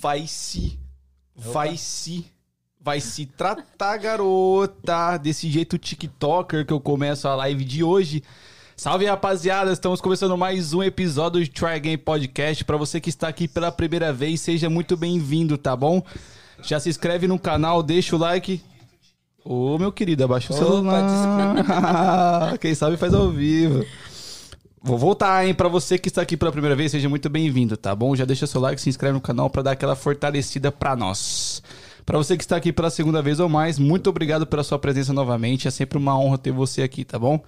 vai se. Vai se. Vai se tratar, garota, desse jeito TikToker que eu começo a live de hoje. Salve, rapaziada! Estamos começando mais um episódio de Try Again Podcast. Para você que está aqui pela primeira vez, seja muito bem-vindo, tá bom? Já se inscreve no canal, deixa o like. Ô, meu querido, abaixa o celular. Quem sabe faz ao vivo. Vou voltar, hein? Pra você que está aqui pela primeira vez, seja muito bem-vindo, tá bom? Já deixa seu like, se inscreve no canal pra dar aquela fortalecida pra nós. Pra você que está aqui pela segunda vez ou mais, muito obrigado pela sua presença novamente. É sempre uma honra ter você aqui, tá bom?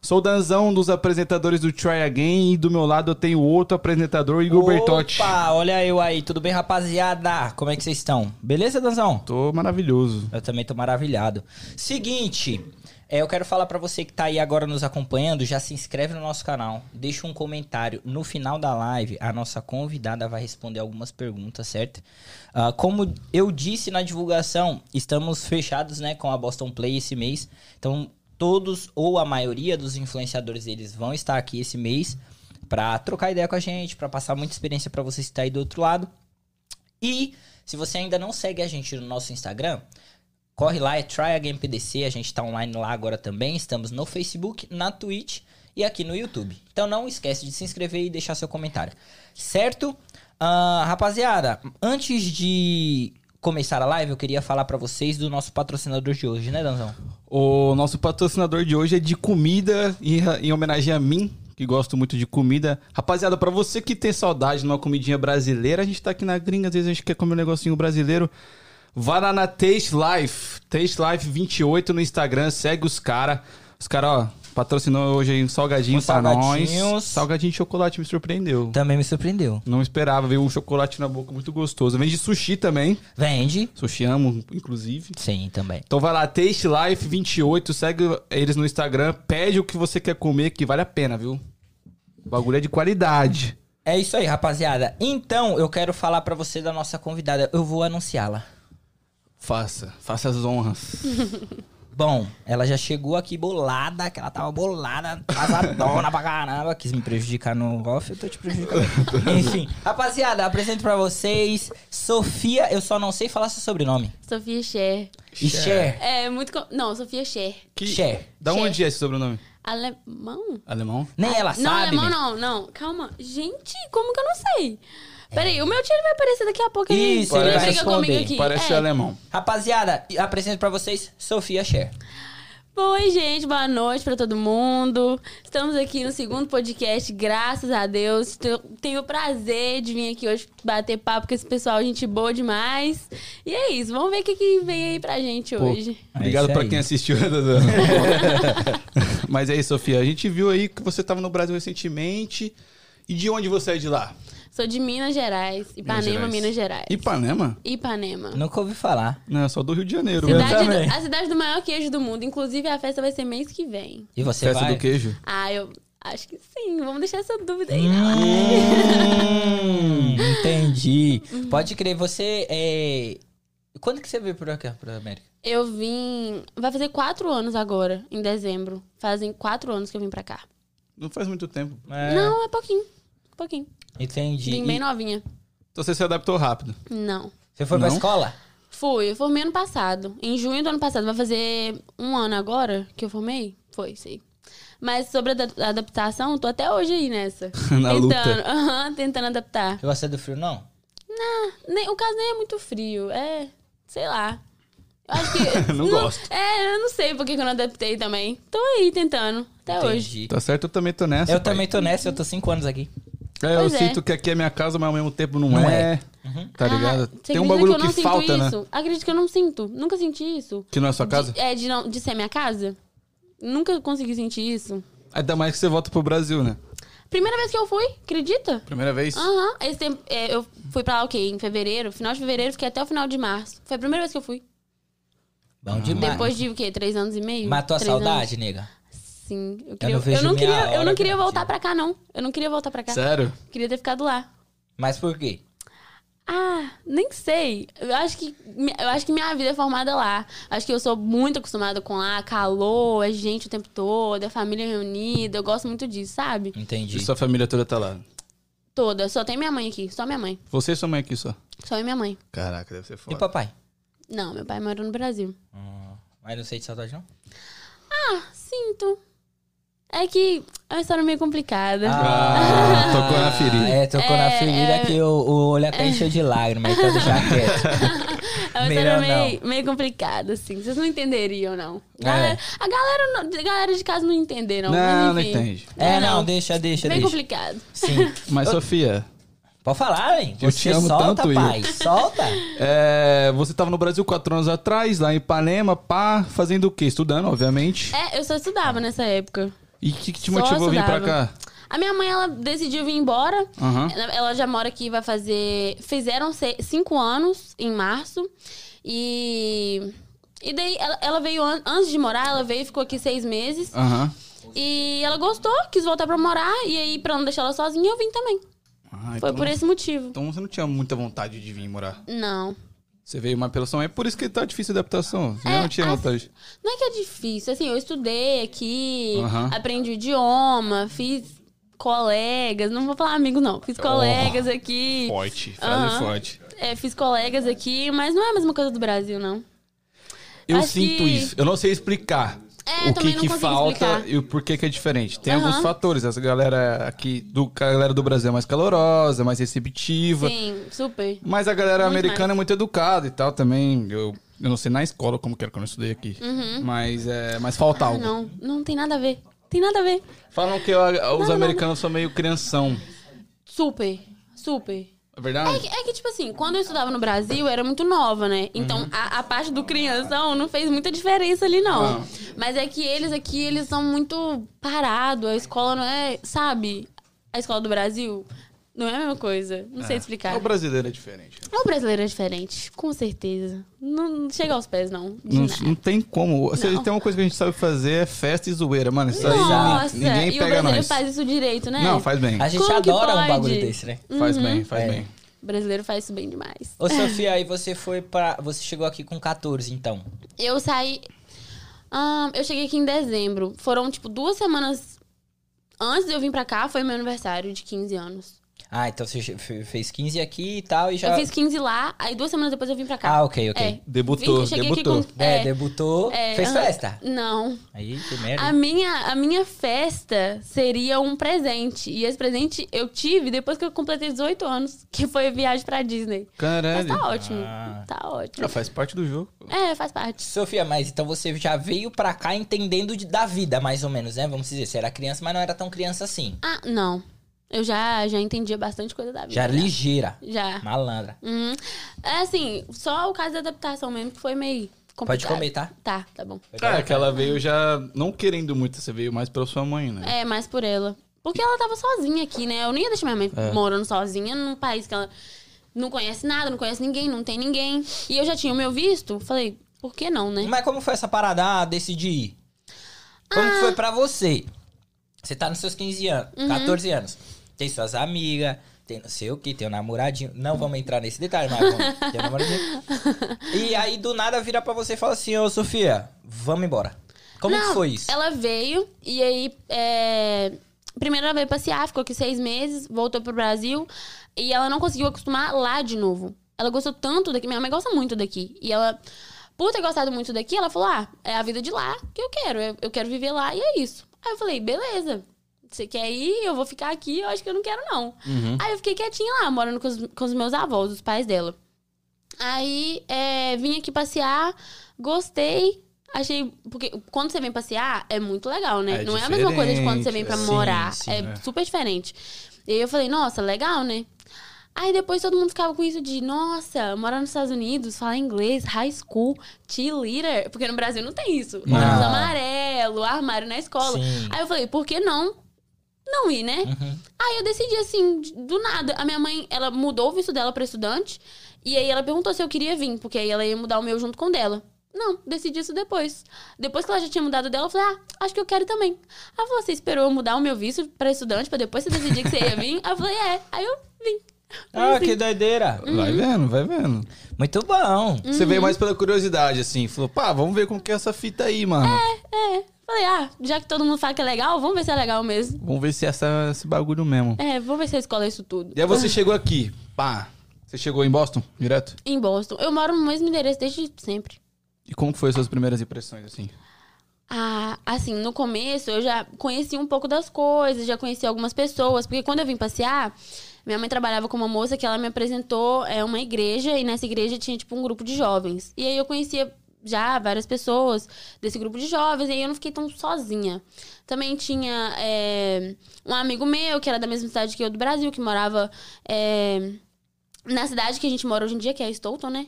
Sou o Danzão, um dos apresentadores do Try Again, e do meu lado eu tenho outro apresentador, Igor Bertotti. Opa, olha eu aí, tudo bem, rapaziada? Como é que vocês estão? Beleza, Danzão? Tô maravilhoso. Eu também tô maravilhado. Seguinte, é, eu quero falar pra você que tá aí agora nos acompanhando, já se inscreve no nosso canal, deixa um comentário. No final da live, a nossa convidada vai responder algumas perguntas, certo? Ah, como eu disse na divulgação, estamos fechados, né, com a Boston Play esse mês. Então, todos ou a maioria dos influenciadores eles vão estar aqui esse mês pra trocar ideia com a gente, pra passar muita experiência pra você que tá aí do outro lado. E se você ainda não segue a gente no nosso Instagram, corre lá, é TryAgainPDC, a gente tá online lá agora também. Estamos no Facebook, na Twitch e aqui no YouTube. Então não esquece de se inscrever e deixar seu comentário. Certo? Ah, rapaziada, antes de começar a live, eu queria falar pra vocês do nosso patrocinador de hoje, né, Danzão? O nosso patrocinador de hoje é de comida, em, em homenagem a mim, que gosto muito de comida. Rapaziada, pra você que tem saudade de uma comidinha brasileira, a gente tá aqui na gringa, às vezes a gente quer comer um negocinho brasileiro. Vá lá na Taste Life, Taste Life 28 no Instagram, segue os caras. Os caras, ó, patrocinou hoje aí um salgadinho pra nós. salgadinhos. Salgadinho de chocolate me surpreendeu. Também me surpreendeu. Não esperava, veio um chocolate na boca muito gostoso. Vende sushi também. Vende? Sushi amo, inclusive. Sim, também. Então vai lá, Taste Life 28, segue eles no Instagram, pede o que você quer comer, que vale a pena, viu? O bagulho é de qualidade. É isso aí, rapaziada. Então, eu quero falar pra você da nossa convidada. Eu vou anunciá-la. Faça, faça as honras. Bom, ela já chegou aqui bolada, que ela tava bolada, atrasadona pra caramba. Quis me prejudicar no off, eu tô te prejudicando. Enfim, rapaziada, apresento pra vocês Sofia, eu só não sei falar seu sobrenome. Sofia Cher. E Cher. É muito. Não, Sofia Cher. Que, Cher. Da Cher. onde é esse sobrenome? Alemão? Alemão? Nem ela não, sabe. alemão né? não, não. Calma. Gente, como que eu não sei? Peraí, o meu tio vai aparecer daqui a pouco. ele- Isso, ele ele vai briga comigo aqui. Parece É. alemão. Rapaziada, apresento pra vocês Sofia Cher. Oi, gente, boa noite pra todo mundo. Estamos aqui no segundo podcast, graças a Deus. Te- Tenho o prazer de vir aqui hoje bater papo com esse pessoal, gente boa demais. E é isso, vamos ver o que, que vem aí pra gente Pô, hoje. Obrigado É isso pra aí. quem assistiu. Mas aí, Sofia, a gente viu aí que você tava no Brasil recentemente. E de onde você é de lá? Sou de Minas Gerais, Ipanema. Minas Gerais. Ipanema? Ipanema. Nunca ouvi falar. Não, é só do Rio de Janeiro. Eu? Cidade do- a cidade do maior queijo do mundo. Inclusive, a festa vai ser mês que vem. E você Festa vai? do queijo. Ah, eu acho que sim. Vamos deixar essa dúvida aí. Hum, entendi. Pode crer, você é... Quando que você veio por aqui, pra América? Eu vim... Vai fazer quatro anos agora, em dezembro. Fazem quatro anos que eu vim pra cá. Não faz muito tempo. É, Não, é pouquinho. Pouquinho. Entendi. Vim E bem novinha. Então você se adaptou rápido. Não. Você foi pra Não? escola? Fui, eu formei ano passado. Em junho do ano passado. Vai fazer um ano agora que eu formei? Foi, sei. Mas sobre a da- adaptação, tô até hoje aí nessa. Na tentando, luta. aham, tentando adaptar. Você gosta do frio, não? Nem, o caso nem é muito frio. É, sei lá. Eu acho que. Não gosto. É, eu não sei por que que eu não adaptei também. Tô aí tentando, até hoje. Entendi. Tá certo, eu também tô nessa. Eu pai. também tô nessa, eu tô cinco anos aqui. É, eu é. sinto que aqui é minha casa, mas ao mesmo tempo não, Não é. é. Tá ligado? Ah, você Tem um bagulho que, eu que, não sinto falta, né? isso? Acredito que eu não sinto. Nunca senti isso. Que não é sua casa? De, é, de, não, de ser minha casa. Nunca consegui sentir isso. Ainda mais que você volta pro Brasil, né? Primeira vez que eu fui, acredita? Primeira vez? Aham. Esse tempo, é, eu fui pra lá o quê? Em fevereiro. Final de fevereiro, fiquei até o final de março. Foi a primeira vez que eu fui. Bom demais. Depois de o quê? Três anos e meio? Matou a saudade, nega? Eu, queria, não eu vejo não, minha queria, eu não queria voltar pra cá, não. Eu não queria voltar pra cá. Sério? Queria ter ficado lá. Mas por quê? Ah, nem sei. Eu acho que eu acho que minha vida é formada lá. Acho que eu sou muito acostumada com lá, calor, é gente o tempo todo, é família reunida. Eu gosto muito disso, sabe? Entendi. E sua família toda tá lá. Toda. Só tem minha mãe aqui, só minha mãe. Você e sua mãe aqui só. Só eu e minha mãe. Caraca, deve ser E foda. papai? Não, meu pai mora no Brasil. Hum, mas não sei de saudade, não? Ah, sinto. É que é uma história meio complicada. Ah, tocou na ferida. É, tocou na É, ferida é. que o, o olho até encheu de lágrimas, então deixa quieto. É uma Melhor história meio, meio complicada, assim. Vocês não entenderiam, não. É. Galera- A, galera, não- a galera de casa não entenderam. Não, mas não entende. É, não, deixa, deixa, Bem deixa. complicado. Sim. Mas, Sofia, Pode falar, hein? Eu Você te amo solta, tanto, pai. Igor. Solta. é, você tava no Brasil quatro anos atrás, lá em Ipanema, pá, fazendo o quê? Estudando, obviamente. É, eu só estudava nessa época. E o que, que te Só motivou a vir pra cá? A minha mãe, ela decidiu vir embora. Aham. Ela já mora aqui, vai fazer. Fizeram cinco anos em março. E. E daí, ela, ela veio an- antes de morar, ela veio e ficou aqui seis meses. Aham. E ela gostou, quis voltar pra morar. E aí, pra não deixar ela sozinha, eu vim também. Ah, Foi então- por esse motivo. Então você não tinha muita vontade de vir morar. Não. Você veio mais pela sua mãe, é por isso que tá difícil a adaptação. Você É, não tinha assim, vontade. Não é que é difícil, assim, eu estudei aqui, Aham. aprendi o idioma, fiz colegas, não vou falar amigos não, fiz colegas aqui. Forte, frase Aham. forte. É, fiz colegas aqui, mas não é a mesma coisa do Brasil, não. Eu Acho sinto que- isso. Eu não sei explicar É, o que não que falta explicar. e o porquê que é diferente. Tem Aham. alguns fatores. Essa galera aqui, do, a galera do Brasil é mais calorosa, mais receptiva. Sim, super. Mas a galera Muito americana mais. é muito educada e tal também. Eu, eu não sei na escola como que era quando eu estudei aqui. Mas, é, mas falta Ah, algo. não, não tem nada a ver. Tem nada a ver. Falam que a- os não. americanos são meio crianção. Super, super. É verdade? É que, é que, tipo assim, quando eu estudava no Brasil, eu era muito nova, né? Então, Uhum. a, a parte do crianção não fez muita diferença ali, não. Ah. Mas é que eles aqui, eles são muito parados. A escola não é, sabe? A escola do Brasil não é a mesma coisa. Não sei explicar. O brasileiro é diferente. O brasileiro é diferente, com certeza. Não, não chega aos pés, não. Não, não tem como. Se Não. tem uma coisa que a gente sabe fazer é festa e zoeira, mano. Isso aí Nossa, ninguém e o pega brasileiro nós. faz isso direito, né? Não, faz bem. A gente Como adora um bagulho desse, né? Faz bem, faz É. bem. O brasileiro faz isso bem demais. Ô, Sofia, aí você foi pra. Você chegou aqui com 14, então. Eu saí. Eu cheguei aqui em dezembro. Foram, tipo, duas semanas antes de eu vir pra cá, foi meu aniversário de 15 anos. Ah, então você fe- fez 15 aqui e tal e já. Eu fiz 15 lá, aí duas semanas depois eu vim pra cá. Ah, ok, ok. É. Debutou, Vim- debutou. com- É, é, debutou. é, fez festa. Não. Aí, que merda. A minha, a minha festa seria um presente. E esse presente eu tive depois que eu completei 18 anos, que foi a viagem pra Disney. Mas Caralho. tá ótimo. Ah. Tá ótimo. Já faz parte do jogo. É, faz parte. Sofia, mas então você já veio pra cá entendendo de- da vida, mais ou menos, né? Vamos dizer, você era criança, mas não era tão criança assim. Ah, não. Eu já, já entendia bastante coisa da vida. Já era ligeira, Já. malandra. Uhum. É assim, só o caso da adaptação mesmo que foi meio complicado. Pode comer, tá? Tá, tá bom. É, que ela veio já não querendo muito, você veio mais pela sua mãe, né? É, mais por ela. Porque ela tava sozinha aqui, né? Eu nem ia deixar minha mãe É. morando sozinha num país que ela não conhece nada, não conhece ninguém, não tem ninguém. E eu já tinha o meu visto, falei, por que não, né? Mas como foi essa parada? Ah, decidi ir. Como Ah. que foi pra você? Você tá nos seus 15 anos, Uhum. 14 anos. Tem suas amigas, tem não sei o que, tem um namoradinho. Não vamos entrar nesse detalhe, mas vamos. Tem um namoradinho. E aí, do nada, vira pra você e fala assim, ô Sofia, vamos embora. Como que Não, foi isso? Ela veio e aí. É... Primeiro ela veio passear, ficou aqui seis meses, voltou pro Brasil. E ela não conseguiu acostumar lá de novo. Ela gostou tanto daqui. Minha mãe gosta muito daqui. E ela, por ter gostado muito daqui, ela falou: Ah, é a vida de lá que eu quero. Eu, eu quero viver lá e é isso. Aí eu falei: Beleza. Você quer ir? Eu vou ficar aqui. Eu acho que eu não quero, não. Aí eu fiquei quietinha lá, morando com os, com os meus avós, os pais dela. Aí é, vim aqui passear, gostei. Achei. Porque quando você vem passear, é muito legal, né? É não é a mesma coisa de quando você vem pra é. morar. Sim, sim, é, é. super diferente. E aí eu falei, nossa, legal, né? Aí depois todo mundo ficava com isso de, nossa, morar nos Estados Unidos, falar inglês, high school, cheerleader. Porque no Brasil não tem isso. Ônibus amarelo, armário na escola. Sim. Aí eu falei, por que não? Não ir, né? Uhum. Aí eu decidi assim, do nada. A minha mãe, ela mudou o visto dela pra estudante. E aí ela perguntou se eu queria vir, porque aí ela ia mudar o meu junto com o dela. Não, decidi isso depois. Depois que ela já tinha mudado o dela, eu falei, ah, acho que eu quero também. Aí você esperou eu mudar o meu visto pra estudante, pra depois você decidir que você ia vir? Aí eu falei, é. Aí eu vim. Ah, assim. que doideira. Vai vendo, vai vendo. Muito bom. Você Uhum. veio mais pela curiosidade, assim. Falou, pá, vamos ver como que é essa fita aí, mano. É. Falei, ah, já que todo mundo fala que é legal, vamos ver se é legal mesmo. Vamos ver se é essa, esse bagulho mesmo. É, vamos ver se a escola é isso tudo. E aí você chegou aqui, pá. Você chegou em Boston, direto? Em Boston. Eu moro no mesmo endereço desde sempre. E como que foi as suas primeiras impressões, assim? Ah, assim, no começo eu já conheci um pouco das coisas, já conheci algumas pessoas, porque quando eu vim passear, minha mãe trabalhava com uma moça que ela me apresentou é uma igreja e nessa igreja tinha tipo um grupo de jovens. E aí eu conhecia já várias pessoas desse grupo de jovens e aí eu não fiquei tão sozinha. Também tinha é, um amigo meu que era da mesma cidade que eu do Brasil, que morava é, na cidade que a gente mora hoje em dia, que é Stoughton, né?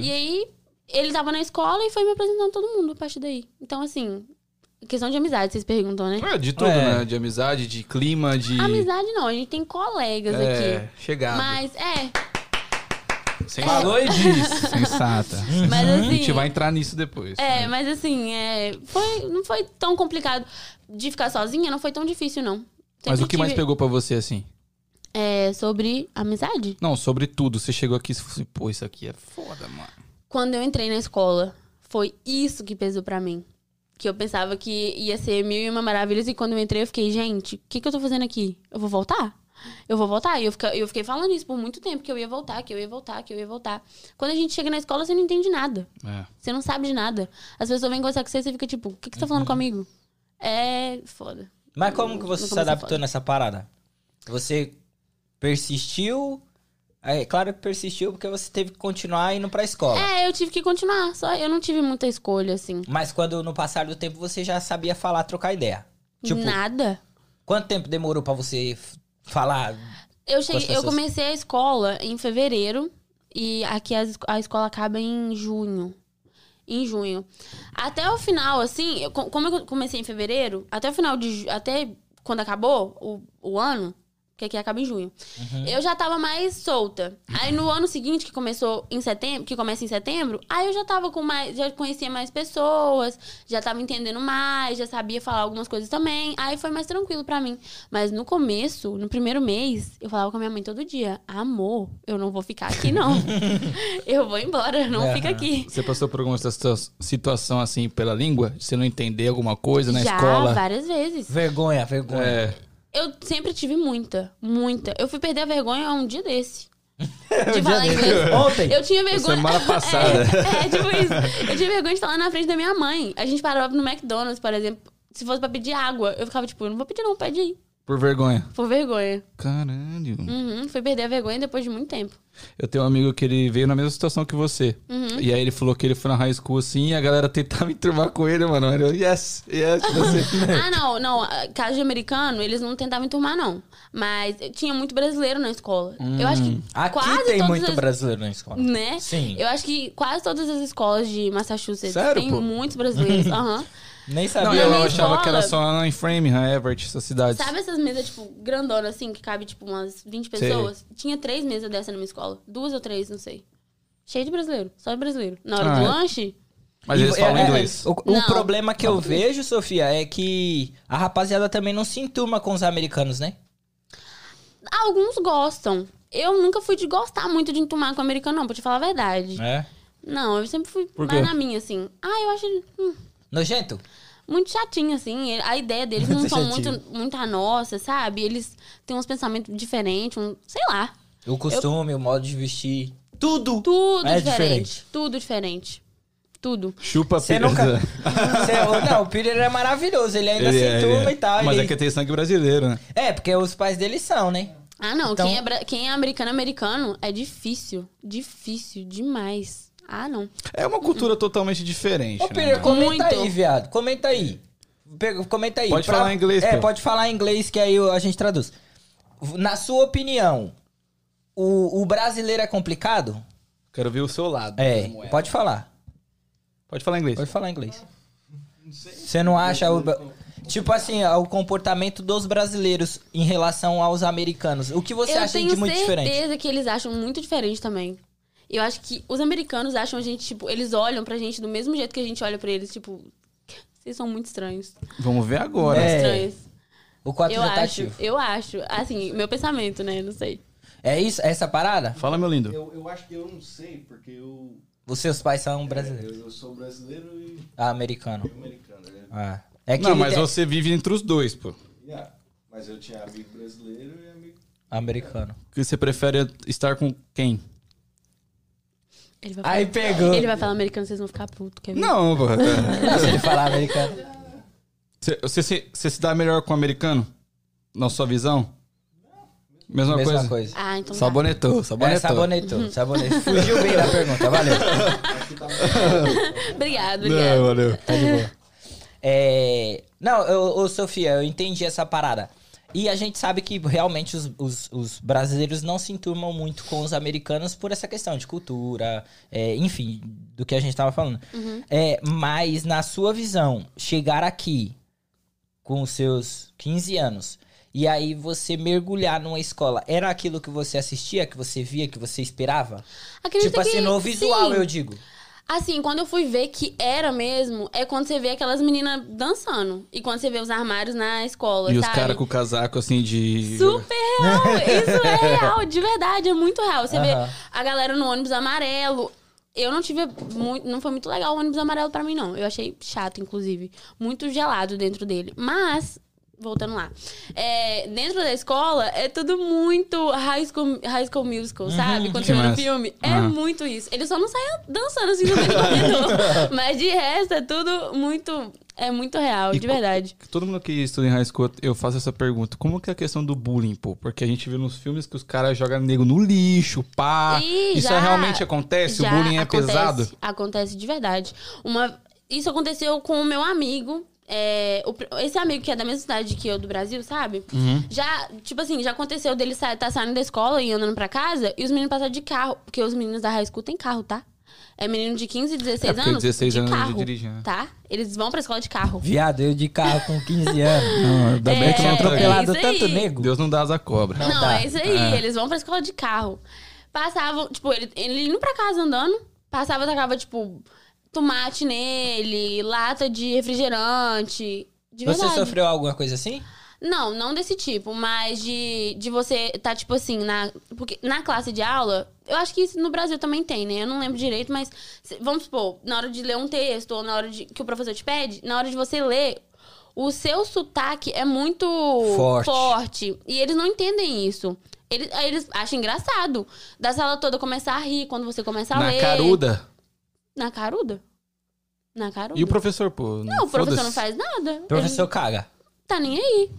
E aí ele tava na escola e foi me apresentando todo mundo a partir daí. Então, assim, questão de amizade, vocês perguntam, né? É, de tudo, É. né? De amizade, de clima, de. Amizade não, a gente tem colegas É, aqui. chegado. Mas, é, Sem- Falou e disse. Sensata. mas A assim. gente vai entrar nisso depois. É, mas assim, é, foi, não foi tão complicado de ficar sozinha, não foi tão difícil, não. Mas Sempre o que mais tive- pegou pra você, assim? É sobre amizade. Não, sobre tudo. Você chegou aqui e falou assim, pô, isso aqui é foda, mano. Quando eu entrei na escola, foi isso que pesou pra mim. Que eu pensava que ia ser mil e uma maravilhas, e quando eu entrei, eu fiquei, gente, o que, que eu tô fazendo aqui? Eu vou voltar? Eu vou voltar? E eu, fica, eu fiquei falando isso por muito tempo, que eu ia voltar, que eu ia voltar, que eu ia voltar. Quando a gente chega na escola, você não entende nada. É. Você não sabe de nada. As pessoas vêm conversar com você e você fica tipo, o que, que você tá falando comigo? É foda. Mas como que você se adaptou foda. nessa parada? Você persistiu? É claro que persistiu porque você teve que continuar indo pra escola. É, eu tive que continuar, só eu não tive muita escolha, assim. Mas quando no passar do tempo você já sabia falar, trocar ideia. Tipo, Nada. quanto tempo demorou pra você falar? Eu, cheguei, eu comecei a escola em fevereiro e aqui a, a escola acaba em junho. Em junho. Até o final, assim, eu- co- como eu comecei em fevereiro, até o final de. Até quando acabou o, o ano, que aqui acaba em junho, eu já tava mais solta. Aí no ano seguinte, que começou em setembro, que começa em setembro, aí eu já tava com mais. Já conhecia mais pessoas, já tava entendendo mais, já sabia falar algumas coisas também. Aí foi mais tranquilo pra mim. Mas no começo, no primeiro mês, eu falava com a minha mãe todo dia: amor, eu não vou ficar aqui, não. eu vou embora, não Aham. fica aqui. Você passou por alguma situa- situação assim pela língua? De você não entender alguma coisa na já, escola? várias vezes. Vergonha, vergonha. É. Eu sempre tive muita, muita. Eu fui perder a vergonha um dia desse. Um De falar dia inglês. desse. Ontem. Eu tinha vergonha. Semana passada. É, é, tipo isso. Eu tinha vergonha de falar na frente da minha mãe. A gente parava no McDonald's, por exemplo. Se fosse pra pedir água, eu ficava tipo, não vou pedir, não, pede aí. Por vergonha. Por vergonha. Caralho. Uhum, fui perder a vergonha depois de muito tempo. Eu tenho um amigo que ele veio na mesma situação que você. Uhum. E aí ele falou que ele foi na high school assim e a galera tentava enturmar com ele, mano. Ele, yes, yes, você. ah, não, não. Caso de americano, eles não tentavam enturmar, não. Mas tinha muito brasileiro na escola. Eu acho que Aqui quase tem todas muito as... brasileiro na escola. Né? Sim. Eu acho que quase todas as escolas de Massachusetts Sério, têm pô? muitos brasileiros. Aham. Nem Não, sabia. eu minha achava que era só em Framingham, Everett, essas cidades. Sabe essas mesas, tipo, grandonas, assim, que cabe, tipo, umas 20 Sei. pessoas? Tinha três mesas dessa na minha escola. Duas ou três, não sei. Cheio de brasileiro. Só de brasileiro. Na hora Ah, do é. lanche, Mas eles E- falam é, é, inglês. O, o Não. problema que eu vejo, Sofia, é que a rapaziada também não se enturma com os americanos, né? alguns gostam. Eu nunca fui de gostar muito de entumar com o americano, não, pra te falar a verdade. É. Não, eu sempre fui mais na minha, assim. Ah, eu acho ele, hum, Nojento? muito chatinho, assim. A ideia deles não são muito, muito a nossa, sabe? Eles têm uns pensamentos diferentes, um, sei lá. O costume, o modo de vestir. Tudo! Tudo É diferente. diferente. Tudo diferente. Tudo. Chupa Você pizza. nunca. Cê- não, o Peter é maravilhoso, ele ainda Ele se é, enturma ele é. e tal. Mas ele- é que tem sangue brasileiro, né? É, porque os pais dele são, né? Ah, não. Então- Quem, é, bra- quem é americano, americano, é difícil. Difícil demais. Ah, não. É uma cultura totalmente diferente. Ô, né, comenta Muito. aí, viado. Comenta aí. Pega- Comenta aí. Pode falar em inglês, É, Pedro. pode falar em inglês que aí a gente traduz. Na sua opinião, o, o brasileiro é complicado? Quero ver o seu lado. É, como pode falar. Pode falar inglês. Pode falar em inglês. Você não acha o, tipo assim, o comportamento dos brasileiros em relação aos americanos? O que você eu acha tenho de muito certeza diferente? que eles acham muito diferente também. Eu acho que os americanos acham a gente, tipo, eles olham pra gente do mesmo jeito que a gente olha pra eles, tipo, vocês são muito estranhos. Vamos ver agora. É. Estranhos. O 4 Eu já tá acho, ativo. eu acho. Assim, meu pensamento, né? Não sei. É isso? É essa parada? Fala, meu lindo. Eu, eu acho que eu não sei, porque eu, Os seus pais são brasileiros. eu, eu sou brasileiro e Ah, americano. americano, né? Ah. É que Não, mas tem- você vive entre os dois, pô. Yeah. Mas eu tinha amigo brasileiro e amigo Americano. Que você prefere estar com quem? Ele vai, Aí falar, pegou. ele vai falar americano, vocês vão ficar putos, quer ver? Não, pô. Se ele falar americano. Você, você, se- você se dá melhor com o americano? Na sua visão? Mesma, Mesma coisa. coisa. Ah, então tá. Sabonetou, É, sabonetou. sabonetou, sabonetou. Fugiu bem da pergunta, valeu. Obrigado, Não, obrigado. valeu. Tá de boa. É... Não, eu, ô, Sofia, eu entendi essa parada. E a gente sabe que realmente os, os- os brasileiros não se enturmam muito com os americanos por essa questão de cultura, é, enfim, do que a gente tava falando. É, mas, na sua visão, chegar aqui com os seus 15 anos e aí você mergulhar numa escola, era aquilo que você assistia, que você via, que você esperava? Acredita tipo assim, no visual, sim. eu digo. Assim, quando eu fui ver que era mesmo, é quando você vê aquelas meninas dançando. E quando você vê os armários na escola, E os sabe? caras com o casaco assim de. Super real! Isso é real, de verdade, é muito real. Você vê a galera no ônibus amarelo. Eu não tive muito. Não foi muito legal o ônibus amarelo pra mim, não. Eu achei chato, inclusive. Muito gelado dentro dele. Mas. Voltando lá. É, dentro da escola é tudo muito high school, high school musical, sabe? Quando você vê no filme. É Aham. muito isso. Eles só não saem dançando assim no meio do corredor. Mas de resto é tudo muito. É muito real, E de verdade. Todo mundo que estuda em high school, eu faço essa pergunta. Como que é a questão do bullying, pô? Porque a gente vê nos filmes que os caras jogam nego no lixo, pá. Ih, Isso já- realmente acontece? O bullying é acontece, pesado? Acontece de verdade. Uma, isso aconteceu com o meu amigo. É, o esse amigo que é da mesma cidade que eu do Brasil, sabe? Uhum. Já, tipo assim, já aconteceu dele sa tá saindo da escola e andando pra casa e os meninos passam de carro. Porque os meninos da high school têm carro, tá? É menino de 15, 16 É, anos. 16 de anos de carro, dirigir, né? Tá? Eles vão pra escola de carro. Viado, eu de carro com 15 anos. Não, ainda bem É, que não é atropelado isso tanto nego. Deus não dá asa cobra. Não Não, dá. é isso aí. Eles vão pra escola de carro. Passavam, tipo, ele, ele indo pra casa andando, passava, tacava, tipo, tomate nele, lata de refrigerante. De Você verdade. sofreu alguma coisa assim? Não, não desse tipo, mas de, de você tá, tipo assim, na. Porque na classe de aula, eu acho que isso no Brasil também tem, né? Eu não lembro direito, mas se- vamos supor, na hora de ler um texto, ou na hora de, que o professor te pede, na hora de você ler, o seu sotaque é muito Forte. forte. E eles não entendem isso. Eles, aí eles acham engraçado. Da sala toda começar a rir quando você começa a Na ler. caruda. Na caruda? Na caruda. E o professor, pô? Não, o professor não faz nada. Professor Ele caga. tá nem aí.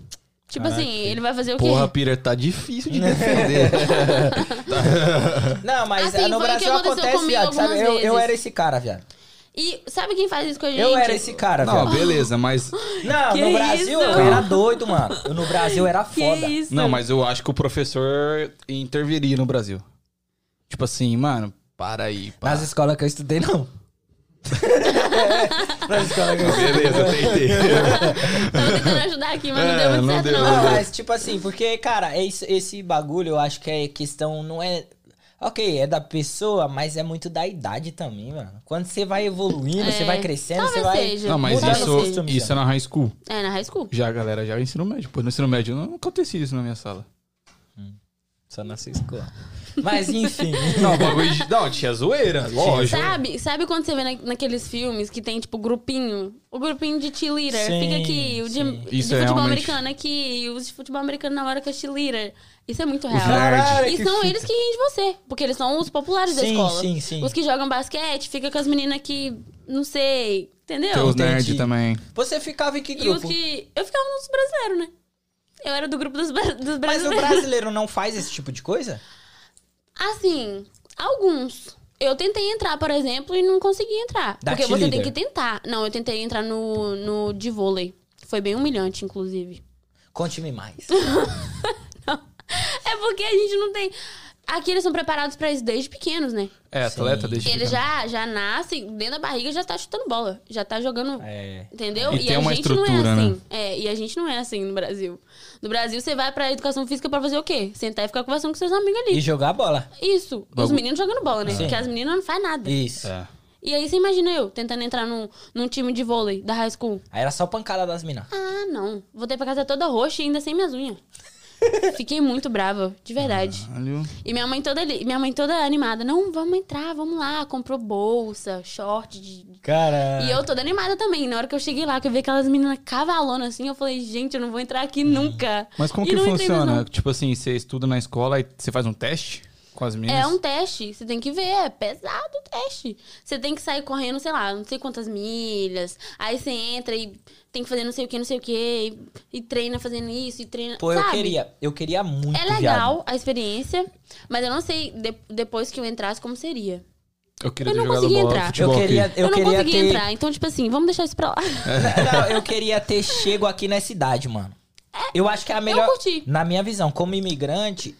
Tipo Caraca, assim, ele vai fazer o quê? Porra, Peter, tá difícil de defender. Não, mas Assim, é, no o Brasil acontece, viado. Sabe? Eu, eu era esse cara, viado. E sabe quem faz isso com a gente? Eu era esse cara, não, viado. beleza, mas. Não, Que no Brasil isso? eu era doido, mano. Eu, no Brasil era Que foda. isso? Não, mas eu acho que o professor interviria no Brasil. Tipo assim, mano, para aí. Para. Nas escolas que eu estudei, não. Nas escolas que eu Beleza, eu tentei. Tava tentando ajudar aqui, mas não É, deu muito não certo, deu, não. não Não, mas tipo assim, porque, cara, esse, esse bagulho eu acho que é questão, não é. Ok, é da pessoa, mas é muito da idade também, mano. Quando você vai evoluindo, É, você vai crescendo, você vai. seja. Não, mas isso, isso é na high school. É, na high school. Já a galera já é ensino médio. Pô, no ensino médio não acontecia isso na minha sala. Só na sua escola. Mas enfim. Não, bagulho de. Não, tinha zoeira, lógico. Sabe, sabe quando você vê na- naqueles filmes que tem, tipo, grupinho? O grupinho de cheerleader Sim, fica aqui. O de, de é futebol realmente- americano aqui. E os de futebol americano na hora com a cheerleader. Isso é muito real. Caralho, E que são eles que riem de você. Porque eles são os populares da Sim, escola. sim, sim. Os que jogam basquete, fica com as meninas que, não sei, entendeu? Tem os nerds também. Você ficava em que E os grupo? que. Eu ficava nos brasileiros, né? Eu era do grupo dos, dos Mas o brasileiros. brasileiro não faz esse tipo de coisa? Assim, alguns. Eu tentei entrar, por exemplo, e não consegui entrar. Da porque você tem que tentar. Não, eu tentei entrar no, no de vôlei. Foi bem humilhante, inclusive. Conte-me mais. É porque a gente não tem. Aqui eles são preparados pra isso desde pequenos, né? É, atleta Sim. desde Ele pequeno. já, já nasce, dentro da barriga já tá chutando bola. Já tá jogando. É. Entendeu? E tem a uma gente não é estrutura, assim. né? É, e a gente não é assim no Brasil. No Brasil, você vai pra educação física pra fazer o quê? Sentar e ficar conversando com seus amigos ali. E jogar bola. Isso. Os meninos jogando bola, né? Sim. Porque as meninas não fazem nada. Isso. É. E aí você imagina eu tentando entrar num, num time de vôlei da high school. Aí era só pancada das minas. Ah, não. Voltei pra casa toda roxa e ainda sem minhas unhas. Fiquei muito brava, de verdade. Caralho. E minha mãe toda ali, minha mãe toda animada. Não, vamos entrar, vamos lá. Comprou bolsa, short. De... Cara. E eu toda animada também. Na hora que eu cheguei lá, que eu vi aquelas meninas cavalonas assim, eu falei, gente, eu não vou entrar aqui nunca. Mas como E que funciona? Tipo assim, você estuda na escola e você faz um teste com as? É um teste, você tem que ver, é pesado o teste. Você tem que sair correndo, sei lá, não sei quantas milhas. Aí você entra e tem que fazer não sei o que, não sei o que. E, e treina fazendo isso, e treina. Pô, eu sabe? queria, eu queria muito, É legal a experiência, mas eu não sei de- depois que eu entrasse como seria. Eu queria Eu ter não consegui bola, entrar. futebol Eu queria- aqui. Eu, não queria consegui ter- entrar, então, tipo assim, vamos deixar isso pra lá. Não, eu queria ter chego aqui nessa idade, mano. Eu acho que é a melhor. curti. Na minha visão, como imigrante,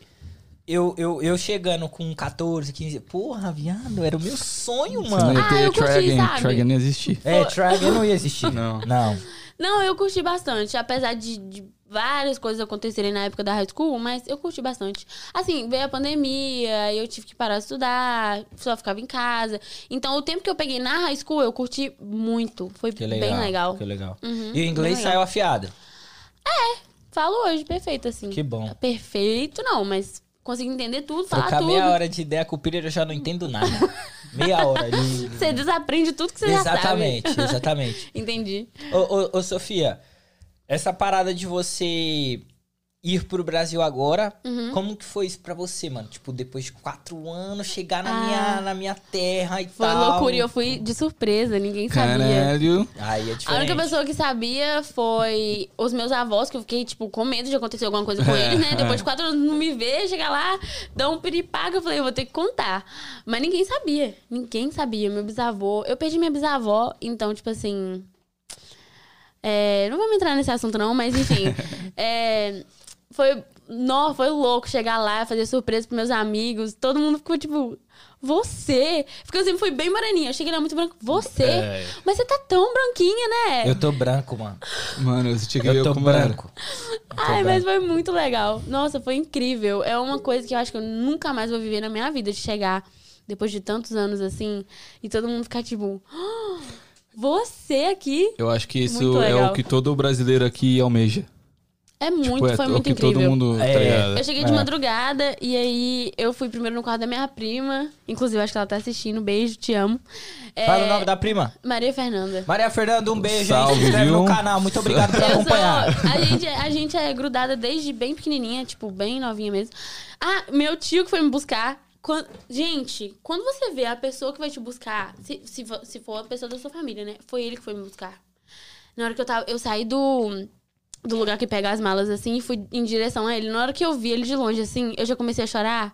eu, eu, eu chegando com 14, 15. Porra, viado, era o meu sonho, Você não mano. ia Ah, ter eu curti, Tragen, sabe? Tragen não ia existir. É, Traga não ia existir. Não. Não. Não, eu curti bastante, apesar de, de várias coisas acontecerem na época da high school, mas eu curti bastante. Assim, veio a pandemia, eu tive que parar de estudar, só ficava em casa. Então, o tempo que eu peguei na high school, eu curti muito. Foi Que legal. bem legal. Que legal. Uhum, e o inglês saiu afiado. Falo hoje, perfeito, assim. Que bom. Perfeito, não, mas consegui entender tudo, falar Trocar tudo. meia hora de ideia com o Pereira eu já não entendo nada. meia hora. Ele... Você desaprende tudo que você já Exatamente, sabe. exatamente. Entendi. Ô, ô, ô, Sofia, essa parada de você ir pro Brasil agora, Uhum. como que foi isso pra você, mano? Tipo, depois de quatro anos, chegar na, Ah. minha, na minha terra e Foi tal. loucura e eu fui de surpresa, ninguém sabia. Caralho. Aí é A única pessoa que sabia foi os meus avós, que eu fiquei, tipo, com medo de acontecer alguma coisa com eles, né? Depois de quatro anos não me ver, chegar lá, dar um piripaga, eu falei, eu vou ter que contar. Mas ninguém sabia. Ninguém sabia. Meu bisavô. Eu perdi minha bisavó, então, tipo assim. É, não vamos entrar nesse assunto, não, mas enfim. é, foi. Nó, foi louco chegar lá, fazer surpresa pros meus amigos. Todo mundo ficou tipo, você? Porque eu sempre fui bem moreninha. Eu cheguei lá muito branco. Você? É. Mas você tá tão branquinha, né? Eu tô branco, mano. Mano, você tinha que ver Eu tô branco. Eu tô Ai, mas foi muito legal. Nossa, foi incrível. É uma coisa que eu acho que eu nunca mais vou viver na minha vida, de chegar depois de tantos anos assim, e todo mundo ficar tipo, "Ah, você aqui? Eu acho que isso é o que todo brasileiro aqui almeja. É muito, Tipo, é foi muito que incrível. todo mundo, tá É. Eu cheguei de É. madrugada e aí eu fui primeiro no quarto da minha prima. Inclusive, acho que ela tá assistindo. Beijo, te amo. É, Fala o nome da prima. Maria Fernanda. Maria Fernanda, um beijo Salve, aí. Se inscreve viu? no canal. Muito obrigado por Eu sou- acompanhar. a, gente, a gente é grudada desde bem pequenininha, tipo, bem novinha mesmo. Ah, meu tio que foi me buscar. Quan- gente, quando você vê a pessoa que vai te buscar, se, se, for- se for a pessoa da sua família, né? Foi ele que foi me buscar. Na hora que eu tava. Eu saí do. Do lugar que pega as malas, assim, e fui em direção a ele. Na hora que eu vi ele de longe, assim, eu já comecei a chorar.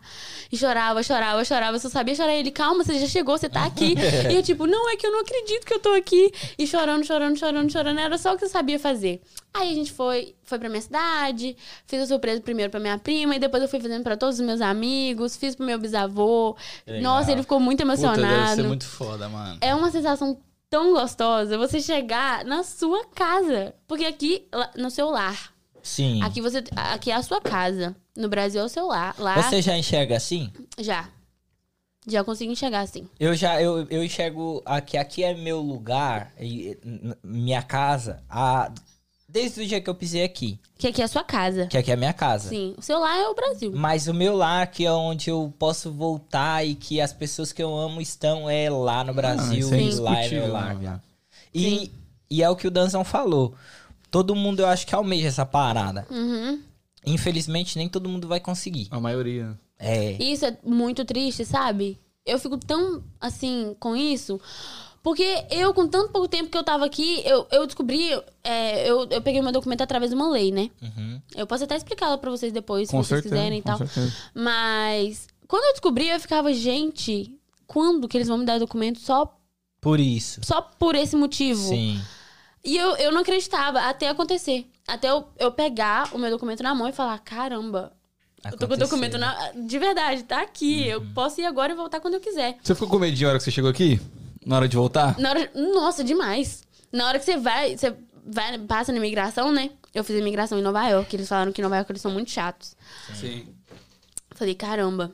E chorava, chorava, chorava. Eu só sabia chorar. Ele, calma, você já chegou, você tá aqui. e eu, tipo, não, é que eu não acredito que eu tô aqui. E chorando, chorando, chorando, chorando. Era só o que eu sabia fazer. Aí a gente foi, foi pra minha cidade, fiz a surpresa primeiro pra minha prima, e depois eu fui fazendo pra todos os meus amigos, fiz pro meu bisavô. Legal. Nossa, ele ficou muito Puta, emocionado. deve ser muito foda, mano. É uma sensação tão gostosa você chegar na sua casa. Porque aqui, no seu lar. Sim. Aqui você. Aqui é a sua casa. No Brasil é o seu lar. Lá Você já enxerga assim? já. Já consigo enxergar assim. Eu já eu, eu enxergo aqui aqui é meu lugar minha casa a, desde o dia que eu pisei aqui Que aqui é a sua casa. que aqui é a minha casa Sim. O seu lar é o Brasil. mas o meu lar aqui é onde eu posso voltar e que as pessoas que eu amo estão é lá no Brasil isso é e lá é meu lar e, e é o que o Danzão falou todo mundo eu acho que almeja essa parada Uhum. infelizmente nem todo mundo vai conseguir A maioria. é Isso é muito triste, sabe? Eu fico tão assim com isso. Porque eu, com tanto pouco tempo que eu tava aqui, eu, eu descobri. é, eu, eu peguei meu documento através de uma lei, né? Uhum. Eu posso até explicar ela pra vocês depois, Com se vocês certeza. quiserem e tal. certeza. Mas quando eu descobri, eu ficava, gente, quando que eles vão me dar documento só, por isso só por esse motivo? sim E eu, eu não acreditava até acontecer. Até eu, eu pegar o meu documento na mão e falar, caramba, eu tô com o Aconteceu. documento na, de verdade, tá aqui. Eu posso ir agora e voltar quando eu quiser. Você ficou com medo na hora que você chegou aqui? Na hora de voltar? Na hora, nossa, demais. Na hora que você vai, você vai, passa na imigração, né? Eu fiz a imigração em Nova York. Eles falaram que em Nova York eles são muito chatos. Sim. Falei, caramba.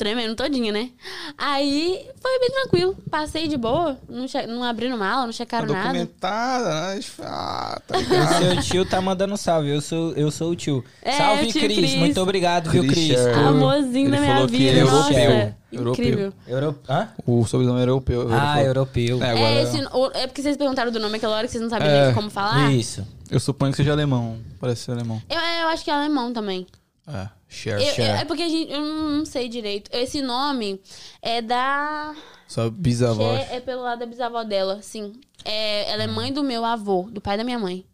Tremendo todinha, né? Aí foi bem tranquilo. Passei de boa, não, che- não abriram mala, não checaram Tá nada. documentada, né? Ah, tá ligado. seu tio tá mandando salve. Eu sou, eu sou o tio. É, salve, tio Cris. Cris. Muito obrigado, viu, Cris Cris? Amorzinho Ele da minha vida, é nossa. europeu. Europeu. Incrível. Euro... Hã? O sobrenome era europeu. Ah, europeu. É, agora É, esse, é porque vocês perguntaram do nome aquela hora que vocês não sabiam É. nem como falar. Isso. eu suponho que seja alemão. Parece ser alemão. Eu, eu acho que é alemão também. É, share, Eu- eu- share. é porque a gente, eu não sei direito. Esse nome é da. Sua bisavó. É, é pelo lado da bisavó dela, sim. É, ela é mãe do meu avô, do pai da minha mãe.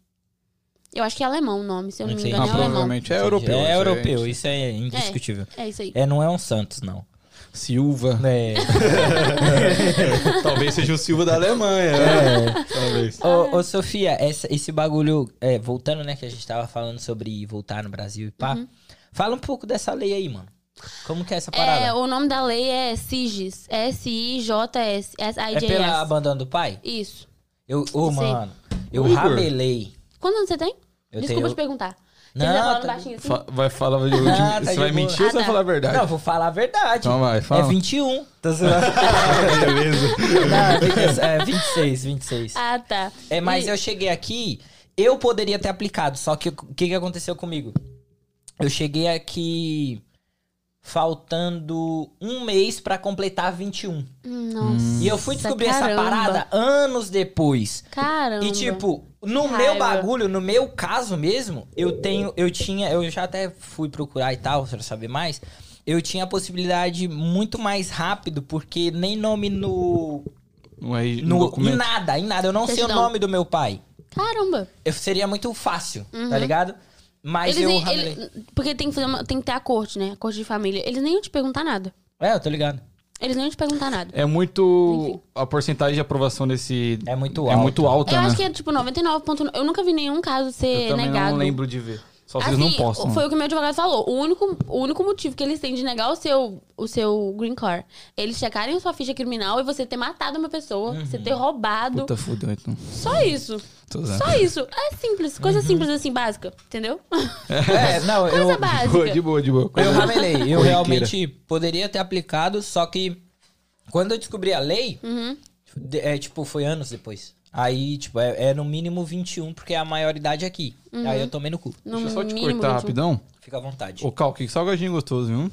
Eu acho que é alemão o nome, se eu não me engano, Ah, é alemão. provavelmente é europeu. É europeu, gente. isso é indiscutível. É isso aí. É, não é um Santos, não. Silva. É. Talvez seja o Silva da Alemanha. né? Talvez. Ô, ô, Sofia, essa- esse bagulho, é, voltando, né, que a gente tava falando sobre voltar no Brasil e pá. Uhum. Fala um pouco dessa lei aí, mano. Como que é essa parada? É, o nome da lei é SIGES. S-I-J-S. É pela abandono do pai? Isso. Eu, ô, aí. mano, eu Igor. ramelei. Quantos anos você tem? Eu Desculpa tenho- te perguntar. Não, você tá falando tá- baixinho assim? Fa- vai falar. de- Ah, tá você de vai mentir ou Ah, você vai tá. falar a verdade? Não, eu vou falar a verdade. Então vai, fala. É 21. Tá zoando? Beleza. Não, é 26, 26. Ah, tá. É, mas E- eu cheguei aqui, eu poderia ter aplicado, só que o que, que aconteceu comigo? Eu cheguei aqui faltando um mês pra completar 21. Nossa. E eu fui descobrir essa caramba. parada anos depois. Caramba. E tipo, no Que meu raiva. bagulho, no meu caso mesmo, eu tenho, eu tinha, eu já até fui procurar e tal, pra saber mais. Eu tinha a possibilidade muito mais rápido, porque nem nome no. Não é no no em nada, em nada. Eu não sei o nome do meu pai. Caramba. Eu, seria muito fácil, tá ligado? Mas Eles eu nem- ramelei. ele- porque tem que, fazer uma- tem que ter a corte, né? A corte de família. Eles nem iam te perguntar nada. É, eu tô ligado. Eles nem iam te perguntar nada. É muito. A porcentagem de aprovação desse. É muito É alto. muito alta, Eu né? acho que é tipo 99,9. Eu nunca vi nenhum caso ser Eu também negado. não lembro de ver. Só vocês Assim, não postam. Foi o que o meu advogado falou. O único, o único motivo que eles têm de negar o seu, o seu green card, eles checarem a sua ficha criminal e você ter matado uma pessoa, você ter roubado. Puta fudeu, então. Só isso. Só isso. É simples. Coisa simples assim, básica. Entendeu? É, não, Coisa eu, básica. De boa, de boa, de boa. eu ramelei. Eu Corriqueira. realmente poderia ter aplicado, só que quando eu descobri a lei, Uhum. é, tipo, foi anos depois. Aí, tipo, é, é no mínimo 21, porque é a maioridade aqui. Uhum. Aí eu tomei no cu. No Deixa eu só te cortar 21. rapidão. Fica à vontade. Ô, Cal, que salgadinho gostoso, viu?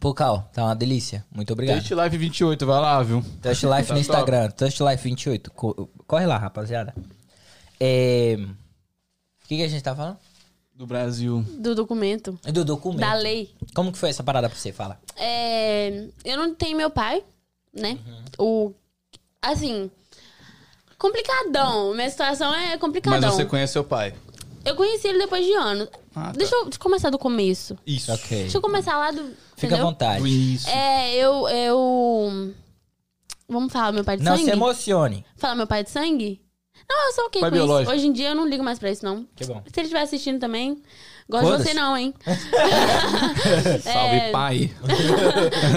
Pô, Cal, tá uma delícia. Muito obrigado. Taste Live 28, vai lá, viu? Touch Life Tá no top. Instagram, Touch Life 28. Co- Corre lá, rapaziada. É... O que, que a gente tá falando? Do Brasil. Do documento. Do documento. Da lei. Como que foi essa parada pra você? Fala. É, eu não tenho meu pai, né? Uhum. O. Assim. Complicadão. Minha situação é complicadão. Mas você conhece seu pai. Eu conheci ele depois de anos. Ah, tá. deixa, eu, deixa eu começar do começo. Isso. Ok. Deixa eu começar lá do. Fica à entendeu? vontade. Do início. É, eu. eu... Vamos falar meu pai de Não sangue? se emocione. Falar meu pai de sangue? Não, eu sou ok Pai com isso. biológico. Hoje em dia eu não ligo mais pra isso, não. Que bom. Se ele estiver assistindo também, gosto de você não, hein? Salve, É. pai.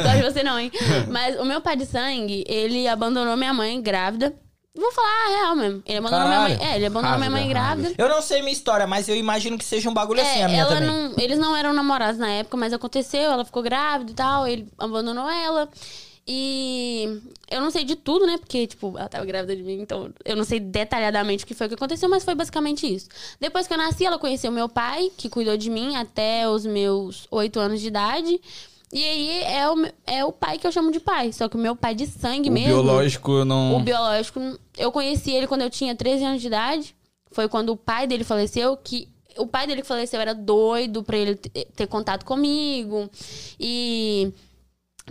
Gosto de você não, hein? Mas o meu pai de sangue, ele abandonou minha mãe grávida. Vou falar a real mesmo. Ele abandonou minha mãe. Caralho. É, ele abandonou minha mãe Rasga, grávida. Eu não sei minha história, mas eu imagino que seja um bagulho assim a minha ela também. não, eles não eram namorados na época, mas aconteceu, ela ficou grávida e tal, ele abandonou ela. E eu não sei de tudo, né? Porque, tipo, ela tava grávida de mim, então eu não sei detalhadamente o que foi que aconteceu, mas foi basicamente isso. Depois que eu nasci, ela conheceu meu pai, que cuidou de mim até os meus oito anos de idade. E aí é o, é o pai que eu chamo de pai. Só que o meu pai de sangue O mesmo. biológico não. O biológico, eu conheci ele quando eu tinha 13 anos de idade. Foi quando o pai dele faleceu, que o pai dele que faleceu era doido pra ele ter ter contato comigo e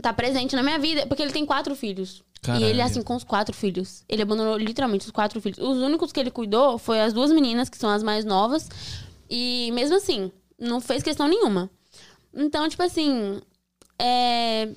tá presente na minha vida, porque ele tem quatro filhos. Caralho. E ele, assim, com os quatro filhos. Ele abandonou literalmente os quatro filhos. Os únicos que ele cuidou foi as duas meninas, que são as mais novas. E mesmo assim, não fez questão nenhuma. Então, tipo assim. É.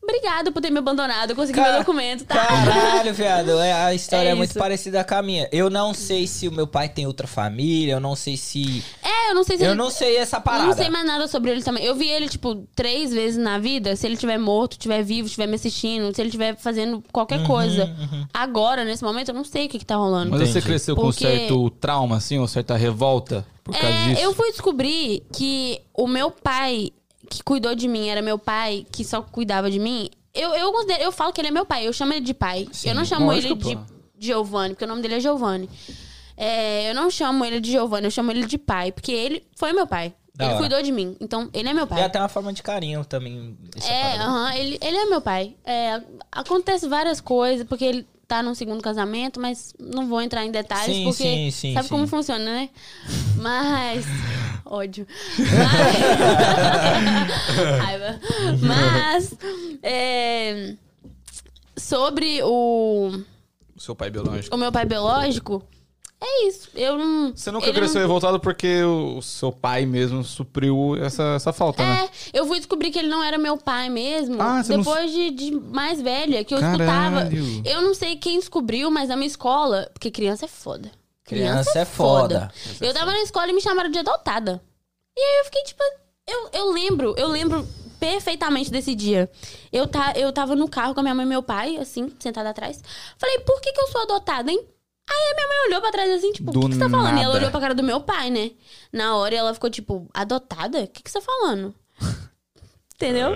Obrigada por ter me abandonado. Eu consegui Cara- meu documento, tá? Caralho, viado. é- A história é, É muito parecida com a minha. Eu não sei se o meu pai tem outra família, eu não sei se. É, eu não sei se Eu ele... não sei essa Eu parada. não sei mais nada sobre ele também. Eu vi ele, tipo, três vezes na vida. Se ele estiver morto, estiver vivo, estiver me assistindo, se ele estiver fazendo qualquer coisa. Agora, nesse momento, eu não sei o que, que tá rolando. Mas você cresceu com Porque- certo trauma, assim, ou certa revolta por causa É, disso? eu fui descobrir que o meu pai, que cuidou de mim era meu pai, que só cuidava de mim, eu, eu, eu falo que ele é meu pai, eu chamo ele de pai. Sim, eu não chamo lógico, ele de pô. Giovanni, porque o nome dele é Giovanni. É, eu não chamo ele de Giovanni, eu chamo ele de pai, porque ele foi meu pai. Da ele hora. cuidou de mim, então ele é meu pai. É até uma forma de carinho também. É, parada. aham, ele, ele é meu pai. É, acontece várias coisas, porque ele tá num segundo casamento, mas não vou entrar em detalhes, Sim, porque sim, sim, sabe sim. como funciona, né? Mas. Ódio. Mas, Raiva. Mas. é, sobre o, O seu pai biológico. o meu pai biológico, é isso. Eu não. Você nunca cresceu não- revoltado porque o seu pai mesmo supriu essa, essa falta, né? É, eu fui descobrir que ele não era meu pai mesmo Ah, você não- depois de, de mais velha, que eu Caralho. escutava. Eu não sei quem descobriu, mas na minha escola, porque criança é foda. Criança é foda. Eu tava na escola e me chamaram de adotada. E aí eu fiquei tipo, eu, eu lembro, eu lembro perfeitamente desse dia. Eu, tá, eu tava no carro com a minha mãe e meu pai, assim, sentada atrás. Falei, por que, que eu sou adotada, hein? Aí a minha mãe olhou pra trás assim, tipo, o que, que você tá falando? E ela nada. olhou pra cara do meu pai, né? Na hora ela ficou tipo, adotada? O que, que você tá falando? Entendeu?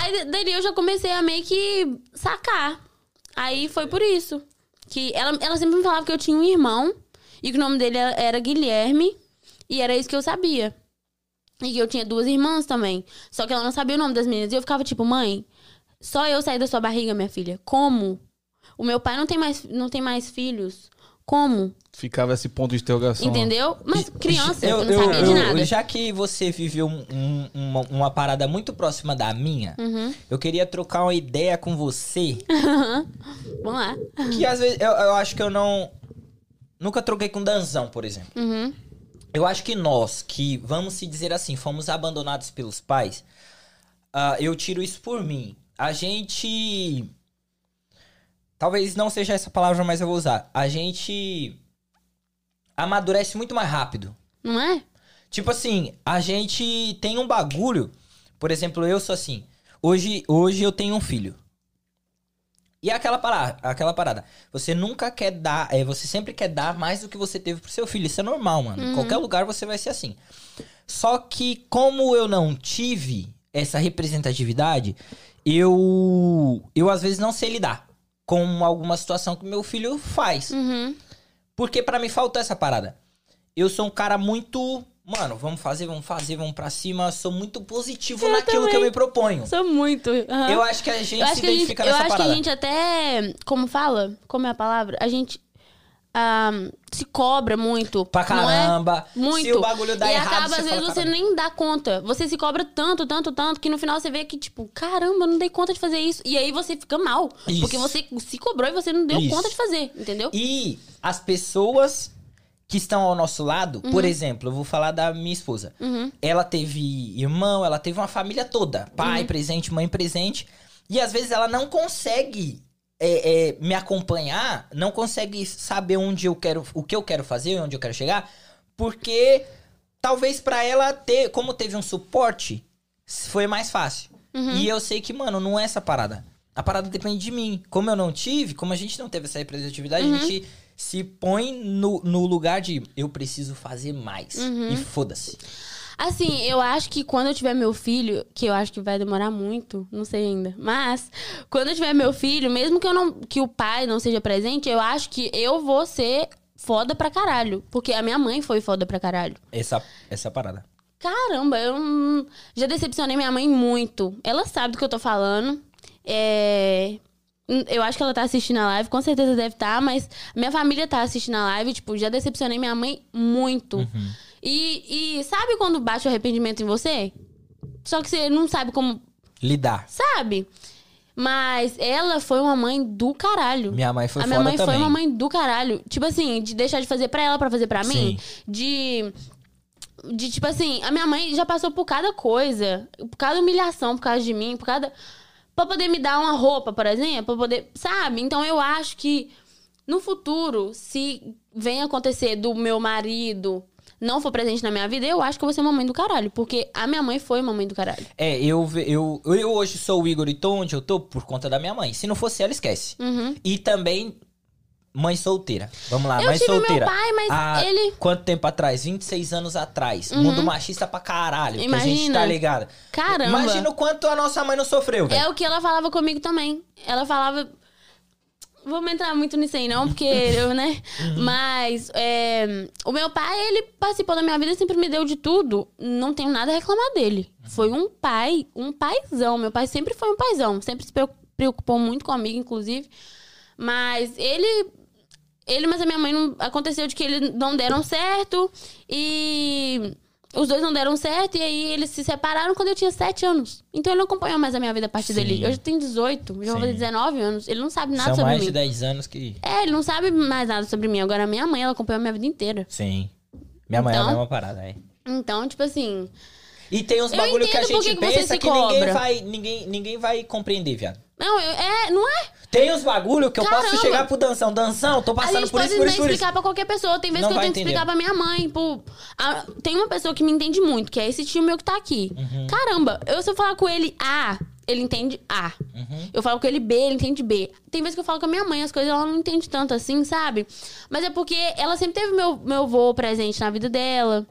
Aí daí eu já comecei a meio que sacar. Aí foi por isso. Que ela, ela sempre me falava que eu tinha um irmão e que o nome dele era Guilherme. E era isso que eu sabia. E que eu tinha duas irmãs também. Só que ela não sabia o nome das meninas. E eu ficava tipo, mãe, só eu saí da sua barriga, minha filha. Como? O meu pai não tem mais, não tem mais filhos. Como? Ficava esse ponto de interrogação. Entendeu? Mas criança, Eu- eu, não eu- sabia de eu- nada. Já que você viveu um- um- uma, uma parada muito próxima da minha, Uhum. eu queria trocar uma ideia com você. Vamos lá. Que às vezes eu, eu acho que eu não. Nunca troquei com Danzão, por exemplo. Uhum. Eu acho que nós, que vamos se dizer assim, fomos abandonados pelos pais, ah, eu tiro isso por mim. A gente. Talvez não seja essa palavra, mas eu vou usar. A gente amadurece muito mais rápido. Não é? Tipo assim, a gente tem um bagulho. Por exemplo, eu sou assim. Hoje, hoje eu tenho um filho. E aquela parada, aquela parada. Você nunca quer dar, é, você sempre quer dar mais do que você teve pro seu filho. Isso é normal, mano. Em qualquer lugar você vai ser assim. Só que como eu não tive essa representatividade, eu eu às vezes não sei lidar com alguma situação que meu filho faz. Uhum. Porque pra mim faltou essa parada. Eu sou um cara muito. Mano, vamos fazer, vamos fazer, vamos pra cima. Sou muito positivo Eu naquilo que eu também. me proponho. Sou muito. aham. Eu acho que a gente Eu se que a gente, identifica eu nessa acho que parada. a gente até. Como fala? Como é a palavra? A gente. Se cobra muito. Pra é? caramba. Muito. Se o bagulho dá e errado, acaba, às vezes, você "Caramba". nem dá conta. Você se cobra tanto, tanto, tanto, que no final você vê que, tipo, caramba, eu não dei conta de fazer isso. E aí você fica mal. Isso. Porque você se cobrou e você não deu Isso. conta de fazer, entendeu? E as pessoas que estão ao nosso lado, por exemplo, eu vou falar da minha esposa. Uhum. Ela teve irmão, ela teve uma família toda. Pai presente, mãe presente. E às vezes ela não consegue é, é, me acompanhar, não consegue saber onde eu quero, o que eu quero fazer, onde eu quero chegar, porque talvez pra ela ter, como teve um suporte, foi mais fácil. E eu sei que, mano, não é essa parada. A parada depende de mim. Como eu não tive, como a gente não teve essa representatividade, a gente se põe no, no lugar de eu preciso fazer mais. E foda-se. Assim, eu acho que quando eu tiver meu filho, que eu acho que vai demorar muito, não sei ainda, mas quando eu tiver meu filho, mesmo que eu não que o pai não seja presente, eu acho que eu vou ser foda pra caralho, porque a minha mãe foi foda pra caralho. Essa, essa parada. Caramba, eu não- já decepcionei minha mãe muito. Ela sabe do que eu tô falando. É, Eu acho que ela tá assistindo a live, com certeza deve estar, mas minha família tá assistindo a live, tipo, já decepcionei minha mãe muito. E, e sabe quando bate o arrependimento em você? Só que você não sabe como. Lidar. Sabe? Mas ela foi uma mãe do caralho. Minha mãe foi a minha mãe também. foi uma mãe do caralho. Tipo assim, de deixar de fazer pra ela pra fazer pra mim. De. De, tipo assim, a minha mãe já passou por cada coisa. Por cada humilhação, por causa de mim, por cada. Pra poder me dar uma roupa, por exemplo, pra poder. Sabe? Então eu acho que no futuro, se vem acontecer do meu marido não for presente na minha vida, eu acho que eu vou ser uma mãe do caralho. Porque a minha mãe foi uma mãe do caralho. É, eu, eu, eu hoje sou o Igor e tô onde eu tô por conta da minha mãe. Se não fosse ela, esquece. Uhum. E também, Mãe solteira. Vamos lá, Eu mãe tive meu solteira. pai, mas Há ele- Quanto tempo atrás? 26 anos atrás. Mundo machista pra caralho. Que a gente Imagina. tá ligado. Caramba. Imagina o quanto a nossa mãe não sofreu, velho. É o que ela falava comigo também. Ela falava. Vamos entrar muito nisso aí, não, porque eu, né? Uhum. Mas é, o meu pai, ele participou da minha vida, sempre me deu de tudo. Não tenho nada a reclamar dele. Foi um pai, um paizão. Meu pai sempre foi um paizão. Sempre se preo- preocupou muito comigo, inclusive. Mas ele. Ele, mas a minha mãe não. Aconteceu de que eles não deram certo. E. Os dois não deram certo e aí eles se separaram quando eu tinha 7 anos. Então ele não acompanhou mais a minha vida a partir Sim. dele. Eu já tenho 18, já vou fazer 19 anos. Ele não sabe nada São sobre mais mim. de 10 anos que. É, ele não sabe mais nada sobre mim. Agora, a minha mãe, ela acompanhou a minha vida inteira. Sim. Minha mãe é a Então- mesma parada, é. Então, tipo assim. E tem uns Eu bagulho que a gente que pensa que ninguém vai, ninguém, ninguém vai compreender, viado. Não, eu, é, não é? Tem uns bagulho que eu posso Caramba. chegar pro Danção. Danção, tô passando por isso, por isso, por isso. explicar pra qualquer pessoa. Tem vezes Não que eu tenho que explicar pra minha mãe. Pô, a- tem uma pessoa que me entende muito, que é esse tio meu que tá aqui. Uhum. Caramba, eu se eu falar com ele A, ele entende A. Uhum. Eu falo com ele B, ele entende B. Tem vezes que eu falo com a minha mãe, as coisas ela não entende tanto assim, sabe? Mas é porque ela sempre teve meu, meu vô presente na vida dela.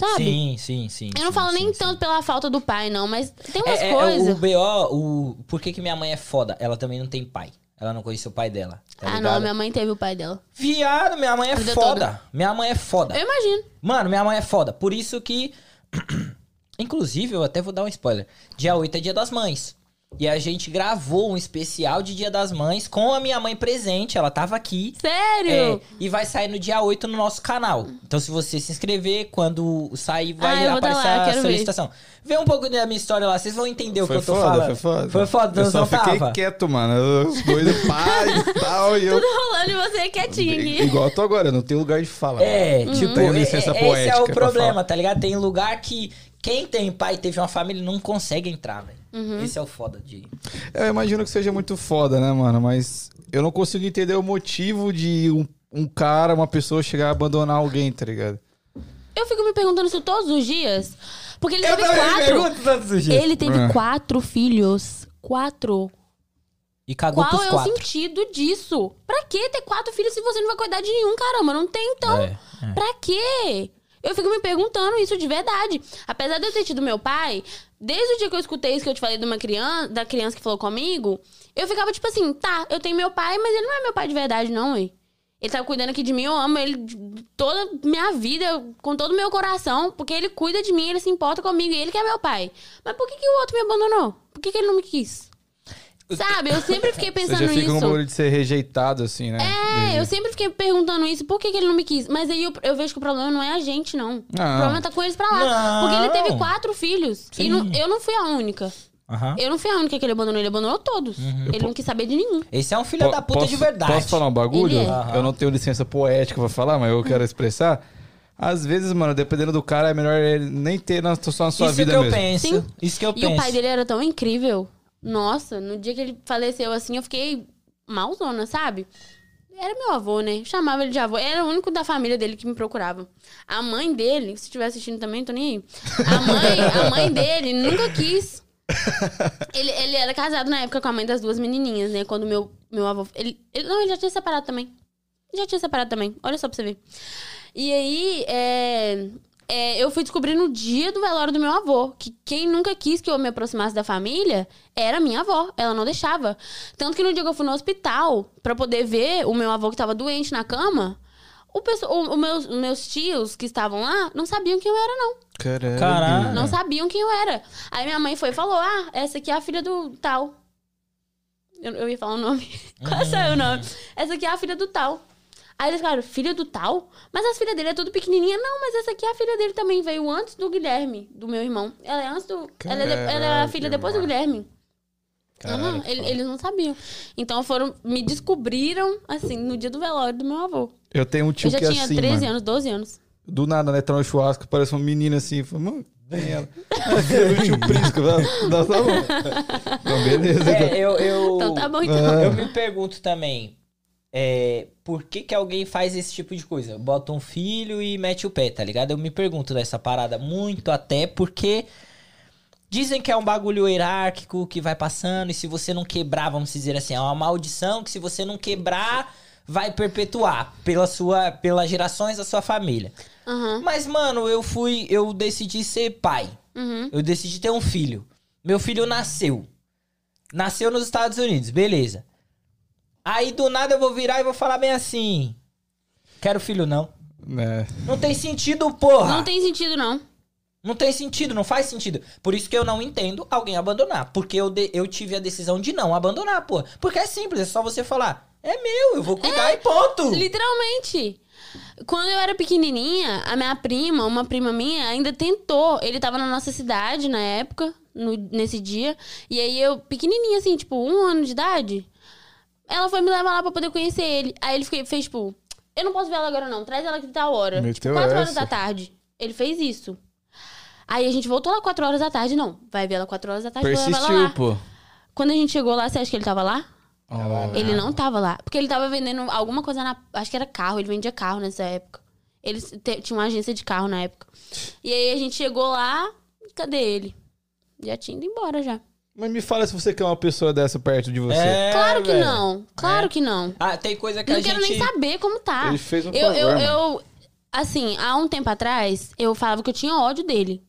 Sabe? Sim, sim, sim. Eu não sim, falo sim, nem sim. tanto pela falta do pai, não, mas tem umas É, é, coisas. o BO, o... por que, que minha mãe é foda? Ela também não tem pai. Ela não conhece o pai dela. Tá ah, ligado? não, minha mãe teve o pai dela. Viado, minha mãe é foda. toda. Minha mãe é foda. Eu imagino. Mano, minha mãe é foda. Por isso que. Inclusive, eu até vou dar um spoiler. Dia 8 é dia das mães. E a gente gravou um especial de Dia das Mães com a minha mãe presente. Ela tava aqui. É, Sério? e vai sair no dia 8 no nosso canal. Então, se você se inscrever, quando sair, vai Ah, aparecer lá, a quero ver. solicitação. Vê um pouco da minha história lá, vocês vão entender o Foi que eu tô foda, falando. foi foda. Foi foda, Eu só fiquei tava. quieto, mano. Os dois pais e tal, e eu... Tudo rolando e você quietinho aqui. Igual eu tô agora, eu não tenho lugar de fala. É, Uhum. tipo, Tenho é- licença é- esse é poética o problema, falar. tá ligado? Tem lugar que quem tem pai e teve uma família não consegue entrar, velho. Uhum. Esse é o foda de. Eu imagino que seja muito foda, né, mano? Mas eu não consigo entender o motivo de um, um cara, uma pessoa chegar a abandonar alguém, tá ligado? Eu fico me perguntando isso todos os dias. Porque ele Eu teve quatro. todos os dias. Ele teve É. quatro filhos. Quatro. E cagou Qual pros é o quatro. sentido disso? Pra que ter quatro filhos se você não vai cuidar de nenhum, caramba? Não tem, então. É, é. Pra quê? Eu fico me perguntando isso de verdade. Apesar de eu ter tido meu pai, desde o dia que eu escutei isso que eu te falei de uma criança, da criança que falou comigo, eu ficava tipo assim, tá, eu tenho meu pai, mas ele não é meu pai de verdade, não, ué. Ele tá cuidando aqui de mim, eu amo ele toda minha vida, com todo o meu coração, porque ele cuida de mim, ele se importa comigo, ele que é meu pai. Mas por que, que o outro me abandonou? Por que, que ele não me quis? Sabe, eu sempre fiquei Você pensando já fica com nisso. bagulho de ser rejeitado, assim, né? É, eu sempre fiquei perguntando isso, por que, que ele não me quis? Mas aí eu, eu vejo que o problema não é a gente, não. O Não. problema tá com eles pra lá. Não. Porque ele teve quatro filhos. E Sim. não- eu não fui a única. Aham. Eu não fui a única que ele abandonou, ele abandonou todos. Ele não quis saber de nenhum. Esse é um filho Po- da puta posso, de verdade. Posso falar um bagulho? É. Aham. Eu não tenho licença poética pra falar, mas eu quero expressar. Às vezes, mano, dependendo do cara, é melhor ele nem ter na, só na sua Isso vida que eu mesmo. penso. Sim. Isso que eu E penso. o pai dele era tão incrível. Nossa, no dia que ele faleceu assim, eu fiquei malzona, sabe? Era meu avô, né? Chamava ele de avô. Era o único da família dele que me procurava. A mãe dele, se estiver assistindo também, tô nem aí. A mãe, a mãe dele nunca quis. Ele, ele era casado na época com a mãe das duas menininhas, né? Quando meu, meu avô. Ele, ele- não, ele já tinha separado também. Já tinha separado também. Olha só pra você ver. E aí, é, é, eu fui descobrir no dia do velório do meu avô que quem nunca quis que eu me aproximasse da família era minha avó. Ela não deixava. Tanto que no dia que eu fui no hospital pra poder ver o meu avô que tava doente na cama, o pesso- o- o meus, os meus tios que estavam lá não sabiam quem eu era, não. Caralho. Não sabiam quem eu era. Aí minha mãe foi e falou: Ah, essa aqui é a filha do tal. Eu, eu ia falar o nome. Quase saiu o nome. Essa aqui é a filha do tal. Aí eles falaram, filha do tal? Mas as filhas dele é tudo pequenininha. Não, mas essa aqui é a filha dele também. Veio antes do Guilherme, do meu irmão. Ela é antes do... Ela é, de- ela é a filha depois do. Guilherme. Caralho, que ele- eles não sabiam. Então foram... Me descobriram, assim, no dia do velório do meu avô. Eu tenho um tio Eu já que é tinha assim, 13 mano. anos, 12 anos. Do nada, né? Tá no churrasco, parece uma menina assim. Fala, mano, vem ela. Do tio Prisco. Não, tá bom. Então, beleza. É, então. eu, eu, Então tá bom, então. Ah. eu me pergunto também. É, por que, que alguém faz esse tipo de coisa? Bota um filho e mete o pé, tá ligado? Eu me pergunto dessa parada muito até porque dizem que é um bagulho hierárquico que vai passando e se você não quebrar, vamos dizer assim, é uma maldição que se você não quebrar, vai perpetuar pela sua, pelas gerações da sua família. Aham. Mas, mano, eu fui. Eu decidi ser pai. Uhum. Eu decidi ter um filho. Meu filho nasceu. Nasceu nos Estados Unidos, beleza. Aí do nada eu vou virar e vou falar bem assim. Quero filho, não. É. Não tem sentido, porra. Não tem sentido, não. Não tem sentido, não faz sentido. Por isso que eu não entendo alguém abandonar. Porque eu, de- eu tive a decisão de não abandonar, pô. Porque é simples, é só você falar. É meu, eu vou cuidar e ponto. Literalmente. Quando eu era pequenininha, a minha prima, uma prima minha, ainda tentou. Ele tava na nossa cidade na época, no- nesse dia. E aí eu, pequenininha, assim, tipo, um ano de idade, ela foi me levar lá pra poder conhecer ele. Aí ele fiquei- fez, tipo, eu não posso ver ela agora não, traz ela que tal hora. Meteu tipo, quatro horas essa. da tarde. Ele fez isso. Aí a gente voltou lá quatro horas da tarde, não. Vai ver ela quatro horas da tarde. Persistiu, pô. Quando a gente chegou lá, você acha que ele tava lá? Ó. Ele não tava lá. Porque ele tava vendendo alguma coisa na. Acho que era carro, ele vendia carro nessa época. Ele te- tinha uma agência de carro na época. E aí a gente chegou lá, cadê ele? Já tinha ido embora já. Mas me fala se você quer uma pessoa dessa perto de você. É, claro que velho. não. Claro É. que não. Ah, tem coisa que Não a quero gente. nem saber como tá. Ele fez um eu, eu, favor, eu, assim, há um tempo atrás, eu falava que eu tinha ódio dele.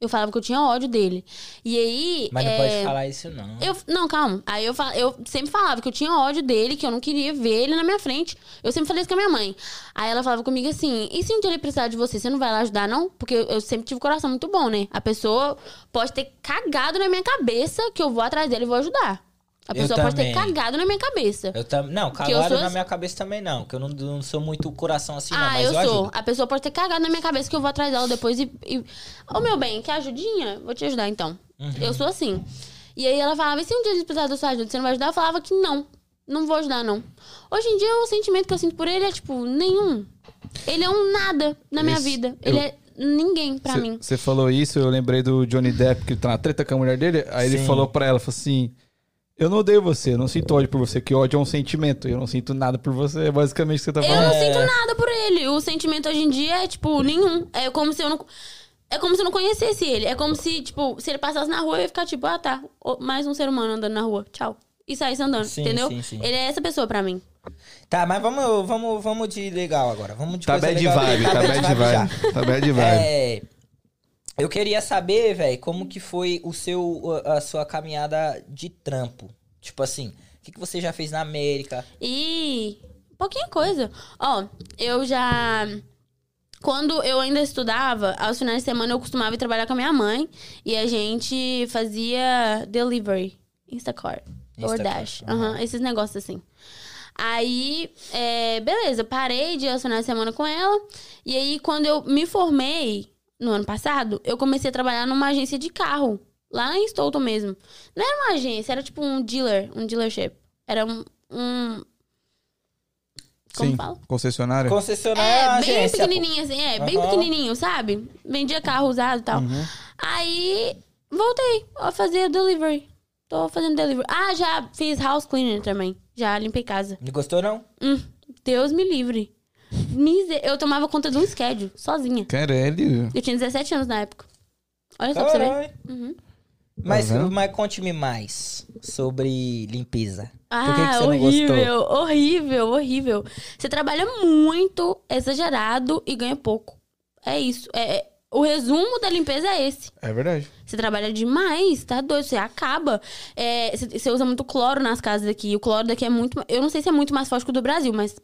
Eu falava que eu tinha ódio dele. E aí. Mas não é, pode falar isso, não. Eu, não, calma. Aí eu, fa- eu sempre falava que eu tinha ódio dele, que eu não queria ver ele na minha frente. Eu sempre falei isso com a minha mãe. Aí ela falava comigo assim: e se um dia ele precisar de você, você não vai lá ajudar, não? Porque eu, eu sempre tive um coração muito bom, né? A pessoa pode ter cagado na minha cabeça que eu vou atrás dele e vou ajudar. A Eu pessoa pode ter cagado na minha cabeça. Eu tam... Não, Porque eu cagado na minha cabeça também não. Que eu não, não sou muito coração assim, não. ah, Mas eu, eu, sou. ajudo. A pessoa pode ter cagado na minha cabeça que eu vou atrás dela depois e. e... Ô, meu bem, quer ajudinha? Vou te ajudar então. Uhum. Eu sou assim. E aí ela falava: e se um dia eles precisarem da sua ajuda, você não vai ajudar? Eu falava que não. Não vou ajudar, não. Hoje em dia, o sentimento que eu sinto por ele é, tipo, nenhum. Ele é um nada na minha Esse- vida. eu- Ele é ninguém pra mim. Você falou isso, eu lembrei do Johnny Depp, que ele tá na treta com a mulher dele. Aí ele Sim. falou pra ela, falou assim... Eu não odeio você, eu não sinto ódio por você, que ódio é um sentimento. Eu não sinto nada por você, é basicamente o que você tá Eu falando. não sinto nada por ele. O sentimento hoje em dia é, tipo, nenhum. É como se eu não. É como se eu não conhecesse ele. É como se, tipo, se ele passasse na rua, eu ia ficar tipo, ah, tá. Mais um ser humano andando na rua. Tchau. E saísse andando, Sim, entendeu? sim, sim. Ele é essa pessoa pra mim. Tá, mas vamos, vamos, vamos de legal agora. Vamos de Tá coisa bad legal. vibe, tá bad já. vibe. Tá bad vibe. É, eu queria saber, velho, como que foi o seu, a sua caminhada de trampo. Tipo assim, o que, que você já fez na América? E. Pouquinha coisa. Ó, eu já. Quando eu ainda estudava, aos finais de semana eu costumava ir trabalhar com a minha mãe. E a gente fazia delivery. Instacart. DoorDash. aham. aham, esses negócios assim. Aí, é, beleza, parei de ir aos finais de semana com ela. E aí, quando eu me formei, no ano passado, eu comecei a trabalhar numa agência de carro. Lá em Stoughton mesmo. Não era uma agência, era tipo um dealer, um dealership. Era um... um como Sim, fala? concessionária. Concessionária É, é bem agência, pequenininho, assim, é, bem Aham. pequenininho, sabe? Vendia carro usado e tal. Uhum. Aí, voltei a fazer delivery. Tô fazendo delivery. Ah, já fiz house cleaner também. Já limpei casa. Não gostou, não? Hum, Deus me livre. Miser... Eu tomava conta de um schedule, sozinha. Caralho. Eu tinha 17 anos na época. Olha só pra você ver. Uhum. Mas, Tá vendo? mas conte-me mais sobre limpeza. Por que, Ah, que você não horrível, gostou? horrível, horrível. Você trabalha muito, exagerado e ganha pouco. É isso. É, é- o resumo da limpeza é esse. É verdade. Você trabalha demais, tá doido, você acaba. É, você, você usa muito cloro nas casas daqui. O cloro daqui é muito. Eu não sei se é muito mais forte que o do Brasil, mas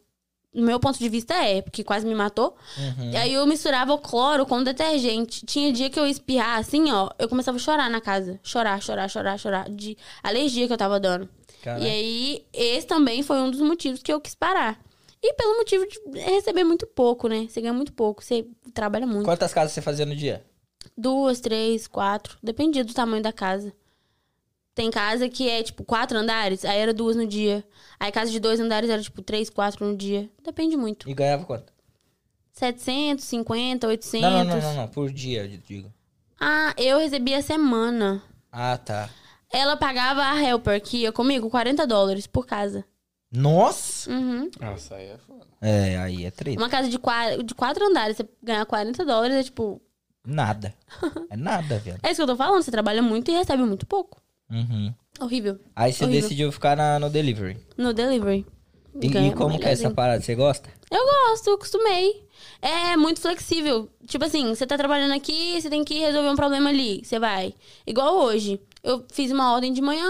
no meu ponto de vista é, porque quase me matou. Uhum. E aí eu misturava o cloro com detergente. Tinha dia que eu espirrar assim, ó. Eu começava a chorar na casa. Chorar, chorar, chorar, chorar. De alergia que eu tava dando. Caralho. E aí, esse também foi um dos motivos que eu quis parar. E pelo motivo de receber muito pouco, né? Você ganha muito pouco, você trabalha muito. Quantas casas você fazia no dia? Duas, três, quatro. Dependia do tamanho da casa. Tem casa que é, tipo, quatro andares, aí era duas no dia. Aí casa de dois andares era, tipo, três, quatro no dia. Depende muito. E ganhava quanto? 750, 800. Não, não, não, não, não. Por dia, eu digo. Ah, eu recebia a semana. Ah, tá. Ela pagava a helper que ia comigo 40 dólares por casa. Nossa! Uhum. Nossa, aí é foda. É, aí é treta. Uma casa de quatro, de quatro andares, você ganhar 40 dólares é tipo. Nada. É nada, velho. É isso que eu tô falando, você trabalha muito e recebe muito pouco. Uhum. Horrível. Aí você Horrível. decidiu ficar na, no delivery. No delivery. E, e como que é essa parada? Você gosta? Eu gosto, eu acostumei. É muito flexível. Tipo assim, você tá trabalhando aqui, você tem que resolver um problema ali. Você vai. Igual hoje. Eu fiz uma ordem de manhã,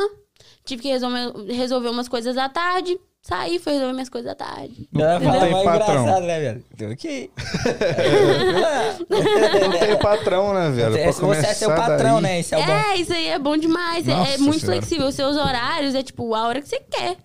tive que resolver, resolver umas coisas à tarde. Saí, fui resolver minhas coisas à tarde. Não, não tem patrão. engraçado, né, velho? Tô aqui. Não tem patrão, né, velho? É, Pra se você é seu patrão, daí- né? Isso é o bom. É, isso aí é bom demais. É- é Nossa muito Senhora. flexível. Os seus horários é tipo a hora que você quer.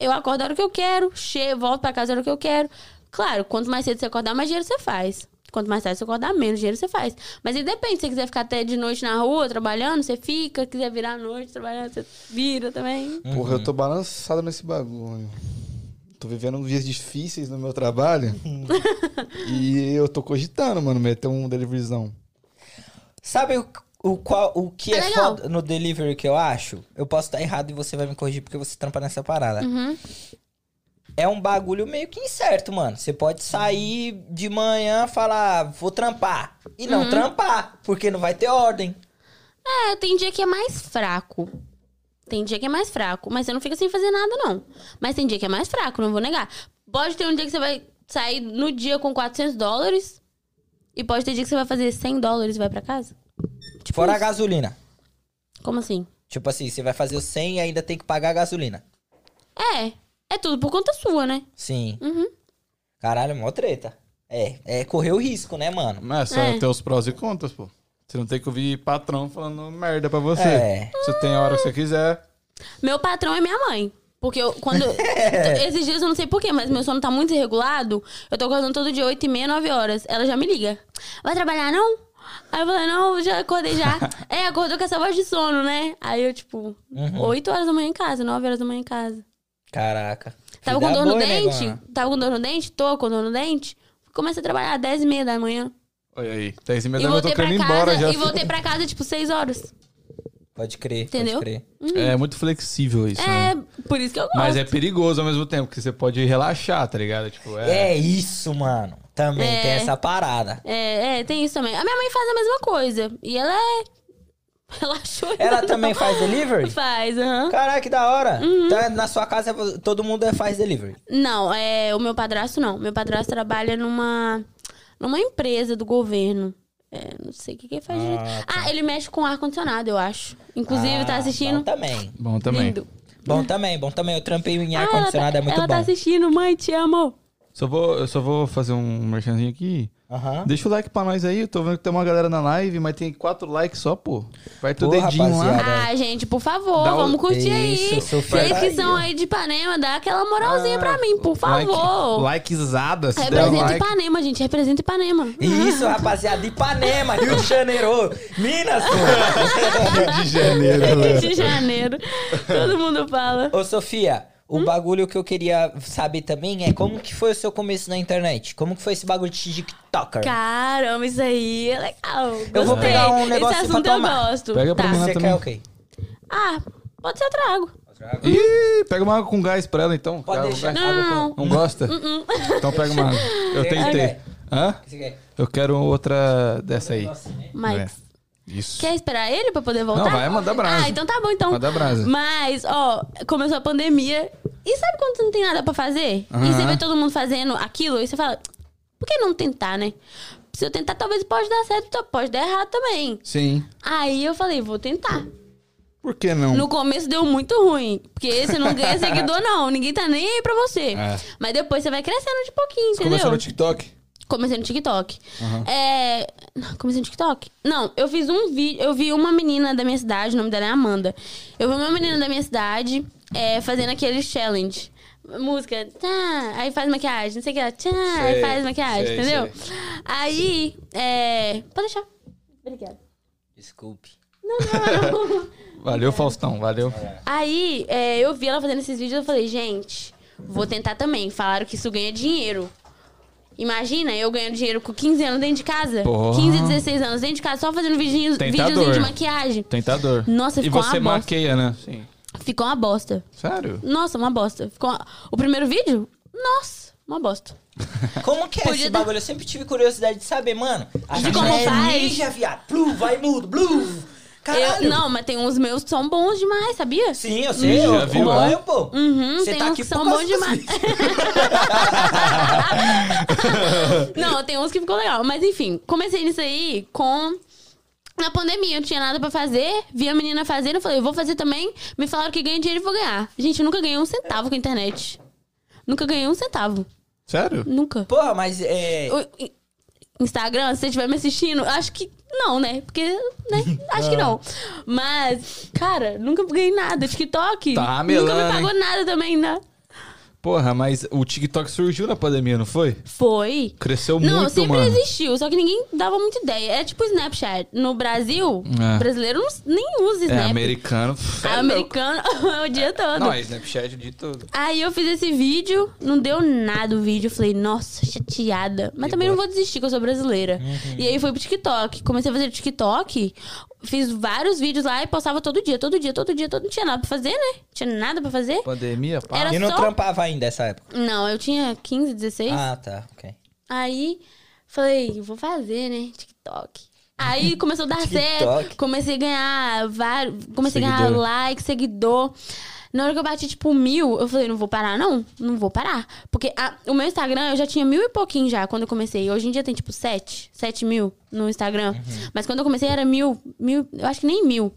Eu acordo a hora que eu quero, chego, volto pra casa a hora que eu quero. Claro, quanto mais cedo você acordar, mais dinheiro você faz. Quanto mais tarde você acordar, menos dinheiro você faz. Mas aí depende, se você quiser ficar até de noite na rua trabalhando, você fica. quiser virar à noite trabalhando, você vira também. Porra, eu tô balançado nesse bagulho. Tô vivendo dias difíceis no meu trabalho. e eu tô cogitando, mano, meter um deliveryzão. Sabe o, o, qual, o que É é, foda no delivery que eu acho? Eu posso estar errado e você vai me corrigir porque você trampa nessa parada. Uhum. É um bagulho meio que incerto, mano. Você pode sair de manhã e falar, vou trampar. E não Uhum. trampar, porque não vai ter ordem. É, tem dia que é mais fraco. Tem dia que é mais fraco, mas você não fica sem fazer nada, não. Mas tem dia que é mais fraco, não vou negar. Pode ter um dia que você vai sair no dia com 400 dólares e pode ter dia que você vai fazer 100 dólares e vai pra casa. Tipo Fora a isso. gasolina. Como assim? Tipo assim, você vai fazer o 100 e ainda tem que pagar a gasolina. É, é tudo por conta sua, né? Sim. Uhum. Caralho, mó treta. É, é correr o risco, né, mano? Mas é só É. ter os prós e contras, pô. Você não tem que ouvir patrão falando merda pra você. É. Você tem a hora que você quiser. Meu patrão é minha mãe. Porque eu, quando. esses dias eu não sei porquê, mas meu sono tá muito irregulado. Eu tô acordando todo dia 8 e meia, 9 horas. Ela já me liga. Vai trabalhar, não? Aí eu falei, não, já acordei já. é, acordou com essa voz de sono, né? Aí eu, tipo, Uhum. 8 horas da manhã em casa, 9 horas da manhã em casa. Caraca. Tava com Vida dor no dente? negona? Tava com dor no dente? Tô com dor no dente. Comecei a trabalhar às 10 e meia da manhã. Olha aí. 10 e meia da manhã eu tô querendo ir casa, embora já. e voltei pra casa, tipo, 6 horas. Pode crer, Entendeu? pode crer. É muito flexível isso, né? É, por isso que eu gosto. Mas é perigoso ao mesmo tempo, porque você pode relaxar, tá ligado? Tipo, é. É isso, mano. Também É. tem essa parada. É, é, tem isso também. A minha mãe faz a mesma coisa. E ela é. Relaxou. Ela também faz delivery? Faz, aham. Caraca, que da hora. Uhum. Então, na sua casa, todo mundo é- faz delivery. Não, é o meu padrasto não. Meu padrasto trabalha numa numa empresa do governo. É, não sei o que, que ele faz Ah, direito. tá. Ah, ele mexe com ar-condicionado, eu acho. Inclusive, Ah, tá assistindo. Bom também. Bom também. Lindo. Bom também, bom também. Eu trampei em Ah, ar-condicionado, ela é muito ela bom. tá assistindo, mãe, te amo. Só vou, eu só vou fazer um merchanzinho aqui. Aham. Deixa o like pra nós aí. Eu tô vendo que tem uma galera na live, mas tem quatro likes só, pô. Vai teu dedinho lá. rapaziada. Ah, gente, por favor, Dá o- vamos curtir Isso, aí. Vocês que são aí de Ipanema, dá aquela moralzinha pra mim, por favor. Like, likezada. Se der Representa like. Ipanema, gente. Representa Ipanema. Isso, rapaziada. Ipanema, Rio de Janeiro. Minas, pô. Rio de Janeiro, Rio velho. de Janeiro. Todo mundo fala. Ô, Sofia, Hum? o bagulho que eu queria saber também é como que foi o seu começo na internet? Como que foi esse bagulho de TikToker? Caramba, isso aí é legal. Gostei. Eu vou pegar um negocinho Esse assunto pra tomar. eu gosto. Pega pra tá. mim. Você também. quer o quê? Ah, pode ser eu trago. Ih, pega uma água com gás pra ela, então. Pode Água deixar. Não. com- Não gosta? Uh-uh. Então pega uma água. Eu tentei. Hã? Eu quero outra dessa aí. Mas, Isso. quer esperar ele pra poder voltar? Não, vai mandar brasa. Ah, então tá bom, então. Manda brasa. Mas, ó, começou a pandemia. E sabe quando você não tem nada pra fazer? E Aham. você vê todo mundo fazendo aquilo, e você fala, por que não tentar, né? Se eu tentar, talvez pode dar certo, pode dar errado também. Sim. Aí eu falei, vou tentar. Por que não? No começo deu muito ruim. Porque você não ganha seguidor, não. Ninguém tá nem aí pra você. É. Mas depois você vai crescendo de pouquinho, Você entendeu? começou no TikTok? Comecei no TikTok. É. não, Comecei no TikTok? Não, eu fiz um vídeo. Eu vi uma menina da minha cidade, o nome dela é Amanda. Eu vi uma menina da minha cidade é, fazendo aquele challenge. Música, tá, aí faz maquiagem, não sei o que, lá, tchá, aí faz maquiagem, sei, entendeu? sei. Aí, é. Pode deixar. Obrigada. Desculpe. Não, não, não. Valeu, Faustão. Valeu. Aí, é, eu vi ela fazendo esses vídeos e eu falei, gente, vou tentar também. Falaram que isso ganha dinheiro. Imagina, eu ganhando dinheiro com 15 anos dentro de casa. Porra. 15, 16 anos dentro de casa, só fazendo videozinho de maquiagem. Tentador. Nossa, E ficou você uma bosta. maqueia, né? Sim. Ficou uma bosta. Sério? Nossa, uma bosta. Ficou uma- O primeiro vídeo? Nossa, uma bosta. Como que é Podia esse dar- bagulho? Eu sempre tive curiosidade de saber, mano. A De gente como é faz. ninja, viado. Blue, vai mudo, blue. Caralho. Eu- não, mas tem uns meus que são bons demais, sabia? Sim, eu sei, Já eu acompanho, pô. Uhum, Você tem tá uns aqui que são bons demais. não, tem uns que ficou legal. Mas enfim, comecei nisso aí com. Na pandemia, eu não tinha nada pra fazer. Vi a menina fazendo, eu falei, eu vou fazer também. Me falaram que ganha dinheiro e vou ganhar. Gente, eu nunca ganhei um centavo com a internet. Nunca ganhei um centavo. Sério? Nunca. Porra, mas é. I- Instagram, se você estiver me assistindo, acho que não, né? Porque, né? Acho que não. Mas, cara, nunca ganhei nada. TikTok. Tá nunca me pagou nada também, né? Porra, mas o TikTok surgiu na pandemia, não foi? Foi. Cresceu Não, muito, sempre mano. existiu, só que ninguém dava muita ideia. É tipo Snapchat. No Brasil, É. brasileiro não- nem usa É, Snap. americano. Ah, americano o dia todo. Não, é Snapchat de tudo. Aí eu fiz esse vídeo, não deu nada o vídeo. Falei, nossa, chateada. Mas também não vou desistir, que eu sou brasileira. Uhum. E aí foi pro TikTok. Comecei a fazer TikTok, fiz vários vídeos lá e postava todo dia, todo dia, todo dia. Todo... Não tinha nada pra fazer, né? Não tinha nada pra fazer. Pandemia, pá. Era E não só- trampava ainda essa época. Não, eu tinha 15, 16. Ah, tá, ok. Aí falei, vou fazer, né? TikTok. Aí começou a dar TikTok. certo. Comecei a ganhar vários. Comecei a ganhar Seguidor. like, seguidor. Na hora que eu bati, tipo, mil, eu falei, não vou parar, não. Não vou parar. Porque a- o meu Instagram, eu já tinha mil e pouquinho já quando eu comecei. Hoje em dia tem, tipo, sete. Sete mil no Instagram. Mas quando eu comecei era mil. Mil. Eu acho que nem mil.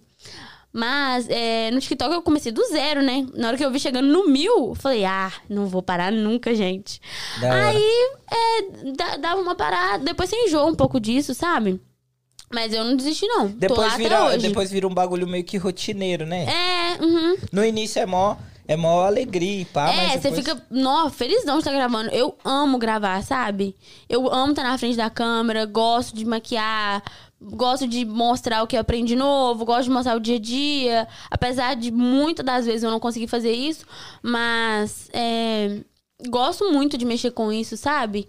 Mas é, no TikTok eu comecei do zero, né? Na hora que eu vi chegando no mil, eu falei, ah, não vou parar nunca, gente. Da. Aí, é, dava uma parada. Depois você enjoa um pouco disso, sabe? Mas eu não desisti, não. Depois vira, depois vira um bagulho meio que rotineiro, né? É, uhum. No início é mó, é mó alegria e pá, é, mas você depois... fica, nó, felizão de estar gravando. Eu amo gravar, sabe? Eu amo estar na frente da câmera, gosto de maquiar, gosto de mostrar o que eu aprendi novo, gosto de mostrar o dia a dia. Apesar de muitas das vezes eu não conseguir fazer isso, mas é, gosto muito de mexer com isso, sabe?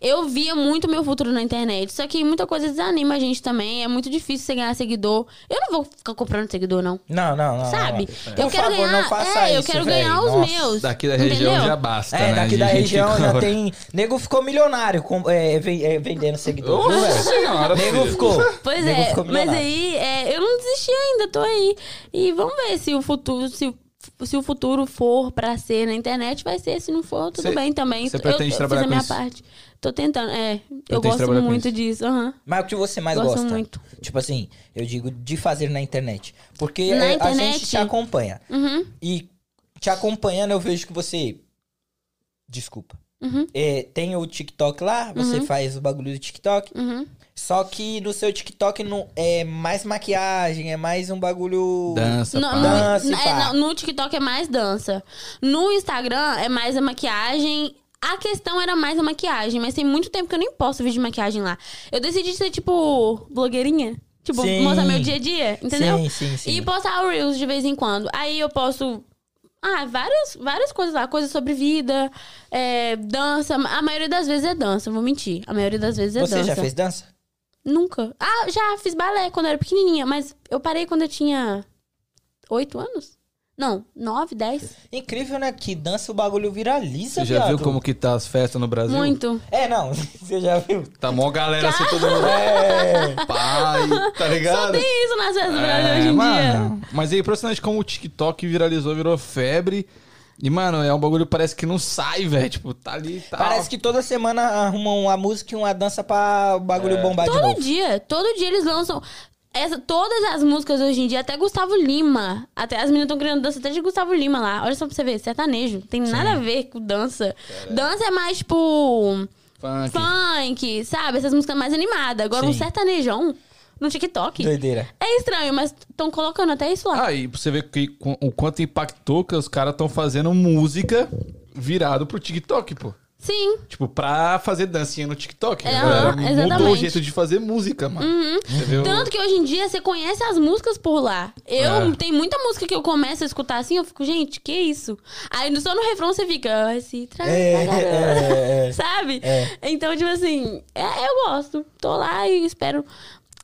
Eu via muito meu futuro na internet. Só que muita coisa desanima a gente também. É muito difícil você ganhar seguidor. Eu não vou ficar comprando seguidor, não. Não, não, não. Sabe? não. Eu Por quero favor, ganhar. não faça é, eu isso, quero velho. ganhar os Nossa. meus. Daqui da região entendeu? já basta, É, né? daqui De da região que já tem. Nego ficou milionário com, é, é, vendendo seguidor, Nossa senhora, Nego ficou. Pois nego é, ficou mas aí é, eu não desisti ainda, tô aí. E vamos ver se o futuro, se, se o futuro for pra ser na internet, vai ser. Se não for, tudo Cê- bem também. cê Eu- pretende eu, trabalhar fiz a com minha isso? parte. Tô tentando, é. eu gosto muito isso? disso. aham. Mas o que você mais Gosto gosta? muito. Tipo assim, eu digo de fazer na internet. Porque Na é, a internet? gente te acompanha. Uhum, E te acompanhando, eu vejo que você. Desculpa. uhum, É, tem o TikTok lá, você faz o bagulho do TikTok. Só que no seu TikTok não é mais maquiagem, é mais um bagulho. Dança, No, pá. no- Dança e é, pá. não, no TikTok é mais dança. No Instagram é mais a maquiagem. A questão era mais a maquiagem, mas tem muito tempo que eu nem posto vídeo de maquiagem lá. Eu decidi ser, tipo, blogueirinha. Tipo, Sim. mostrar meu dia a dia, entendeu? Sim, sim, sim. E postar o Reels de vez em quando. Aí eu posto. Ah, várias, várias coisas lá. Coisas sobre vida, é, dança. A maioria das vezes é dança, vou mentir. A maioria das vezes é Você dança. já fez dança? Nunca. Ah, já fiz balé quando eu era pequenininha, mas eu parei quando eu tinha oito anos? Não, nove, dez. Incrível, né? Que dança o bagulho viraliza, Você já viu viado. como que tá as festas no Brasil? Muito. É, não. Você já viu? Tá mó galera assim, todo mundo. É. Pai, tá ligado? Tem isso nas festas do Brasil É, hoje em mano. Mas é impressionante como o TikTok viralizou, virou febre. E, mano, é um bagulho que parece que não sai, velho. Tipo, tá ali e tal. Parece que toda semana arrumam uma música e uma dança pra o bagulho É. bombar de dia. novo. Todo dia. Todo dia eles lançam. Essa, todas as músicas hoje em dia, até Gustavo Lima. Até as meninas estão criando dança até de Gustavo Lima lá. Olha só pra você ver, sertanejo. Tem nada a ver com dança. Dança é mais tipo. Funk. funk, sabe? Essas músicas mais animadas. Agora um Sim. sertanejão no TikTok. Doideira. É estranho, mas estão colocando até isso lá. Ah, e pra você ver que, o quanto impactou que os caras estão fazendo música virado pro TikTok, pô. Sim. Tipo, pra fazer dancinha no TikTok. É, mudou o exatamente. Uhum. jeito de fazer música, mano. Você viu? Tanto que hoje em dia você conhece as músicas por lá. Eu É. tem muita música que eu começo a escutar assim, eu fico, gente, que isso? Aí só no refrão você fica, "Ai, se tra- É, é, é. sabe? É. Então, tipo assim, é, eu gosto. Tô lá e espero.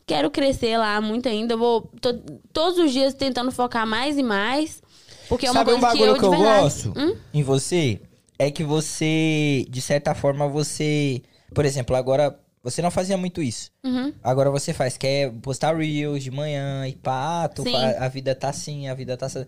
Quero crescer lá muito ainda. Eu vou tô, todos os dias tentando focar mais e mais. Porque é uma Sabe um coisa que bagulho eu, que eu, verdade- gosto Hum? em você? É que você, de certa forma, você. Por exemplo, agora Você não fazia muito isso. Uhum. Agora você faz, quer postar reels de manhã e Sim. fa- a vida tá assim, a vida tá assim.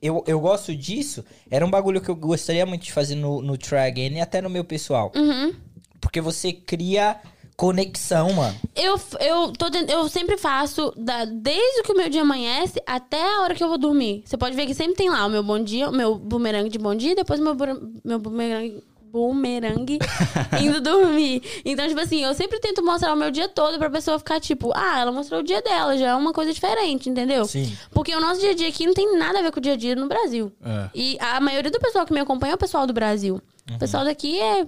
Eu, eu gosto disso. Era um bagulho que eu gostaria muito de fazer no, no Try Again e até no meu pessoal. Uhum. Porque você cria conexão, mano. Eu, eu, tô, eu sempre faço, da- desde que o meu dia amanhece até a hora que eu vou dormir. Você pode ver que sempre tem lá o meu bom dia, o meu bumerangue de bom dia, e depois o meu, meu bumerangue, bumerangue indo dormir. Então, tipo assim, eu sempre tento mostrar o meu dia todo pra pessoa ficar tipo, ah, ela mostrou o dia dela, já é uma coisa diferente, entendeu? Sim. Porque o nosso dia a dia aqui não tem nada a ver com o dia a dia no Brasil. É. E a maioria do pessoal que me acompanha é o pessoal do Brasil. Uhum. O pessoal daqui é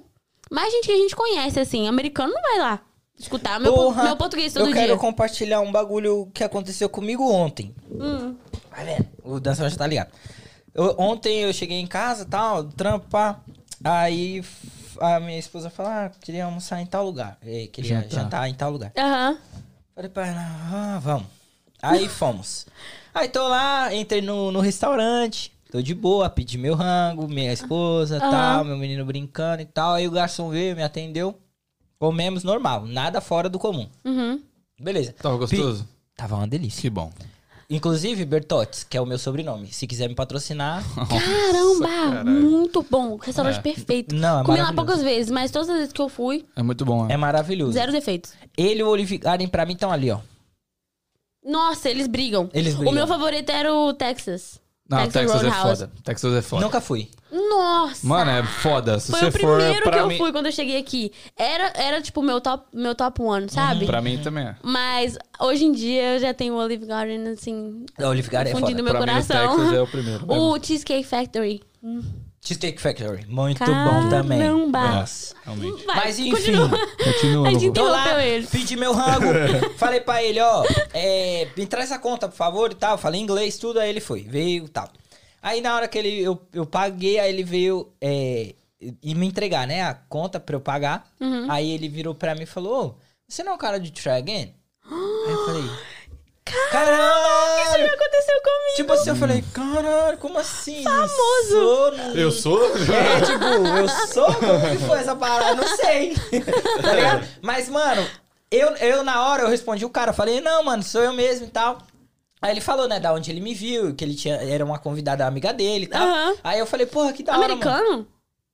mais gente que a gente conhece, assim. Americano não vai lá escutar meu, po- Porra, meu português todo eu quero dia. compartilhar um bagulho que aconteceu comigo ontem. Hum. Vai vendo? O dançador já tá ligado. Eu- ontem eu cheguei em casa tal, trampo, pá. Aí a minha esposa falou: ah, queria almoçar em tal lugar. Eh, queria Jantar. jantar. em tal lugar. Aham. Falei pra ela, ah, vamos. Aí fomos. Aí tô lá, entrei no, no restaurante, tô de boa, pedi meu rango, minha esposa Aham. tal, meu menino brincando e tal. Aí o garçom veio, me atendeu. Comemos normal, nada fora do comum. Uhum. Beleza. Tava gostoso? Tava uma delícia. Que bom. Inclusive, Bertotes, que é o meu sobrenome. Se quiser me patrocinar. Caramba, caralho. muito bom. Restaurante É. perfeito. Não, é Comi lá poucas vezes, mas todas as vezes que eu fui, É muito bom, É né? maravilhoso. zero defeitos. Ele e o Olive Garden pra mim estão ali, ó. Nossa, eles brigam. Eles brigam. O meu favorito era o Texas. Não, Texas Texas é Roadhouse. foda. Texas é foda. Nunca fui. Nossa! Mano, é foda. Se Foi você o for primeiro pra que eu mim... fui quando eu cheguei aqui. Era, era tipo meu top, meu top one, sabe? Pra mim também é. Mas hoje em dia eu já tenho o Olive Garden, assim, O Olive Garden é fundindo foda. meu Pra mim, o coração. Texas é o primeiro. O Cheesecake Factory. Cheesecake Factory. Muito Caramba. bom também. Nossa, realmente. Vai, Mas enfim. continua. Continua. A gente Tô lá, ele. pedi meu rango. falei pra ele, ó, é, me traz a conta, por favor, e tal. Falei inglês, tudo, aí ele foi. Veio e tal. Aí na hora que ele, eu, eu paguei, aí ele veio é, e me entregar, né, a conta pra eu pagar. Uhum. Aí ele virou pra mim e falou, ô, você não é o cara de Try Again? aí eu falei, caralho! Isso já aconteceu comigo. Tipo assim, eu falei, caralho, como assim? Famoso. Sou, Eu sou? é, tipo, eu sou? Como que foi essa parada? Não sei. tá ligado? Mas, mano, eu, eu na hora eu respondi o cara, falei, não, mano, sou eu mesmo e tal. Aí ele falou, né, da onde ele me viu, que ele tinha, era uma convidada amiga dele e tal. Aham. Aí eu falei, porra, que da hora, mano.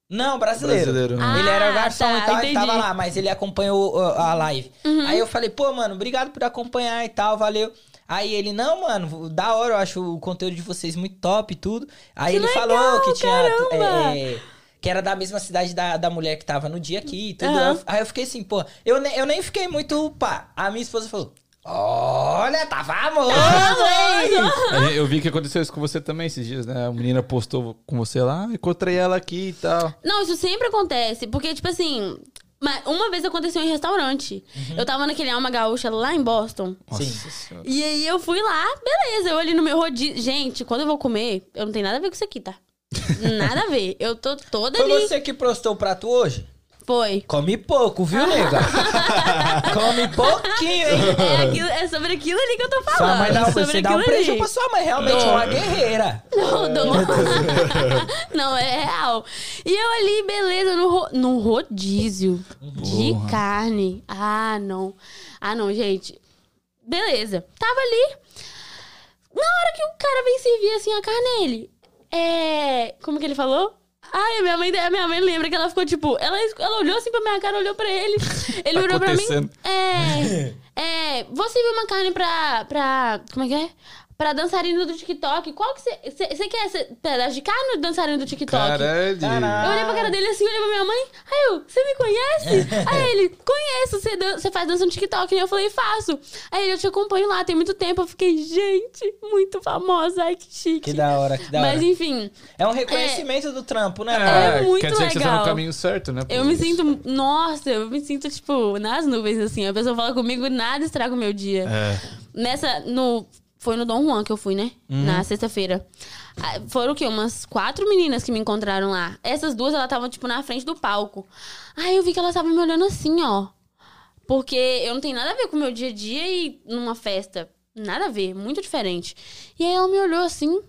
Não, brasileiro. Brasileiro. Ah, ele era garçom tá, e tal, ele entendi. tava lá, mas ele acompanhou uh, a live. Uhum. Aí eu falei, pô, mano, obrigado por acompanhar e tal, valeu. Aí ele, não, mano, da hora, eu acho o conteúdo de vocês muito top e tudo. Aí Que ele legal, falou que tinha. é, é, que era da mesma cidade da, da mulher que tava no dia aqui e tudo. Aham. Aí eu fiquei assim, pô, eu, ne- eu nem fiquei muito pá. A minha esposa falou: Olha, tá famoso, hein? Eu vi que aconteceu isso com você também esses dias, né? A menina postou com você lá, encontrei ela aqui e tal. Não, isso sempre acontece. Porque, tipo assim, ma- uma vez aconteceu em restaurante. Uhum. Eu tava naquele Alma Gaúcha lá em Boston. Nossa Sim. E aí eu fui lá, beleza, eu ali no meu rodízio. Gente, quando eu vou comer, eu não tenho nada a ver com isso aqui, tá? Nada a ver. Eu tô toda Foi ali. você que postou o prato hoje? Foi. Come pouco, viu, nega? Come pouquinho, hein? É, aquilo- é sobre aquilo ali que eu tô falando. Sua mãe dá, sobre você dá um aquilo ali. preju pra sua mãe, realmente Dou. uma guerreira. Não, dou. não, é real. E eu ali, beleza, no, ro- no rodízio de Porra. carne. Ah, não. Ah, não, gente. Beleza. Tava ali. Na hora que o cara vem servir assim a carne, ele. É. Como que ele falou? Ai, a minha mãe, a minha mãe lembra que ela ficou tipo. Ela, ela olhou assim pra minha cara, olhou pra ele. Ele olhou pra mim. É. É. Você viu uma carne pra. pra. Como é que é? Pra dançarino do TikTok. Qual que você. Você quer esse pedaço de carne ou dançarino do TikTok? Caralho. Eu olhei pra cara dele assim, olhei pra minha mãe. Aí eu, você me conhece? Aí ele, conheço, você, dan- faz dança no TikTok. E eu falei, faço. Aí ele, eu te acompanho lá, tem muito tempo. Eu fiquei, gente, muito famosa. Ai, que chique. Que da hora, que da hora. Mas enfim, É um reconhecimento do trampo, né? É mano? muito quer dizer que você tá no legal. caminho certo, né? eu me sinto. Nossa, eu me sinto, tipo, nas nuvens, assim. A pessoa fala comigo, nada estraga o meu dia. É. Nessa. No, foi no Dom Juan que eu fui, né? Na sexta-feira. Ah, Foram o quê? Umas quatro meninas que me encontraram lá. Essas duas, elas estavam, tipo, na frente do palco. Aí eu vi que elas estavam me olhando assim, ó. Porque eu não tenho nada a ver com o meu dia a dia e numa festa. Nada a ver, muito diferente. E aí ela me olhou assim.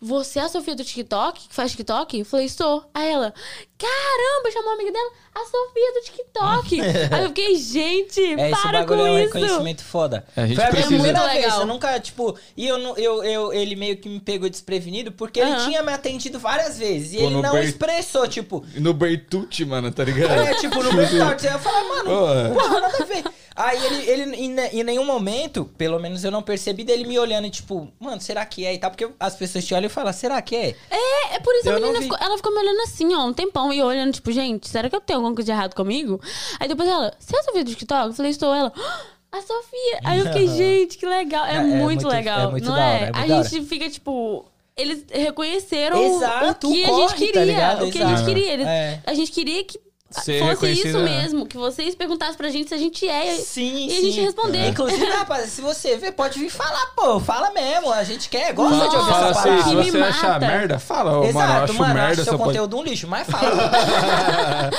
Você é a Sofia do TikTok, que faz TikTok? Eu falei, sou. Aí ela, caramba, chamou a amiga dela, a Sofia do TikTok. Aí eu fiquei, gente, É, esse para bagulho com é um isso. reconhecimento foda. É, a gente Foi a minha primeira Muito vez. legal. Eu nunca, tipo... E eu, não- eu, eu, ele meio que me pegou desprevenido porque ele Aham. tinha me atendido várias vezes. E Pô, ele não Ber- expressou, tipo... No Bertucci, mano, tá ligado? É, tipo, no. Aí eu falei, mano, Pô, porra, nada a ver. Aí ele, ele em, em nenhum momento, pelo menos eu não percebi dele me olhando e tipo, mano, será que é e tal? Porque as pessoas te olham e falam, será que é? É, é por isso Eu a não menina ficou, ela ficou me olhando assim, ó, um tempão, e olhando, tipo, gente, será que eu tenho alguma coisa de errado comigo? Aí depois ela, você é a Sofia do TikTok? Eu falei, estou. Ela, "Ah, a Sofia. Aí eu fiquei, gente, que legal. É, É, é muito, legal, é muito não da hora, é? é muito a da hora. gente fica, tipo. Eles reconheceram o- Exato, o que o a gente corre, queria. tá o que a gente Exato. queria. Eles- É. A gente queria que Ser fosse reconhecido, isso mesmo. Que vocês perguntassem pra gente se a gente é. Sim, e sim. a gente responder. Inclusive, rapaz, se você vê, pode vir falar, pô. Fala mesmo. A gente quer, gosta Nossa, de ouvir Fala essa assim, se me você achar mata. merda, fala, ô, Exato, mano, eu acho mano, merda, acho seu só pode... conteúdo um lixo, mas fala.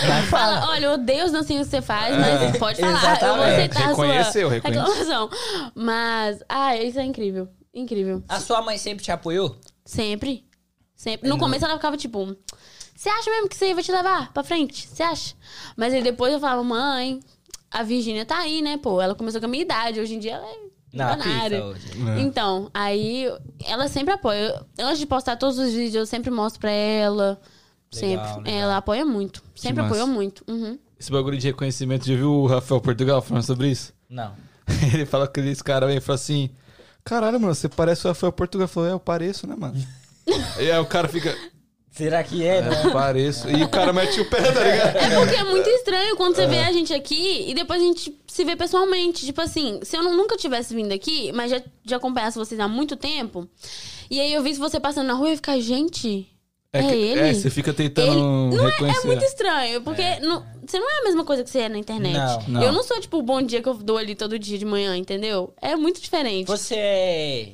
mas Fala, fala. olha, eu odeio os dancinhos que você faz, mas pode falar. Eu vou Exatamente. aceitar a sua Reconheceu, reconheceu. reclamação. Mas, ah, isso é incrível. Incrível. A sua mãe sempre te apoiou? Sempre. Sempre. No começo ela ficava tipo, você acha mesmo que isso aí vai te levar pra frente? Você acha? Mas aí depois eu falava, mãe, a Virgínia tá aí, né, pô? Ela começou com a minha idade, hoje em dia ela é Na pizza hoje. É. Então, aí ela sempre apoia. Eu- Antes de postar todos os vídeos, eu sempre mostro pra ela. Sempre. legal. Ela apoia muito. Sempre massa. apoiou muito. Uhum. Esse bagulho de reconhecimento, já viu o Rafael Portugal falando sobre isso? Não. Ele fala que esse cara vem e fala assim: Caralho, mano, você parece o Rafael Portugal. Falou, é, eu pareço, né, mano? e aí o cara fica, Será que é, né? é, pareço. E o cara mete o pé, tá ligado? É porque é muito estranho quando você vê a gente aqui e depois a gente se vê pessoalmente. Tipo assim, se eu não- nunca tivesse vindo aqui, mas já, já acompanhasse vocês há muito tempo, e aí eu visse você passando na rua e ficar, gente, é, que- ele? É, você fica tentando Ele- não é, reconhecer. é muito estranho, porque não- você não é a mesma coisa que você é na internet. Não. Não. Eu não sou, tipo, o bom dia que eu dou ali todo dia de manhã, entendeu? É muito diferente. Você é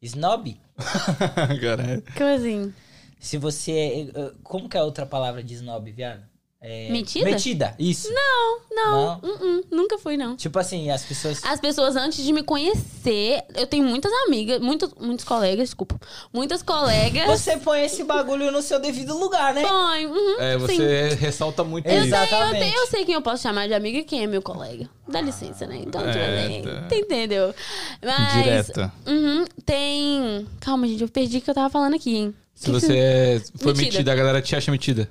snob? Caralho. Como assim? Se você é... uh, Como que é a outra palavra de snob, viado? É... Metida? Metida, isso. Não, Não? uh-uh, nunca fui, não. Tipo assim, as pessoas... As pessoas, antes de me conhecer, eu tenho muitas amigas, muitos, muitos colegas, desculpa. Muitas colegas. Você põe esse bagulho no seu devido lugar, né? Põe, uhum, É, sim. você ressalta muito Eu isso. sei, eu, Exatamente. tenho, eu sei quem eu posso chamar de amiga e quem é meu colega. Dá licença, né? Então, É, assim, tá. tu entendeu? Mas. Direta. Uhum, tem. Calma, gente, eu perdi o que eu tava falando aqui, hein? Se Que você é- foi Metida. metida, a galera te acha metida.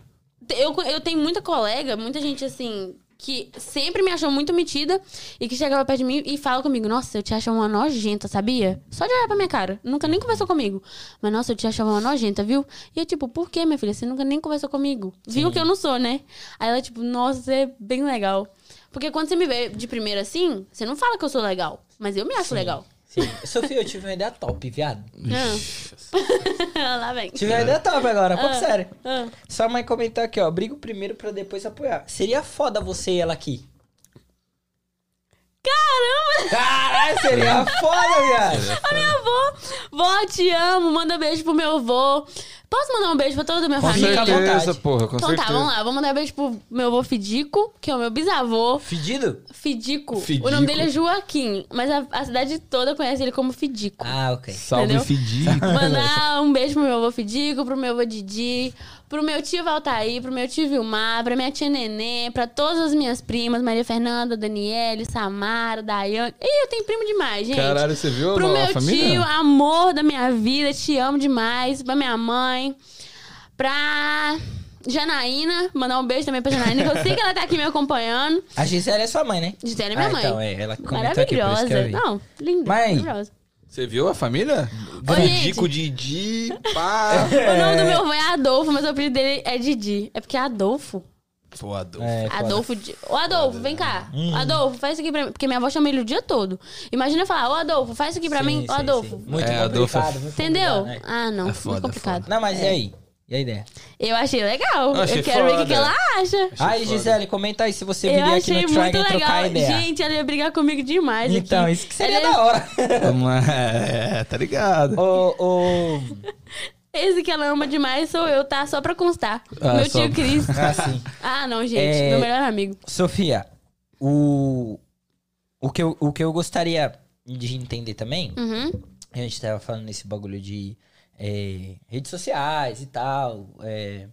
Eu, eu tenho muita colega, muita gente assim, que sempre me achou muito metida e que chegava perto de mim e fala comigo: Nossa, eu te acho uma nojenta, sabia? Só de olhar pra minha cara. Nunca nem conversou comigo. Mas, nossa, eu te achava uma nojenta, viu? E eu, tipo, por quê, minha filha? Você nunca nem conversou comigo. Viu que eu não sou, né? Aí ela, tipo, nossa, você é bem legal. Porque quando você me vê de primeira assim, você não fala que eu sou legal. Mas eu me acho legal. Sim. Sofia, eu tive uma ideia top, viado. Ah. Lá vem. Tive uma ideia top agora, pouco sério. Ah. Sua mãe comentou aqui, ó. Brigo primeiro pra depois apoiar. Seria foda você e ela aqui. Caramba! Caralho, seria foda, viado. A minha avó. Vó, te amo. Manda beijo pro meu avô. Posso mandar um beijo pra toda a minha Com família? Certeza, porra, com Então certeza. tá, vamos lá. Vou mandar um beijo pro meu avô Fidico, que é o meu bisavô. Fedido? Fidico. Fidico. O nome dele é Joaquim, mas a, a cidade toda conhece ele como Fidico. Ah, ok. Salve, Entendeu? Fidico. Mandar um beijo pro meu avô Fidico, pro meu avô Didi, pro meu tio Valtaí, pro meu tio Vilmar, pra minha tia Nenê, pra todas as minhas primas, Maria Fernanda, Daniele, Samara, Daiane. Ih, eu tenho primo demais, gente. Caralho, você viu Pro meu família? tio, amor da minha vida, te amo demais. Pra minha mãe. Pra Janaína, mandar um beijo também pra Janaína, que eu sei que ela tá aqui me acompanhando. A Gisele é sua mãe, né? Gisele é minha ah, mãe. Então, é, ela comentou aqui, por isso que eu Maravilhosa. vi. Não, linda. Mãe. Maravilhosa. Você viu a família? Oi, Fidico, Didi, pá. O nome do meu avô é Adolfo, mas o apelido dele é Didi. É porque é Adolfo. Pô, Adolfo. É, foda. Adolfo. Di- Ô, Adolfo, vem cá. Hum. Adolfo, faz isso aqui pra mim. Porque minha avó chama ele o dia todo. Imagina eu falar, ô Adolfo, faz isso aqui pra Sim, mim. Ô, sim, Adolfo. sim. Muito É, Adolfo é complicado. muito Entendeu? complicado, né? Ah, não. É foda, muito complicado. Não, mas e aí? E a ideia? Eu achei legal. Eu achei eu quero ver o que foda. que ela acha. Aí, Gisele, comenta aí se você Eu viria aqui achei no muito Triangle trocar legal. ideia. Gente, ela ia brigar comigo demais então, aqui. isso que seria Ela da hora. É, tá ligado. Ô, ô... Esse que ela ama demais sou eu, tá? Só pra constar. Ah, Meu só- tio Cris. Assim. Ah, não, gente. É- Meu melhor amigo. Sofia, o... O que, eu, o que eu gostaria de entender também, Uhum. a gente tava falando nesse bagulho de é, redes sociais e tal. é,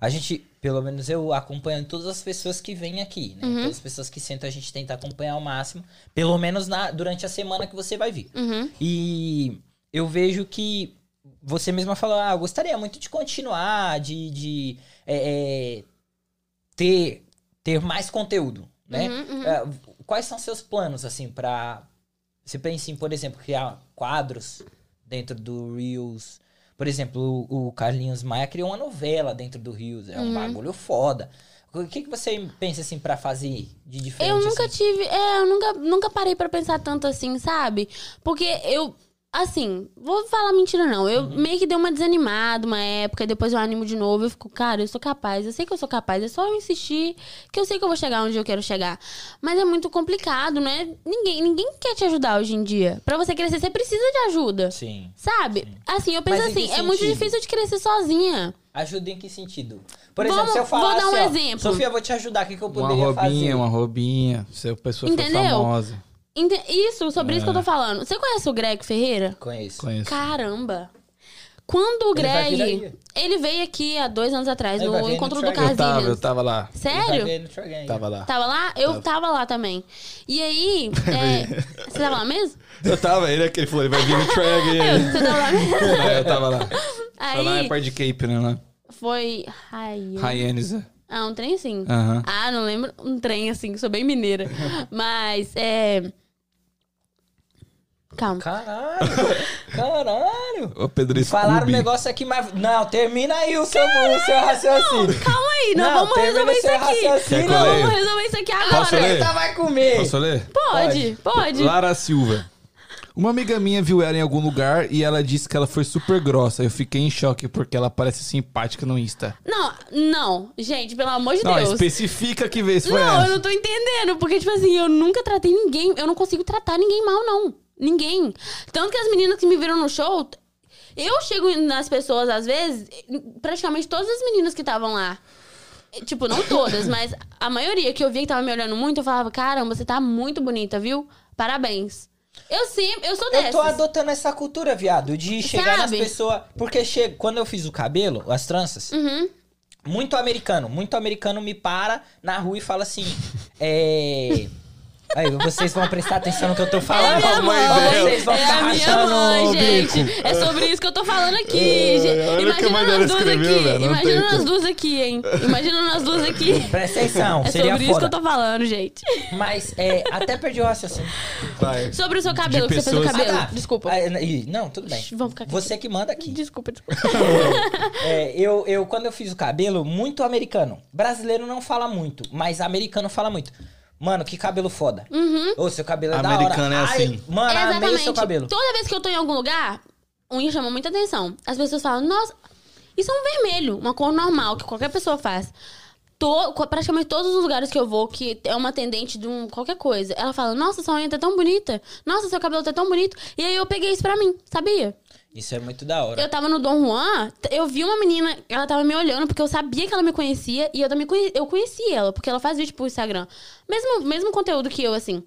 a gente, pelo menos eu acompanho todas as pessoas que vêm aqui, né? Todas as pessoas que sentam, a gente tenta acompanhar ao máximo. Pelo menos na, durante a semana que você vai vir. Uhum. E eu vejo que você mesma falou, ah, eu gostaria muito de continuar, de, de é, é, ter, ter mais conteúdo, né? Uhum, uhum. É, quais são seus planos, assim, pra... Você pensa em, por exemplo, criar quadros dentro do Reels. Por exemplo, o, o Carlinhos Maia criou uma novela dentro do Reels. É um Uhum. bagulho foda. O que, que você pensa, assim, pra fazer de diferente? Eu nunca assim? tive. É, eu nunca, nunca parei pra pensar tanto assim, sabe? Porque eu. Assim, vou falar mentira não. Eu Uhum. meio que dei uma desanimada uma época, depois eu animo de novo. Eu fico, cara, eu sou capaz, eu sei que eu sou capaz, é só eu insistir que eu sei que eu vou chegar onde eu quero chegar. Mas é muito complicado, né? Ninguém, ninguém quer te ajudar hoje em dia. Pra você crescer, você precisa de ajuda. Sim. Sabe? Assim, eu penso assim, é muito difícil de crescer sozinha. Ajuda em que sentido? Por Vamos- exemplo, se eu vou falar dar um assim, ó, exemplo. Sofia, eu vou te ajudar, o que, que eu Uma poderia roubinha, fazer? uma roubinha. Se a pessoa Entendeu? for famosa. Ente- Isso, sobre isso que eu É. tô falando. Você conhece o Greg Ferreira? Conheço. Conheço. Caramba! Quando o Ele vai vir Greg. aí. Ele veio aqui há dois anos atrás, Ele vai no vir no encontro do Traga. Eu tava, eu Casilhas. tava lá. Ele vai Sério? ver no Tragan. Tava lá. Tava lá? Eu tava. lá também. E aí. é, Você tava lá mesmo? Eu tava, ele é que ele falou, ele vai vir no track. Eu, você tava lá mesmo? É, eu tava lá. Foi lá Aí é parte de Cape, né? Lá. foi. Ai. Hyannis. é. Ah, um trem assim. Aham. Ah, não lembro um trem assim, sou bem mineira. Mas é. Calma. Caralho! Caralho! O Pedro Falaram um negócio aqui, mas. Não, termina aí o seu, o seu raciocínio. Calma aí, nós Não, vamos resolver isso aqui. raciocínio. Não, vamos resolver isso aqui Posso agora. ler? Eita, vai comer! Posso ler? Pode, pode. Lara Silva. Uma amiga minha viu ela em algum lugar e ela disse que ela foi super grossa. Eu fiquei em choque porque ela parece simpática no Insta. Não, não. Gente, pelo amor de Não, Deus. especifica que vez foi Não, essa. eu não tô entendendo. Porque, tipo assim, eu nunca tratei ninguém. Eu não consigo tratar ninguém mal, não. Ninguém. Tanto que as meninas que me viram no show. Eu chego nas pessoas, às vezes, praticamente todas as meninas que estavam lá. Tipo, não todas, mas a maioria que eu via que tava me olhando muito, eu falava: caramba, você tá muito bonita, viu? Parabéns. Eu sempre, eu sou Eu dessas. tô adotando essa cultura, viado, de chegar nas Sabe? pessoas. Porque che... quando eu fiz o cabelo, as tranças, Uhum. muito americano, muito americano me para na rua e fala assim: é. Aí, vocês vão prestar atenção no que eu tô É falando. a minha mãe. vocês vão É ficar a minha mãe, bico? gente. É sobre isso que eu tô falando aqui. gente. a mãe Imagina nós duas escreveu, aqui. velho, não Imagina nós duas aqui, hein? Imagina nós duas aqui. Presta atenção, É seria sobre isso que foda. eu tô falando, gente. Mas, é, até perdi o raciocínio. Vai. Sobre o seu cabelo, que você fez o cabelo. Ah, tá. Desculpa. Ah, e- não, tudo bem. Vamos ficar aqui. Você que manda aqui. Desculpa, desculpa. É, eu, eu, quando eu fiz o cabelo, muito americano. Brasileiro não fala muito, mas americano fala muito. Mano, que cabelo foda. Uhum. Ô, seu cabelo é Americano da é hora. Ai, assim. mano, amei o seu cabelo. Toda vez que eu tô em algum lugar, unha chama muita atenção. As pessoas falam, nossa, isso é um vermelho, uma cor normal, que qualquer pessoa faz. To- praticamente todos os lugares que eu vou, que é uma tendente de um, qualquer coisa, ela fala, nossa, sua unha tá tão bonita. Nossa, seu cabelo tá tão bonito. E aí eu peguei isso pra mim, sabia? Isso é muito da hora. Eu tava no Dom Juan, eu vi uma menina, ela tava me olhando, porque eu sabia que ela me conhecia, e eu também conhe- eu conheci ela, porque ela faz vídeo pro Instagram. Mesmo, mesmo conteúdo que eu, assim.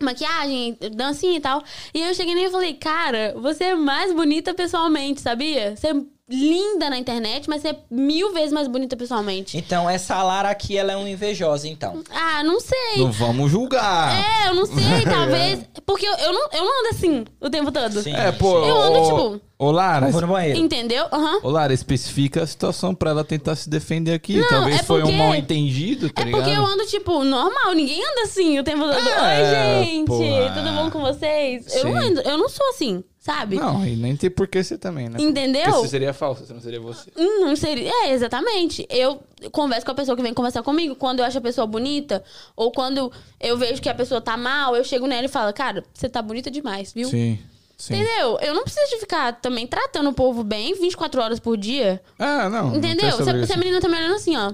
Maquiagem, dancinha e tal. E eu cheguei nele e falei, cara, você é mais bonita pessoalmente, sabia? Você é linda na internet, mas você é mil vezes mais bonita pessoalmente. Então, essa Lara aqui, ela é um invejosa, então. Ah, não sei. Não vamos julgar. É, eu não sei, talvez. Porque eu, eu, não, eu não ando assim o tempo todo. Sim. É, pô. Eu ando, tipo- Ô, Lara, Vou no banheiro. Entendeu? Aham. ô, Lara, especifica a situação pra ela tentar se defender aqui. Não, Talvez é foi um porque- mal entendido, tá É ligado? porque eu ando, tipo, normal. Ninguém anda assim o tempo todo. É, Oi, gente. porra. Tudo bom com vocês? Eu não, ando, eu não sou assim, sabe? Não, e nem tem por que você também, né? Entendeu? Porque você seria falsa, você não seria você. Hum, Não seria. É, exatamente. Eu converso com a pessoa que vem conversar comigo. Quando eu acho a pessoa bonita, ou quando eu vejo que a pessoa tá mal, eu chego nela e falo, cara, você tá bonita demais, viu? Sim, sim. Entendeu? Eu não preciso de ficar também tratando o povo bem 24 horas por dia. Ah, não. não Entendeu? tem Se, se a menina tá me olhando assim, ó.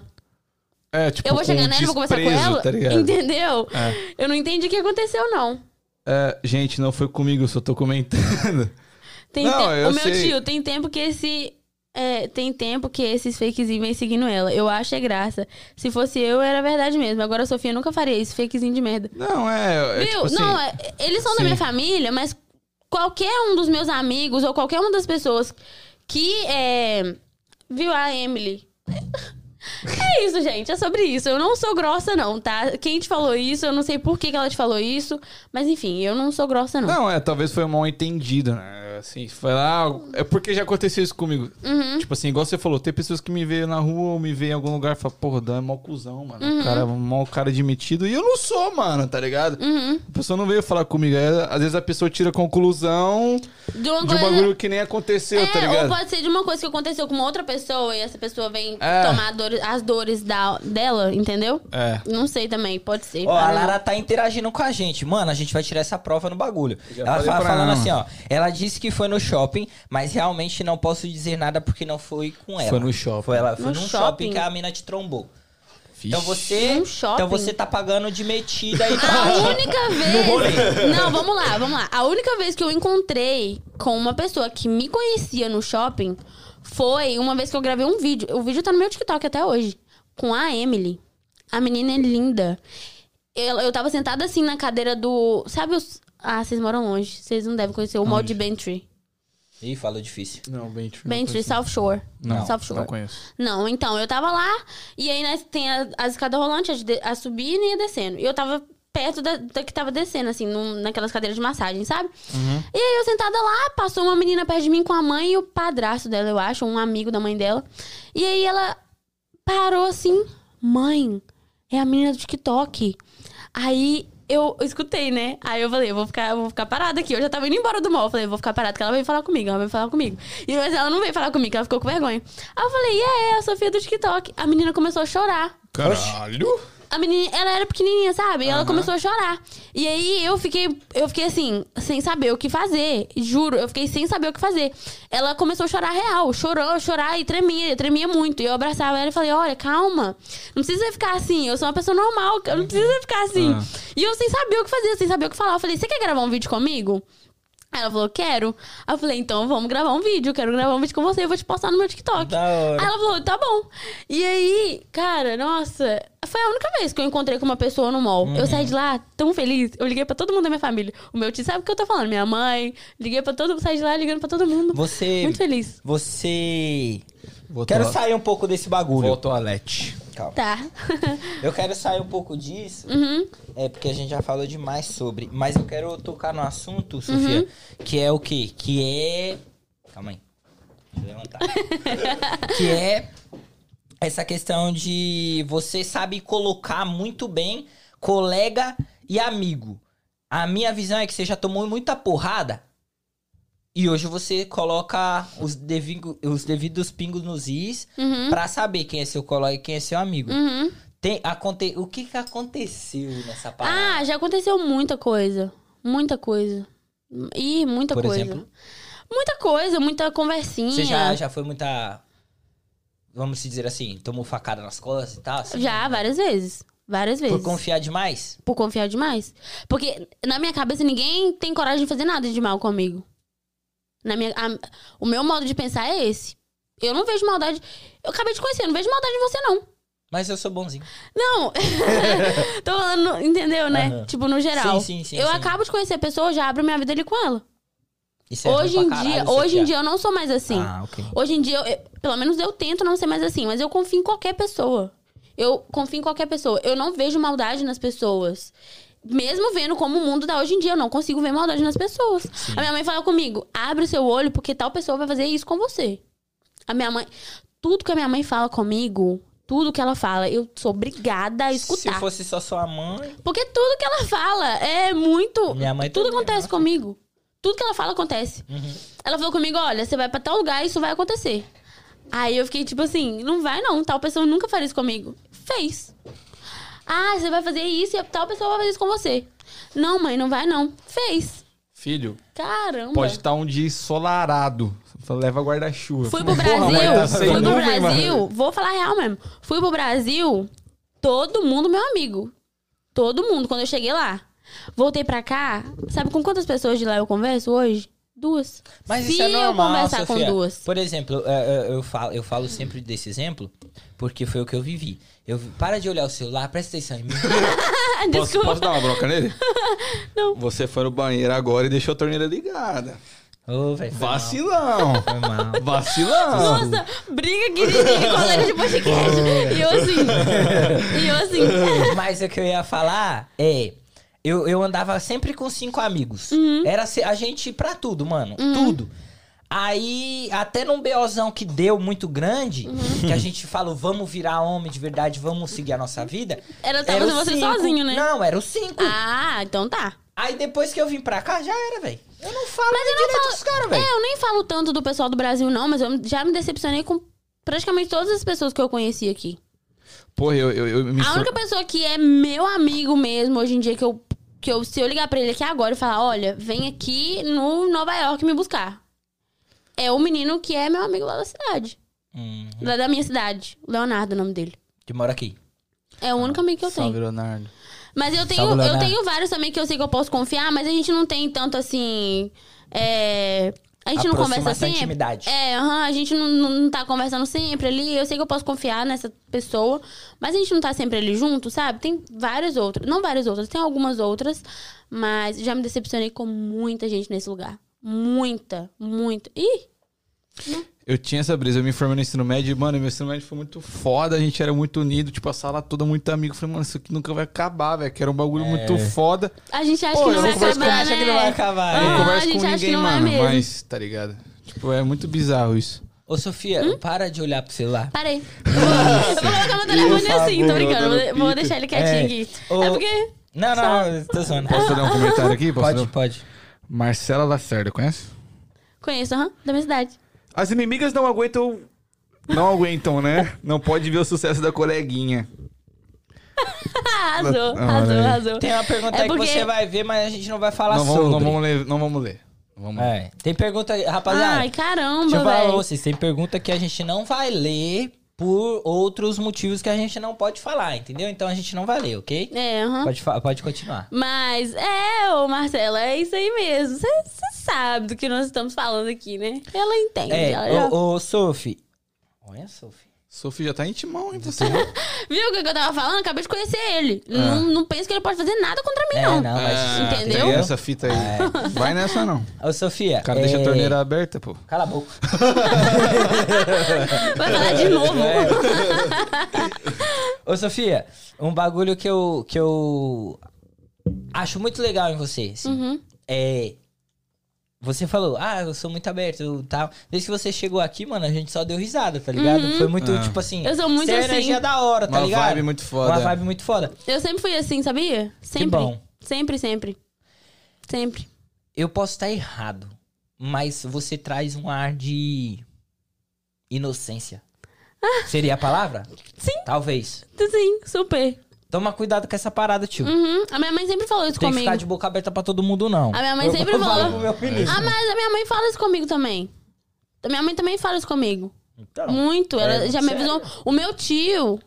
É, tipo, Eu vou chegar nela e vou conversar com ela. Tá entendeu? É. Eu não entendi o que aconteceu, não. É, gente, não foi comigo, eu só tô comentando. Tem Não, te- eu O meu sei. tio, tem tempo que esse. é, tem tempo que esses fakezinhos vêm seguindo ela. Eu acho é graça. Se fosse eu, era verdade mesmo. Agora a Sofia nunca faria isso, fakezinho de merda. Não, é. é Viu? tipo assim, Não, é- eles são da sim. minha família, mas qualquer um dos meus amigos ou qualquer uma das pessoas que é, viu a Emily. É isso, gente. É sobre isso. Eu não sou grossa, não, tá? Quem te falou isso, eu não sei por que, que ela te falou isso. Mas enfim, eu não sou grossa, não. Não, é, talvez foi mal entendido, né? Assim, foi lá. É porque já aconteceu isso comigo. Uhum. Tipo assim, igual você falou, tem pessoas que me veem na rua ou me veem em algum lugar e falam, porra, Dan é mó cuzão, mano. Uhum. O cara é mó cara de metido. E eu não sou, mano, tá ligado? Uhum. A pessoa não veio falar comigo. Aí, às vezes a pessoa tira conclusão De uma de um coisa- bagulho que nem aconteceu, É, tá ou ligado? pode ser de uma coisa que aconteceu com uma outra pessoa e essa pessoa vem É. tomar a dor- as dores da, dela, entendeu? É. Não sei também, pode ser. Ó, a Lara tá interagindo com a gente. Mano, a gente vai tirar essa prova no bagulho. Já Ela fala, pra falando ela. assim, ó. Ela disse que foi no shopping, mas realmente não posso dizer nada porque não foi com ela. Foi no shopping. Foi, ela, foi No num shopping? shopping que a mina te trombou. Então você. Então você tá pagando de metida aí. A única rolê. vez. Não, vamos lá, vamos lá. A única vez que eu encontrei com uma pessoa que me conhecia no shopping foi uma vez que eu gravei um vídeo. O vídeo tá no meu TikTok até hoje. Com a Emily. A menina é linda. Eu, eu tava sentada assim na cadeira do. Sabe os. Ah, vocês moram longe. Vocês não devem conhecer o mall de Bentry. Ih, falou difícil. Não, bem Bentry, South Shore. Não, South Shore. não conheço. Não, então, eu tava lá, e aí né, tem a- as escadas rolantes, a, a subindo e a descendo. E eu tava perto da, da que tava descendo, assim, num- naquelas cadeiras de massagem, sabe? E aí eu sentada lá, passou uma menina perto de mim com a mãe e o padrasto dela, eu acho, um amigo da mãe dela. E aí ela parou assim, mãe, é a menina do TikTok. Aí eu escutei, né? Aí eu falei, eu vou ficar, eu vou ficar parada aqui. Eu já tava indo embora do mall. Eu falei, eu vou ficar parada, que ela veio falar comigo, ela veio falar comigo. E mas ela não veio falar comigo, ela ficou com vergonha. Aí eu falei, e é, a Sofia do TikTok. A menina começou a chorar. Caralho! A menina, ela era pequenininha, sabe? E ela começou a chorar. E aí eu fiquei, eu fiquei assim, sem saber o que fazer. Juro, eu fiquei sem saber o que fazer. Ela começou a chorar real, chorou, chorar e tremia, tremia muito. E eu abraçava ela e falei: "Olha, calma. Não precisa ficar assim. Eu sou uma pessoa normal, não precisa ficar assim". Ah. E eu sem saber o que fazer, sem saber o que falar. Eu falei: "Você quer gravar um vídeo comigo?" Aí ela falou, quero. Aí eu falei, então vamos gravar um vídeo. Eu quero gravar um vídeo com você. Eu vou te postar no meu TikTok. Da hora. Aí ela falou, tá bom. E aí, cara, nossa, foi a única vez que eu encontrei com uma pessoa no mall. Eu saí de lá tão feliz. Eu liguei pra todo mundo da minha família. O meu tio sabe o que eu tô falando. Minha mãe. Liguei pra todo mundo, saí de lá ligando pra todo mundo. Você. Muito feliz. Você. Vou Quero sair um pouco desse bagulho. Vou ao toalete. Calma. Tá. Eu quero sair um pouco disso. uhum. É porque a gente já falou demais sobre. Mas eu quero tocar no assunto, Sofia, que é o quê? Que é. Calma aí. Deixa eu levantar. que é essa questão de você sabe colocar muito bem colega e amigo. A minha visão é que você já tomou muita porrada. E hoje você coloca os, devigo- os devidos pingos nos is Uhum. pra saber quem é seu colega e quem é seu amigo. Uhum. Tem, aconte... O que que aconteceu nessa parada? Ah, já aconteceu muita coisa. Muita coisa. Ih, muita Por coisa. exemplo? Muita coisa, muita conversinha. Você já, já foi muita. Vamos dizer assim, tomou facada nas costas e tal? assim? Já, várias vezes. Várias vezes. Por confiar demais? Por confiar demais. Porque na minha cabeça ninguém tem coragem de fazer nada de mal comigo. Na minha, a- o meu modo de pensar é esse. Eu não vejo maldade. Eu acabei de conhecer, eu não vejo maldade em você, não. Mas eu sou bonzinho. Não. Tô falando, entendeu, né? Aham. Tipo, no geral. Sim, sim, sim, eu sim. acabo de conhecer a pessoa, eu já abro minha vida ali com ela. Isso é hoje ruim em pra dia, caralho, hoje em dia eu não sou mais assim. Ah, ok. Hoje em dia, eu- eu- pelo menos eu tento não ser mais assim, mas eu confio em qualquer pessoa. Eu confio em qualquer pessoa. Eu não vejo maldade nas pessoas. Mesmo vendo como o mundo tá hoje em dia, eu não consigo ver maldade nas pessoas. A minha mãe fala comigo: abre o seu olho, porque tal pessoa vai fazer isso com você. A minha mãe. Tudo que a minha mãe fala comigo, tudo que ela fala, eu sou obrigada a Se escutar. fosse só sua mãe. Porque tudo que ela fala é muito. Minha mãe tudo também, acontece nossa. comigo. Tudo que ela fala acontece. Uhum. Ela falou comigo: olha, você vai pra tal lugar e isso vai acontecer. Aí eu fiquei tipo assim: não vai não, tal pessoa nunca faria isso comigo. Fez. Ah, você vai fazer isso e tal pessoa vai fazer isso com você. Não, mãe, não vai não. Fez. Filho, Caramba. pode estar um dia ensolarado. Leva guarda-chuva. Fui pro Porra, Brasil, mas tá fui pro nuvem, Brasil, mano. vou falar real mesmo. Fui pro Brasil, todo mundo meu amigo. Todo mundo, quando eu cheguei lá. Voltei pra cá, sabe com quantas pessoas de lá eu converso hoje? Duas. Mas Se isso é normal, eu conversar Sofia. com duas. Por exemplo, é, é, eu falo, eu falo sempre desse exemplo, porque foi o que eu vivi. Eu, vi- para de olhar o celular, presta atenção em mim. Posso, Desculpa. posso dar uma bronca nele? Não. Você foi no banheiro agora e deixou a torneira ligada. Ô, velho, foi mal. Vacilão. Foi mal. Vacilão. Nossa, briga queridinha, colega de podcast. E eu assim. E eu assim. Mas o que eu ia falar é. Eu, eu andava sempre com cinco amigos. Uhum. Era se- a gente pra tudo, mano. Tudo. Aí, até num BOzão que deu muito grande, Uhum. que a gente falou, vamos virar homem de verdade, vamos seguir a nossa vida. Era era você, cinco. sozinho, né? Não, era os cinco. Ah, então tá. Aí depois que eu vim pra cá, já era, velho. Eu não falo Mas eu não direito falo- dos caras, velho. É, eu nem falo tanto do pessoal do Brasil, não, mas eu já me decepcionei com praticamente todas as pessoas que eu conheci aqui. Porra, eu, eu, eu me A única pessoa que é meu amigo mesmo hoje em dia que eu, que eu se eu ligar pra ele aqui agora e falar, olha, vem aqui no Nova York me buscar. É o menino que é meu amigo lá da cidade. Hum, Lá da minha cidade. Leonardo é o nome dele. que mora aqui. É o único amigo que eu tenho. Salve, Leonardo. Mas eu tenho, Salve, eu tenho vários também que eu sei que eu posso confiar, mas a gente não tem tanto assim. É... A gente não conversa sempre. intimidade. É, aham, a gente não, não, não tá conversando sempre ali. Eu sei que eu posso confiar nessa pessoa, mas a gente não tá sempre ali junto, sabe? Tem várias outras. Não várias outras, tem algumas outras, mas já me decepcionei com muita gente nesse lugar. Muita, muita. Ih! Eu tinha essa brisa, eu me formei no ensino médio e, mano, meu ensino médio foi muito foda, a gente era muito unido, tipo, a sala toda muito amigo. Eu falei, mano, isso aqui nunca vai acabar, velho, que era um bagulho muito foda. A gente acha Pô, que eu não vai converso com- acabar, acha né? que não vai acabar, Aham, é. Eu não a converso com acha ninguém, não vai mano, mesmo. mas, tá ligado? Tipo, é muito bizarro isso. Ô, Sofia, Hum? para de olhar pro celular. Parei. Eu vou colocar meu telefone assim, tô brincando. Vou, deixar ele quietinho É. aqui. Ô, É porque. Não, não, eu tô zoando. Posso fazer um comentário aqui? Posso Pode, fazer? pode. Marcela Lacerda, conhece? Conheço, aham, da minha cidade. As inimigas não aguentam. Não aguentam, né? Não pode ver o sucesso da coleguinha. Arrasou, arrasou, aí. arrasou. Tem uma pergunta É aí porque- que você vai ver, mas a gente não vai falar Não sobre. vamos, não, vamos ler, não vamos ler. Vamos ler. É, tem pergunta, rapaziada. Ai, deixa eu caramba, falar pra velho. vocês, tem pergunta que a gente não vai ler por outros motivos que a gente não pode falar, entendeu? Então a gente não vai ler, ok? É, aham. Pode, pode continuar. Mas, é, ô Marcela, é isso aí mesmo. Você sabe do que nós estamos falando aqui, né? Ela entende. É, ela já- ô, ô Sophie. Olha, Sophie. Sofia já tá intimão, hein? Você. Viu o que eu tava falando? Acabei de conhecer ele. Não, não penso que ele pode fazer nada contra mim, É, não. não, mas. Ah, Entendeu? tem essa fita aí. Vai nessa, não. Ô, Sofia. O cara deixa é, a torneira aberta, pô. Cala a boca. Vai falar de novo. É. Ô, Sofia, um bagulho que eu, que eu acho muito legal em você, assim, Uhum. é... Você falou, ah, eu sou muito aberto e tal. Desde que você chegou aqui, mano, a gente só deu risada, tá ligado? Foi muito, Ah. tipo assim... Uhum. Eu sou muito você é assim. energia da hora, tá Uma ligado? vibe muito foda. Uma vibe muito foda. Eu sempre fui assim, sabia? Sempre. bom. Sempre, sempre. Sempre. Eu posso estar errado, mas você traz um ar de inocência. Seria a palavra? Ah. Sim. Talvez. Sim, super. Toma cuidado com essa parada, tio. Uhum. A minha mãe sempre falou isso Tem que comigo. ficar de boca aberta pra todo mundo, não. A minha mãe Eu- sempre eu falou. meu. Ah, mas a minha mãe fala isso comigo também. A minha mãe também fala isso comigo. Então, Muito. Ela É, já me sério? avisou. O meu tio.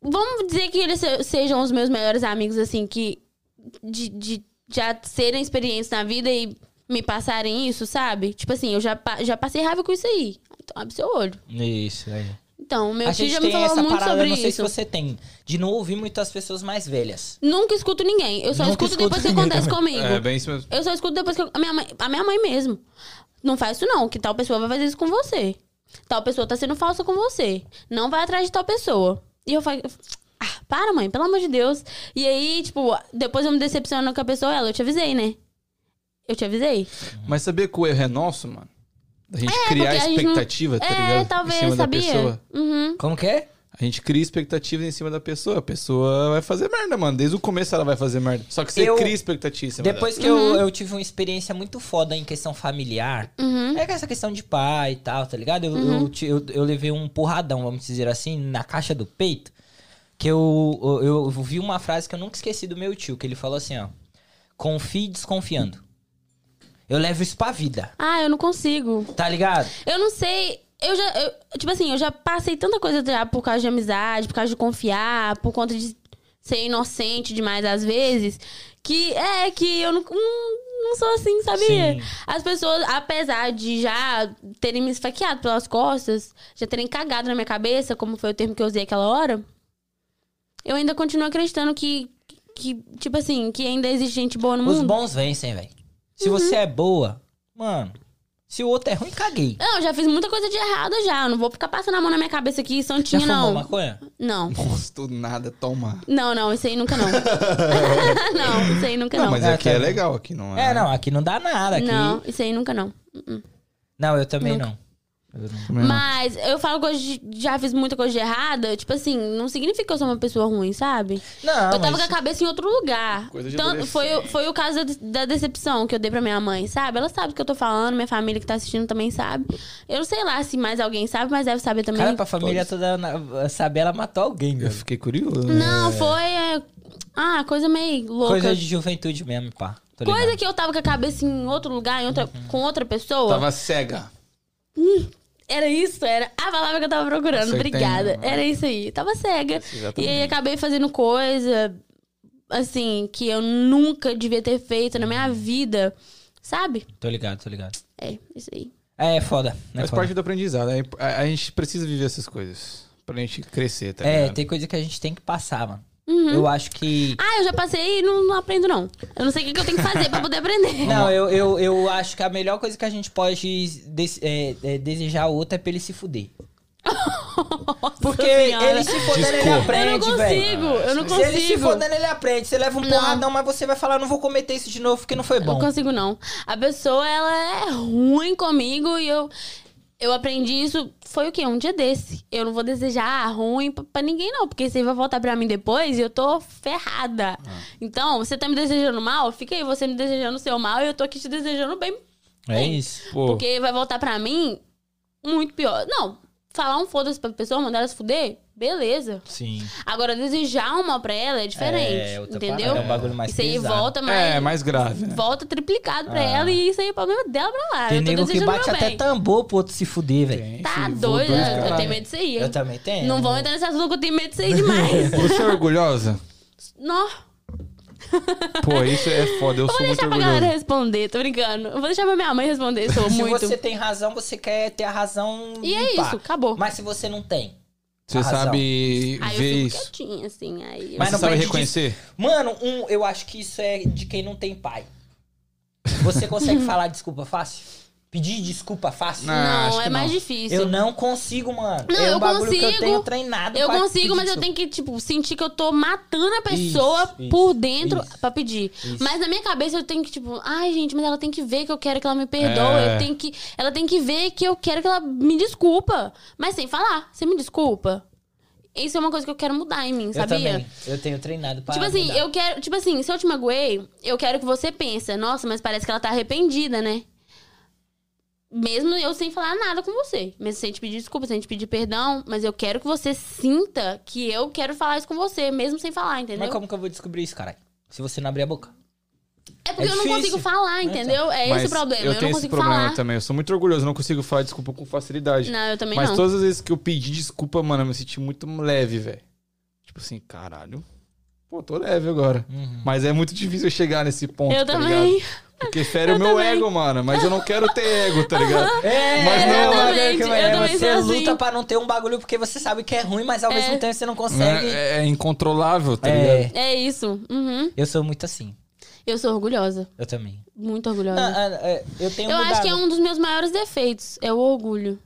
Vamos dizer que eles se- sejam os meus melhores amigos, assim, que. De, de já terem experiência na vida e me passarem isso, sabe? Tipo assim, eu já, já passei raiva com isso aí. Então abre seu olho. Isso, aí. Então, meu a tio gente já me falou essa muito parada, sobre não sei isso. se você tem, de não ouvir muitas pessoas mais velhas. Nunca escuto ninguém. Eu só Nunca escuto escuto depois que acontece também. comigo. É, bem isso mesmo. Eu só escuto depois que eu- a minha mãe, a minha mãe mesmo. Não faz isso não, que tal pessoa vai fazer isso com você. Tal pessoa tá sendo falsa com você. Não vai atrás de tal pessoa. E eu falo, ah, para mãe, pelo amor de Deus. E aí, tipo, depois eu me decepciono com a pessoa, ela, eu te avisei, né? Eu te avisei. Mas sabia que o erro é nosso, mano? Da gente É, criar porque a gente não- expectativa, tá é, ligado? em talvez, cima sabia? da pessoa. Uhum. Como que é? A gente cria expectativas em cima da pessoa. A pessoa vai fazer merda, mano. Desde o começo ela vai fazer merda. Só que você Eu- cria expectativa em cima Depois que Uhum. eu, eu tive uma experiência muito foda em questão familiar, Uhum. é com essa questão de pai e tal, tá ligado? Eu, eu, ti- eu, eu levei um porradão, vamos dizer assim, na caixa do peito, que eu, eu, eu vi uma frase que eu nunca esqueci do meu tio, que ele falou assim, ó, confie desconfiando. Eu levo isso pra vida, Ah, eu não consigo. tá ligado? Eu não sei. Eu já. eu- tipo assim, eu já passei tanta coisa já por causa de amizade, por causa de confiar, por conta de ser inocente demais às vezes. Que é que eu não, não, não sou assim, sabia? Sim. As pessoas, apesar de já terem me esfaqueado pelas costas, já terem cagado na minha cabeça, como foi o termo que eu usei aquela hora, eu ainda continuo acreditando que, que tipo assim, que ainda existe gente boa no Os mundo. bons vencem, velho. Se Uhum. você é boa, Mano, se o outro é ruim, caguei. Não, eu já fiz muita coisa de errado já. Eu não vou ficar passando a mão na minha cabeça aqui, Já santinha, fumou não. maconha? Não. Nossa, do nada, toma. Não, não, isso aí nunca não. não, isso aí nunca Não, não. mas aqui tá é bom. legal, aqui não é. É, não, aqui não dá nada. Aqui... Não, isso aí nunca não. Não, eu também Nunca. não. Mas eu falo que eu já fiz muita coisa de errada, tipo assim, não significa que eu sou uma pessoa ruim, sabe? Não, eu tava mas- com a cabeça em outro lugar. Coisa de Tanto, foi, o- foi o caso da, da decepção que eu dei pra minha mãe, sabe? Ela sabe o que eu tô falando, minha família que tá assistindo também sabe. Eu não sei lá se mais alguém sabe, mas deve saber também. Cara, pra família toda na- saber, ela matou alguém, Eu velho. fiquei curioso. Não, foi. é, Ah, coisa meio louca. Coisa de juventude mesmo, pá. Tô Coisa ligado. que eu tava com a cabeça em outro lugar, em outra, Uhum. com outra pessoa. Tava cega. Era isso, era a palavra que eu tava procurando. Acertei, Obrigada. né? Era isso aí. Tava cega. E aí acabei fazendo coisa, assim, que eu nunca devia ter feito na minha vida. Sabe? Tô ligado, tô ligado. É, isso aí. É, foda. É, Faz foda. parte do aprendizado. A, a gente precisa viver essas coisas. Pra gente crescer, tá é ligado? tem coisa que a gente tem que passar, mano. Uhum. Eu acho que. Ah, eu já passei e não, não aprendo, não. Eu não sei o que, que eu tenho que fazer pra poder aprender. Não, eu, eu, eu acho que a melhor coisa que a gente pode des- é, é, desejar ao outro é pra ele se fuder. Porque Senhora. ele se fodendo, ele aprende, Eu não consigo, velho. eu não Se ele se consigo. fodendo, ele aprende. Você leva um Não. porradão, mas você vai falar, não vou cometer isso de novo porque não foi Eu bom. não consigo, não. A pessoa, ela é ruim comigo e eu... Eu aprendi isso, foi o quê? Um dia desse. Eu não vou desejar ruim pra, pra ninguém, não. Porque você vai voltar pra mim depois e eu tô ferrada. Então, você tá me desejando mal? Fica aí você me desejando o seu mal e eu tô aqui te desejando bem. É isso. Pô, Porque vai voltar pra mim muito pior. Não, falar um foda-se pra pessoa, mandar ela se fuder, beleza. Sim. Agora, desejar um mal pra ela é diferente. É, outra entendeu? parada, é um bagulho mais Isso aí pesado. volta mais. é, mais grave, né? Volta triplicado pra Ah. ela e isso aí é problema dela pra lá. Tem eu tô nego que bate até bem. tambor pro outro se fuder, velho. Tá doido, dois, né? eu caralho. tenho medo disso aí. Eu também tenho. Não vão entrar nesse assunto que eu tenho medo disso aí demais. Você é orgulhosa? Nó. Pô, isso é foda. Eu Eu vou sou muito deixar pra galera orgulhoso. responder, tô brincando. Eu vou deixar pra minha mãe responder, sou Se muito. você tem razão, você quer ter a razão. E é pá. isso, acabou. Mas se você não tem. Você a razão. sabe Aí ver eu fico isso. quietinha, assim, aí... eu- Mas Você não sabe reconhecer? Mano, um, eu acho que isso é de quem não tem pai. Você consegue falar desculpa fácil? Pedir desculpa fácil? Não. Acho Não, é mais não. difícil. Eu não consigo, mano. Não, é um eu bagulho que eu consigo. tenho treinado Eu pra consigo, pedir mas eu desculpa. tenho que, tipo, sentir que eu tô matando a pessoa Isso, isso, por dentro isso. pra pedir. Isso. Mas na minha cabeça eu tenho que, tipo, ai, gente, mas ela tem que ver que eu quero que ela me perdoe. É. Eu tenho que, ela tem que ver que eu quero que ela me desculpa. Mas sem falar, você me desculpa. Isso é uma coisa que eu quero mudar em mim, Eu sabia? também. Eu tenho treinado pra Tipo assim, mudar. eu quero. Tipo assim, se eu te magoei, eu quero que você pense, nossa, mas parece que ela tá arrependida, né? Mesmo eu sem falar nada com você. Mesmo sem te pedir desculpa, sem te pedir perdão. Mas eu quero que você sinta que eu quero falar isso com você, mesmo sem falar, entendeu? Mas como que eu vou descobrir isso, caralho? Se você não abrir a boca. É porque É eu não consigo falar, entendeu? É Mas esse o problema. Eu, Eu, tenho não esse problema falar. também. Eu sou muito orgulhoso. Eu não consigo falar desculpa com facilidade. Não, eu também Mas não. todas as vezes que eu pedi desculpa, mano, eu me senti muito leve, velho. Tipo assim, caralho. Pô, tô leve agora. Uhum. Mas é muito difícil eu chegar nesse ponto, eu tá também. ligado? Porque fere Eu o meu também. ego, mano. Mas eu não quero ter ego, tá ligado? É, Mas não, exatamente, que eu é, também você assim. luta pra não ter um bagulho porque você sabe que é ruim, mas ao É. mesmo tempo você não Não consegue. É, é incontrolável, tá É. ligado? É isso. Uhum. Eu sou muito assim. Eu sou orgulhosa. Eu também. Muito orgulhosa. Não, é, é, eu tenho Eu mudado. acho que é um dos meus maiores defeitos, é o orgulho.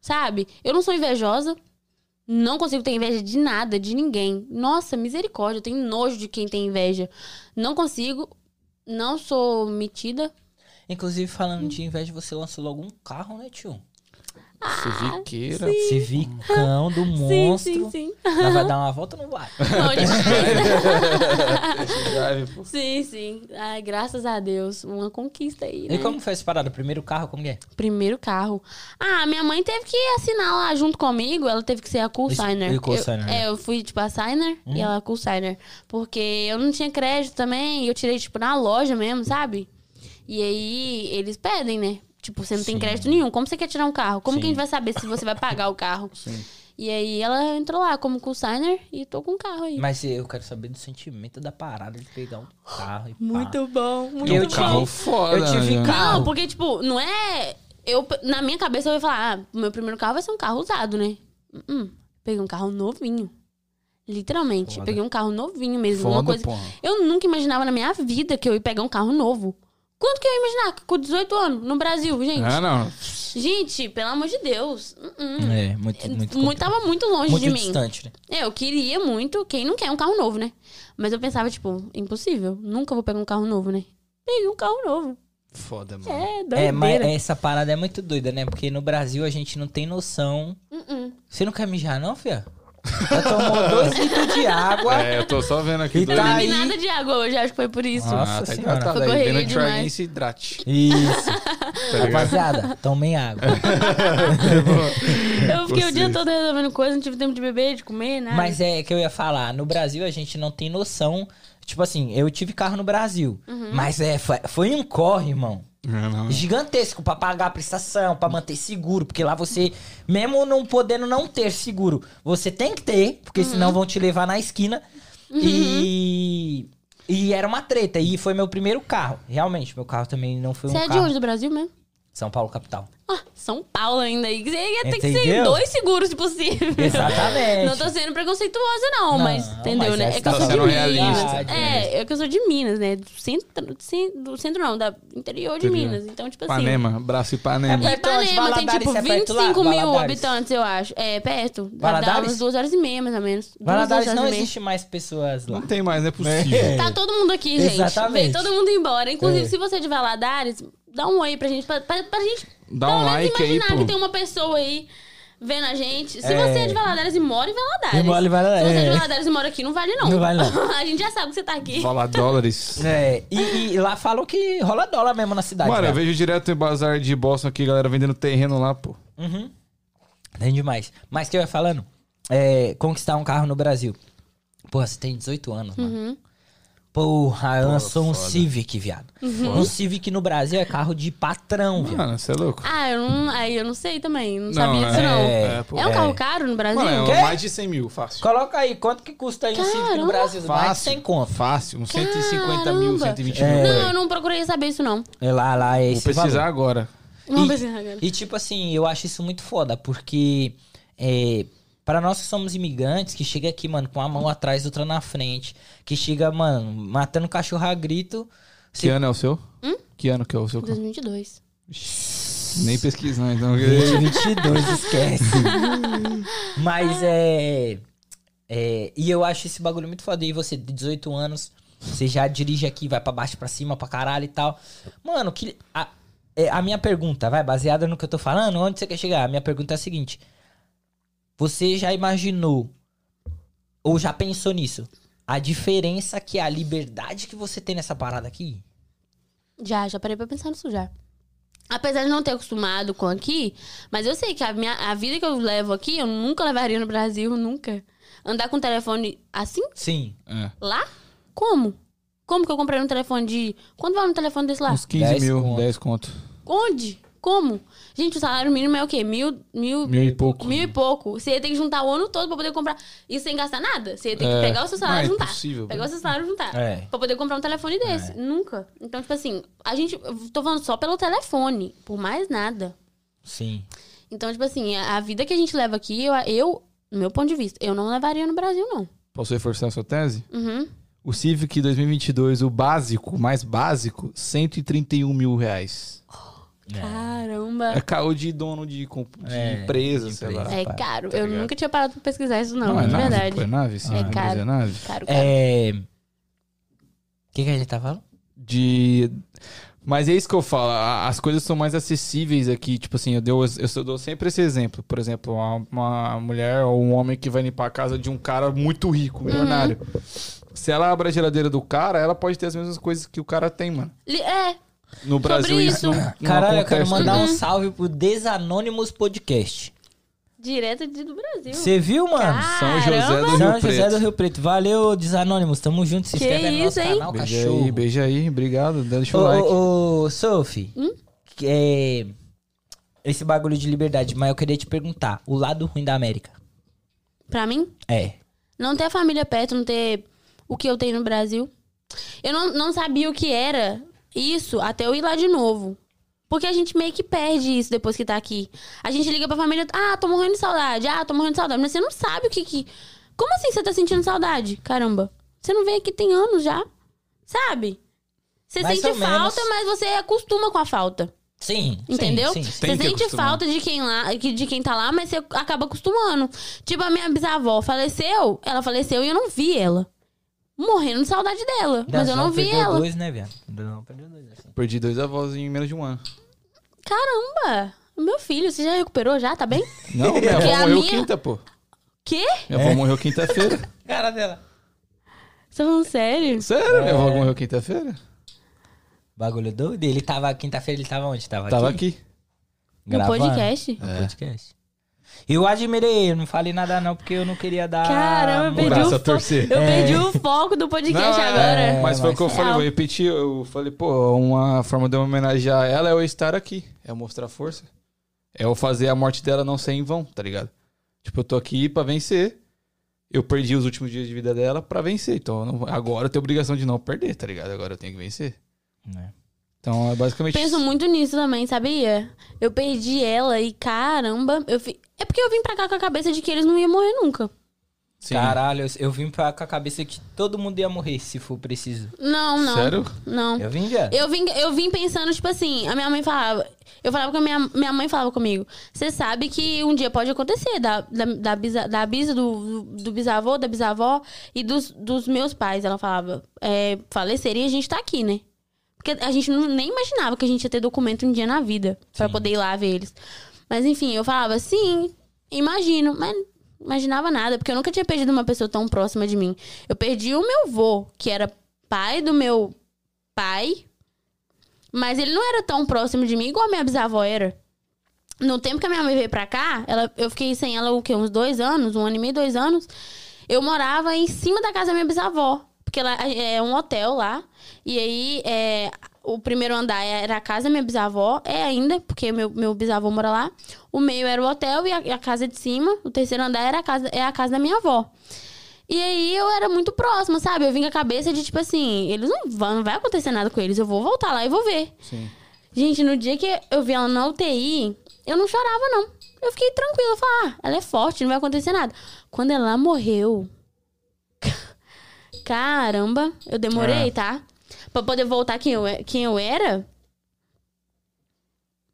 Sabe? Eu não sou invejosa. Não consigo ter inveja de nada, de ninguém. Nossa, misericórdia, eu tenho nojo de quem tem inveja. Não consigo. Não sou metida. Inclusive, falando de inveja, você lançou logo um carro, né, tio? Civiqueira. Civicão do Sim, monstro. sim, sim. Nós vai dar uma volta ou não vai? Não, sim, sim. Ai, graças a Deus. Uma conquista aí, E né? como foi essa parada? Primeiro carro, como é? Primeiro carro. Ah, minha mãe teve que assinar lá junto comigo. Ela teve que ser a co-signer. E- e co-signer, Eu- né? É, eu fui, tipo, a signer e ela a co-signer. Porque eu não tinha crédito também. E eu tirei, tipo, na loja mesmo, sabe? E aí, eles pedem, né? Tipo, você não tem Sim. crédito nenhum. Como você quer tirar um carro? Como que a Sim. gente vai saber se você vai pagar o carro? Sim. E aí, ela entrou lá como co-signer e tô com o carro aí. Mas eu quero saber do sentimento da parada de pegar um carro e pá. Muito bom, muito Porque eu bom. tive- Carro foda. eu tive né? carro. Não, porque, tipo, não é. Eu, na minha cabeça, eu ia falar: ah, o meu primeiro carro vai ser um carro usado, né? Hum, peguei um carro novinho. Literalmente. Foda. Peguei um carro novinho mesmo. uma Foda, coisa. porra. Eu nunca imaginava na minha vida que eu ia pegar um carro novo. Quanto que eu ia imaginar com 18 anos no Brasil, gente? Ah, não. Gente, pelo amor de Deus. Uh-uh. É, muito, muito, Muito, tava muito longe muito de mim. distante, né? É, Eu queria muito. Quem não quer um carro novo, né? Mas eu pensava, tipo, impossível. Nunca vou pegar um carro novo, né? Peguei um carro novo. Foda, mano. É, doideira. É, mas essa parada é muito doida, né? Porque no Brasil a gente não tem noção. Uh-uh. Você não quer mijar, não, fia? Já tomou dois litros de água. É, eu tô só vendo aqui. E dois- não tá aí. nada de água hoje, acho que foi por isso. Nossa tá senhora. hidratado Foi correria Vendo demais. Se hidrate. Isso. Tá? Rapaziada, tomem água. Eu fiquei o dia todo resolvendo coisa, não tive tempo de beber, de comer, nada. Mas é que eu ia falar, no Brasil a gente não tem noção. Tipo assim, eu tive carro no Brasil. Uhum. Mas é, foi, foi um corre, irmão. Não, não. Gigantesco pra pagar a prestação, pra manter seguro. Porque lá você, mesmo não podendo não ter seguro, você tem que ter, porque Uhum. senão vão te levar na esquina. E. E era uma treta. E foi meu primeiro carro. Realmente, meu carro também não foi um Você é de carro. onde do Brasil mesmo? São Paulo, capital. Ah, São Paulo ainda aí. Você ia ter que ser dois seguros, se possível. Exatamente. Não tô sendo preconceituosa, não, Não, mas entendeu, mas né? essa É que eu sou de Minas. realista. É, é que eu sou de Minas, né? Do centro, cen- do centro não, da interior de. Minas. Então, tipo assim. Ipanema, braço Ipanema. É perto onde? Ipanema tem Valadares, tipo é perto lá? 25 mil Valadares? habitantes, eu acho. É, perto. Valadares? umas duas horas e meia, mais ou menos. Duas, Valadares duas horas não e meia. existe mais pessoas lá. Não tem mais, não é possível. É. Tá todo mundo aqui, gente. Exatamente. Vem todo mundo embora. Inclusive, É. se você é de Valadares, dá um oi pra gente. Pra, pra, pra gente Dá pelo um menos like aí, imaginar pô. que tem uma pessoa aí vendo a gente. Se É. você é de Valadares e mora em Valadares. Mora em Valadares, Se você é de é. Valadares e mora aqui, não vale não. Não vale não. a gente já sabe que você tá aqui. Falar dólares. É, e, e lá falam que rola dólar mesmo na cidade. Mano, eu vejo direto em bazar de Boston aqui, galera vendendo terreno lá, pô. Uhum. Tem demais. Mas que eu ia falando, é, conquistar um carro no Brasil. Porra, você tem 18 anos, mano. Uhum. Porra, eu sou um foda. Civic, viado. Uhum. Um Civic no Brasil é carro de patrão, viado. Mano, você é louco? Ah, eu não, aí eu não sei também. Não, Não, sabia disso, é- não. é, É, pô. um é. carro caro no Brasil? Mano, é mais de 100 mil, fácil. Coloca aí, quanto que custa aí um Civic no. Brasil? Mais de Fácil. 100 conto. Fácil. Uns 150 Caramba. mil, 120 É. mil. Não, eu não procurei saber isso, não. É lá, lá é Vou esse pesquisar valor. agora. Vamos E- pesquisar agora. E tipo assim, eu acho isso muito foda, porque é, para nós que somos imigrantes, que chega aqui, mano, com uma mão atrás, outra na frente, que chega, mano, matando cachorro a grito. Que ano é o seu? Hum? Que ano que é o seu? 2022. Nem pesquisando, então. 2022, esquece. Mas é, é. E eu acho esse bagulho muito foda. E você, de 18 anos, você já dirige aqui, vai pra baixo, pra cima, pra caralho e tal. Mano, que. A, é, a minha pergunta, vai, baseada no que eu tô falando, onde você quer chegar? A minha pergunta é a seguinte: Você já imaginou, ou já pensou nisso? A diferença que é a liberdade que você tem nessa parada aqui? Já, já parei pra pensar nisso já. Apesar de não ter acostumado com aqui, mas eu sei que a, minha, a vida que eu levo aqui, eu nunca levaria no Brasil, nunca. Andar com telefone assim, Sim. É. lá? Como? Como que eu comprei um telefone de. Quanto vale um telefone desse lá? Uns 15 10 mil, conto. 10 conto. Onde? Como? Gente, o salário mínimo é o quê? Mil, mil, Mil e pouco. mil e pouco. Você ia ter que juntar o ano todo pra poder comprar. Isso sem gastar nada. Você ia ter que É. pegar o seu salário e Não, é juntar. impossível, pegar o seu salário e juntar. É. Pra poder comprar um telefone desse. Nunca. Então, tipo assim, a gente. Tô falando só pelo telefone. Por mais nada. Sim. Então, tipo assim, a, a vida que a gente leva aqui, eu, eu, no meu ponto de vista, eu não levaria no Brasil, não. Posso reforçar a sua tese? Uhum. O Civic 2022, o básico, o mais básico, 131 mil reais. Caramba. É carro de dono de, de É, empresa, de sei empresa. lá. É Tá caro. eu ligado? nunca tinha parado pra pesquisar isso, não. é de nave, verdade. pô, É nave, sim. É caro. É nave. Caro, caro. É. O que, que a gente tá falando? De. Mas é isso que eu falo, as coisas são mais acessíveis aqui. Tipo assim, eu, dou, eu dou sempre esse exemplo. Por exemplo, uma, uma mulher ou um homem que vai limpar a casa de um cara muito rico, milionário. Se ela abre a geladeira do cara, ela pode ter as mesmas coisas que o cara tem, mano. É, No Brasil isso. isso não, não Caralho, eu quero acontece. mandar um salve pro Desanônimos Podcast. direto de, do Brasil. Você viu, mano? São José do Caramba. Rio São José Preto. do Rio Preto. Valeu, Desanônimos. Tamo junto. Se Que inscreve aí no nosso isso, hein? canal, Beija cachorro. aí, beija aí. Obrigado, deixa Ô, o like. ô, ô, Sophie. Hum? que é, esse bagulho de liberdade, mas eu queria te perguntar. O lado ruim da América. Pra mim, É. não ter a família perto, não ter o que eu tenho no Brasil. Eu não, não sabia o que era isso até eu ir lá de novo. Porque a gente meio que perde isso depois que tá aqui. A gente liga pra família, ah, tô morrendo de saudade, ah, tô morrendo de saudade. Mas você não sabe o que que... Como assim você tá sentindo saudade? Caramba. Você não vem aqui tem anos já? Sabe? Você Mais sente ou menos. falta, mas você acostuma com a falta. Sim. sim, Entendeu? Sim, sim. Você que sente acostumar. falta de quem lá, que- de quem tá lá, mas você acaba acostumando. Tipo, a minha bisavó faleceu, ela faleceu e eu não vi ela. Morrendo de saudade dela. mas eu não vi perdeu ela. dois, né, viado? Não, perdeu dois, assim. Perdi dois avós em menos de um ano. Caramba! Meu filho, você já recuperou já? Tá bem? Não, minha avó morreu minha- quinta, pô. Quê? Minha avó morreu quinta-feira. Cara dela. Você tá falando sério? Sério? Minha avó morreu quinta-feira? Bagulho doido. Ele tava, quinta-feira ele tava onde? Tava, Tava aqui? aqui. No Gravando? podcast? No podcast. Eu admirei, eu não falei nada não, porque eu não queria dar... Caramba, eu perdi o a torcer. foco. Eu perdi o foco do podcast Não, é, agora. Mas foi o que eu falei, eu Real. repeti, eu falei, pô, uma forma de eu homenagear ela é eu estar aqui. É eu mostrar força. É eu fazer a morte dela não ser em vão, tá ligado? Tipo, eu tô aqui pra vencer. Eu perdi os últimos dias de vida dela pra vencer. Então eu não- agora eu tenho obrigação de não perder, tá ligado? Agora eu tenho que vencer. É. Então é basicamente Penso muito nisso também, sabia? Eu perdi ela e caramba, eu fi... É porque eu vim pra cá com a cabeça de que eles não iam morrer nunca. Sim. Caralho, eu, vim pra, com a cabeça que todo mundo ia morrer se for preciso. Não, não. Sério? Não. Eu vim, viado. Eu vim, eu vim pensando, tipo assim, a minha mãe falava. Eu falava com a minha, minha mãe falava comigo. Você sabe que um dia pode acontecer da, da, da, bisa, da bisa do, do, do bisavô, da bisavó e dos, dos meus pais. Ela falava, é, falecerem e a gente tá aqui, né? Porque a gente não, nem imaginava que a gente ia ter documento um dia na vida pra Sim. poder ir lá ver eles. Mas enfim, eu falava, sim, imagino, mas não imaginava nada, porque eu nunca tinha perdido uma pessoa tão próxima de mim. Eu perdi o meu vô, que era pai do meu pai, mas ele não era tão próximo de mim igual a minha bisavó era. No tempo que a minha mãe veio pra cá, ela, eu fiquei sem ela o quê? Uns dois anos, um ano e meio, dois anos. Eu morava em cima da casa da minha bisavó. Porque ela é um hotel lá. E aí, é, o primeiro andar era a casa da minha bisavó. É ainda, porque meu, meu bisavô mora lá. O meio era o hotel e a, a casa de cima. O terceiro andar era a casa, é a casa da minha avó. E aí eu era muito próxima, sabe? Eu vim com a cabeça de tipo assim, eles não vão, não vai acontecer nada com eles. Eu vou voltar lá e vou ver. Sim. Gente, no dia que eu vi ela na UTI, eu não chorava, não. Eu fiquei tranquila. Eu falei, ah, ela é forte, não vai acontecer nada. Quando ela morreu. Caramba, eu demorei, É. tá? Pra poder voltar quem eu, quem eu era,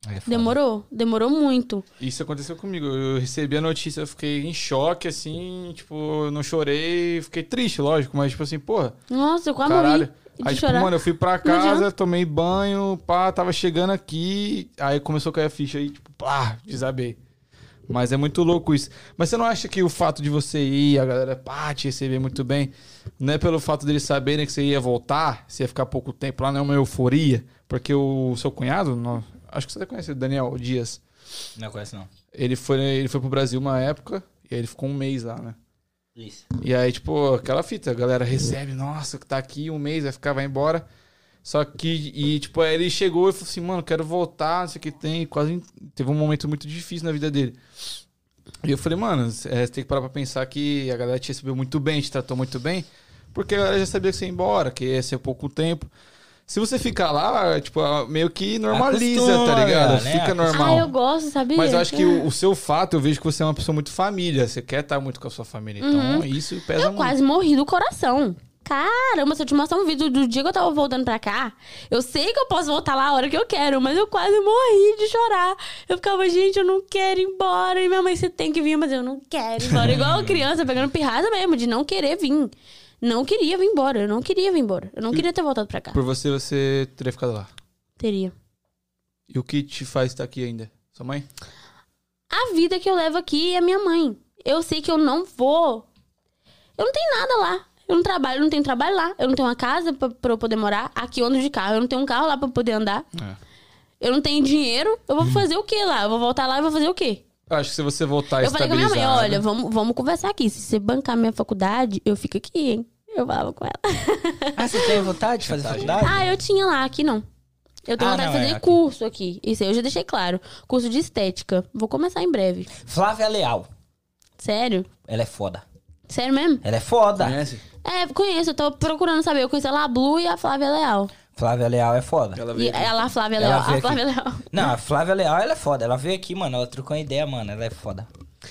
É demorou. Demorou muito. Isso aconteceu comigo. Eu recebi a notícia, eu fiquei em choque, assim, tipo, eu não chorei, fiquei triste, lógico, mas tipo assim, porra, Nossa, eu quase caralho. morri Aí, tipo, chorar. mano, eu fui pra casa, tomei banho, pá, tava chegando aqui, aí começou a cair a ficha aí, tipo, pá, desabei. Mas é muito louco isso. Mas você não acha que o fato de você ir, a galera, pá, te receber muito bem, não é pelo fato deles saberem que você ia voltar, você ia ficar pouco tempo lá, não é uma euforia? Porque o seu cunhado, não- acho que você conhece o Daniel Dias, Não conhece, não. ele foi, ele foi pro Brasil uma época, e aí ele ficou um mês lá, né? Isso. E aí, tipo, aquela fita, a galera recebe, nossa, que tá aqui um mês, vai ficar, vai embora. Só que, e tipo, aí ele chegou e falou assim, mano, quero voltar, não sei o que tem. Quase teve um momento muito difícil na vida dele. E eu falei, mano, é, você tem que parar pra pensar que a galera te recebeu muito bem, te tratou muito bem, porque a galera já sabia que você ia embora, que ia ser pouco tempo. Se você ficar lá, tipo, meio que normaliza, Acostuma, tá ligado? né? Fica normal. Ah, eu gosto, sabia? Mas eu acho que o, o seu fato, eu vejo que você é uma pessoa muito família. Você quer estar muito com a sua família. Então, isso pesa Uhum. Eu muito. quase morri do coração. Caramba, se eu te mostrar um vídeo do dia que eu tava voltando pra cá, eu sei que eu posso voltar lá a hora que eu quero, mas eu quase morri de chorar. Eu ficava, gente, eu não quero ir embora. E minha mãe, você tem que vir, mas eu não quero ir embora. Igual criança pegando pirraça mesmo, de não querer vir. Não queria vir embora, eu não queria vir embora. Eu não queria ter voltado pra cá. Por você, você teria ficado lá. Teria. E o que te faz estar aqui ainda? Sua mãe? A vida que eu levo aqui é a minha mãe. Eu sei que eu não vou. Eu não tenho nada lá. Eu não trabalho, eu não tenho trabalho lá. Eu não tenho uma casa pra, pra eu poder morar. Aqui eu ando de carro. Eu não tenho um carro lá pra eu poder andar. É. Eu não tenho dinheiro. Eu vou fazer o quê lá? Eu vou voltar lá e vou fazer o quê? Eu acho que se você voltar eu falei com a minha mãe, olha, vamos, vamos conversar aqui. Se você bancar minha faculdade, eu fico aqui, hein? Eu falava com ela. Ah, você tem vontade de fazer faculdade? ah, eu tinha lá, aqui não. Eu tenho Ah, vontade não, de é, fazer aqui. curso aqui. Isso aí eu já deixei claro. Curso de estética. Vou começar em breve. Flávia Leal. Sério? Ela é foda. Sério mesmo? Ela é foda. Conhece? É, conheço, eu tô procurando saber. Eu conheço a La Blue e a Flávia Leal. Flávia Leal é foda. Ela E aqui. ela, a Flávia Ela Leal. veio A aqui. Flávia Leal. Não, a Flávia Leal, ela é foda. Ela veio aqui, mano. Ela trocou uma ideia, mano. Ela é foda.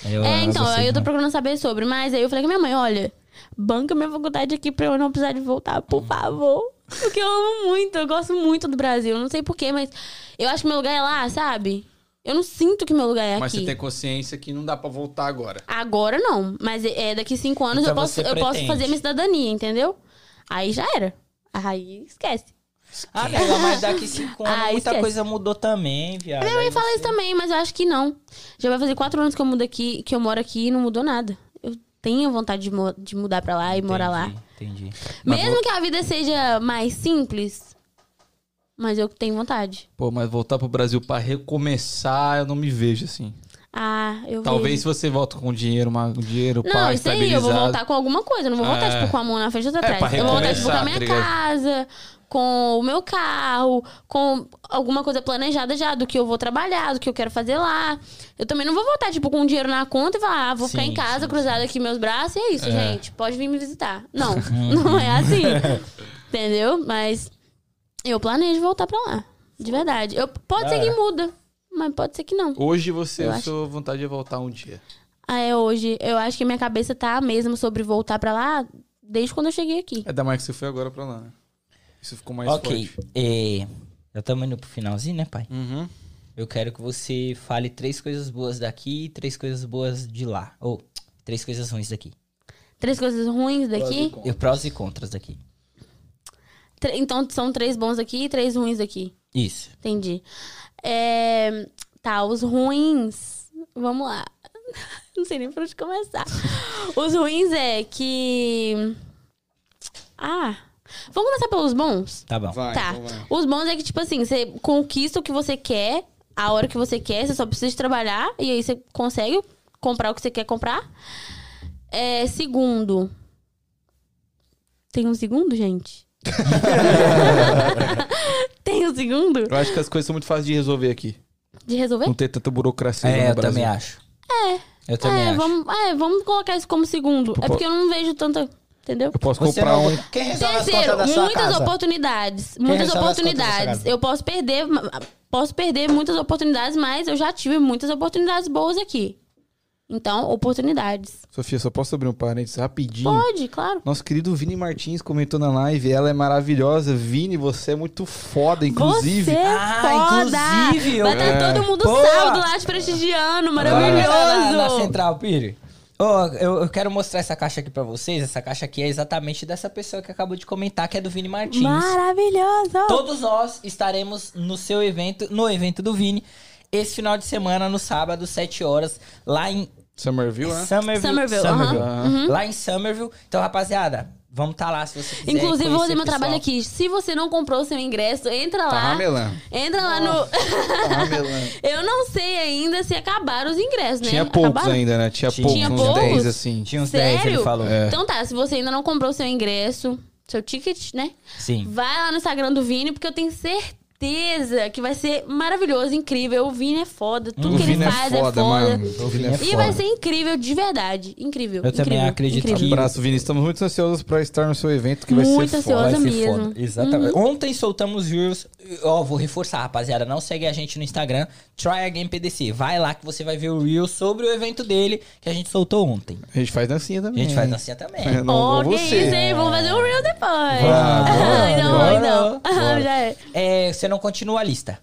Eu É, então, aí eu tô procurando saber sobre. Mas aí eu falei com minha mãe, olha, banca minha faculdade aqui pra eu não precisar de voltar, por favor. Porque eu amo muito, eu gosto muito do Brasil. Eu Não sei porquê, mas eu acho que meu lugar é lá, sabe? Eu não sinto que meu lugar é Mas aqui. você tem consciência que não dá pra voltar agora. Agora não, mas é daqui cinco anos Então eu, posso, eu posso fazer minha cidadania, entendeu? Aí já era. Aí esquece. Ah, Nela, mas daqui cinco anos Ah, muita esquece. coisa mudou também, viado. Minha mãe fala isso também, mas eu acho que não. Já vai fazer quatro anos que eu mudo aqui, que eu moro aqui e não mudou nada. Eu tenho vontade de, mo- de mudar pra lá e morar lá. Entendi. Mas Mesmo vou- que a vida seja mais simples, mas eu tenho vontade. Pô, mas voltar pro Brasil pra recomeçar, eu não me vejo assim. Ah, eu Talvez se vejo. você volta com dinheiro, uma, um dinheiro, Não, pá, isso aí, eu vou voltar com alguma coisa. Eu não vou voltar, É. tipo, com a mão na frente outra É, atrás. pra eu vou voltar, tipo, com a minha tá casa, com o meu carro, com alguma coisa planejada já do que eu vou trabalhar, do que eu quero fazer lá. Eu também não vou voltar, tipo, com dinheiro na conta e falar, ah, vou ficar Sim, em casa, sim, cruzado aqui meus braços e é isso, É. gente. Pode vir me visitar. Não, não é assim. Entendeu? Mas eu planejo voltar pra lá. De verdade. Eu, pode Da ser que hora. muda, mas pode ser que não. Hoje você, Eu a acho- sua vontade é voltar um dia. Ah, é hoje. Eu acho que minha cabeça tá mesmo sobre voltar pra lá desde quando eu cheguei aqui. É da mais que você foi agora pra lá, né? Isso ficou mais ok. forte. É, já estamos indo pro finalzinho, né, pai? Uhum. Eu quero que você fale três coisas boas daqui e três coisas boas de lá. Ou três coisas ruins daqui. Três coisas ruins daqui. E prós e contras daqui. Então são três bons aqui e três ruins aqui. Isso. Entendi. É, Tá, os ruins. Vamos lá. Não sei nem por onde começar. Os ruins é que. Ah. Vamos começar pelos bons? Tá bom. Vai, tá. então vai. Os bons é que, tipo assim, você conquista o que você quer, a hora que você quer, você só precisa de trabalhar, e aí você consegue comprar o que você quer comprar. É, segundo. Tem um segundo, gente? Tem um segundo Eu acho que as coisas são muito fáceis de resolver aqui. de resolver? Não ter tanta burocracia É, no eu Brasil. também acho. É. Eu também é, acho. vamos, é, vamos colocar isso como segundo. Pô, É porque eu não vejo tanta. Entendeu? Eu posso Você comprar não- um... Quem resolve as Terceiro, contas da sua muitas casa? oportunidades. Muitas as da sua oportunidades. Eu posso perder. Posso perder muitas oportunidades, mas eu já tive muitas oportunidades boas aqui. Então, oportunidades. Sofia, só posso abrir um parênteses rapidinho? Pode, claro. Nosso querido Vini Martins comentou na live, ela é maravilhosa. Vini, você é muito foda, inclusive. Você é Ah, foda! inclusive, eu- Vai estar É. todo mundo Pô! sábado lá te prestigiando, Na, na maravilhoso! Central, Piri. Ô, eu, eu quero mostrar essa caixa aqui pra vocês. Essa caixa aqui é exatamente dessa pessoa que acabou de comentar, que é do Vini Martins. Maravilhoso! Todos nós estaremos no seu evento, no evento do Vini, esse final de semana, no sábado, 7 horas, lá em Somerville, né? Somerville. Somerville, aham. Lá em Somerville. Então, rapaziada, vamos estar lá se você quiser. Inclusive, eu vou fazer meu trabalho aqui. Se você não comprou o seu ingresso, entra Tá lá. ramelando. Entra lá no. Tá ramelando. Eu não sei ainda se acabaram os ingressos, né? Tinha poucos Acabaram? ainda, né? Tinha, Tinha. poucos, Tinha uns poucos? 10 assim. Tinha uns Sério? 10, ele falou. É. Então tá, se você ainda não comprou o seu ingresso, seu ticket, né? Sim. Vai lá no Instagram do Vini, porque eu tenho certeza que vai ser maravilhoso, incrível. O Vini é foda, tudo O que ele Vini é faz foda, é foda. mano. O Vini é E foda. vai ser incrível de verdade. Incrível. Eu também incrível, acredito incrível. que- Abraço, Vini. Estamos muito ansiosos pra estar no seu evento, que vai Muito ser foda. ansiosa. Vai ser mesmo. foda. Exatamente. Ontem soltamos Reels. Ó, vou reforçar, rapaziada. Não segue a gente no Instagram. Try Again PDC. Vai lá que você vai ver o Reels sobre o evento dele que a gente soltou ontem. A gente faz dancinha A também. gente faz dancinha também. É, não Ó, igual que você. isso, hein? Vamos fazer um reel depois. Vamos, não, bora, não. bora. Já é. É, você não continua a lista.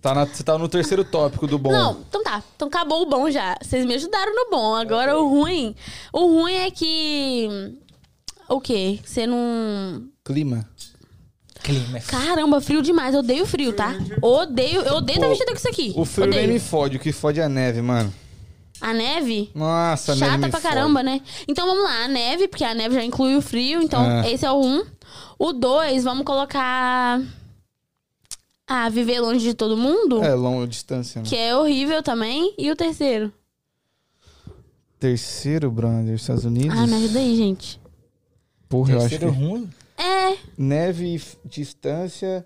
Tá na- você tá no terceiro tópico do bom. Não, então tá. Então acabou o bom já. Vocês me ajudaram no bom. Agora o ruim. O ruim é que. O quê? Você não. Clima. Clima é Caramba, frio demais. Eu odeio frio, tá? Odeio. Eu odeio estar Pô, vestida com isso aqui. O frio nem me fode, o que fode é a neve, mano. A neve? Nossa, a neve Chata pra fode. caramba, né? Então vamos lá, a neve, porque a neve já inclui o frio, então É. esse é o um. O dois, vamos colocar. Ah, viver longe de todo mundo, É, longa distância, né? que é horrível também. E o terceiro? Terceiro, brother, Estados Unidos. Ah, me ajuda aí, gente. Porra, eu acho Terceiro que... ruim. É, Neve, distância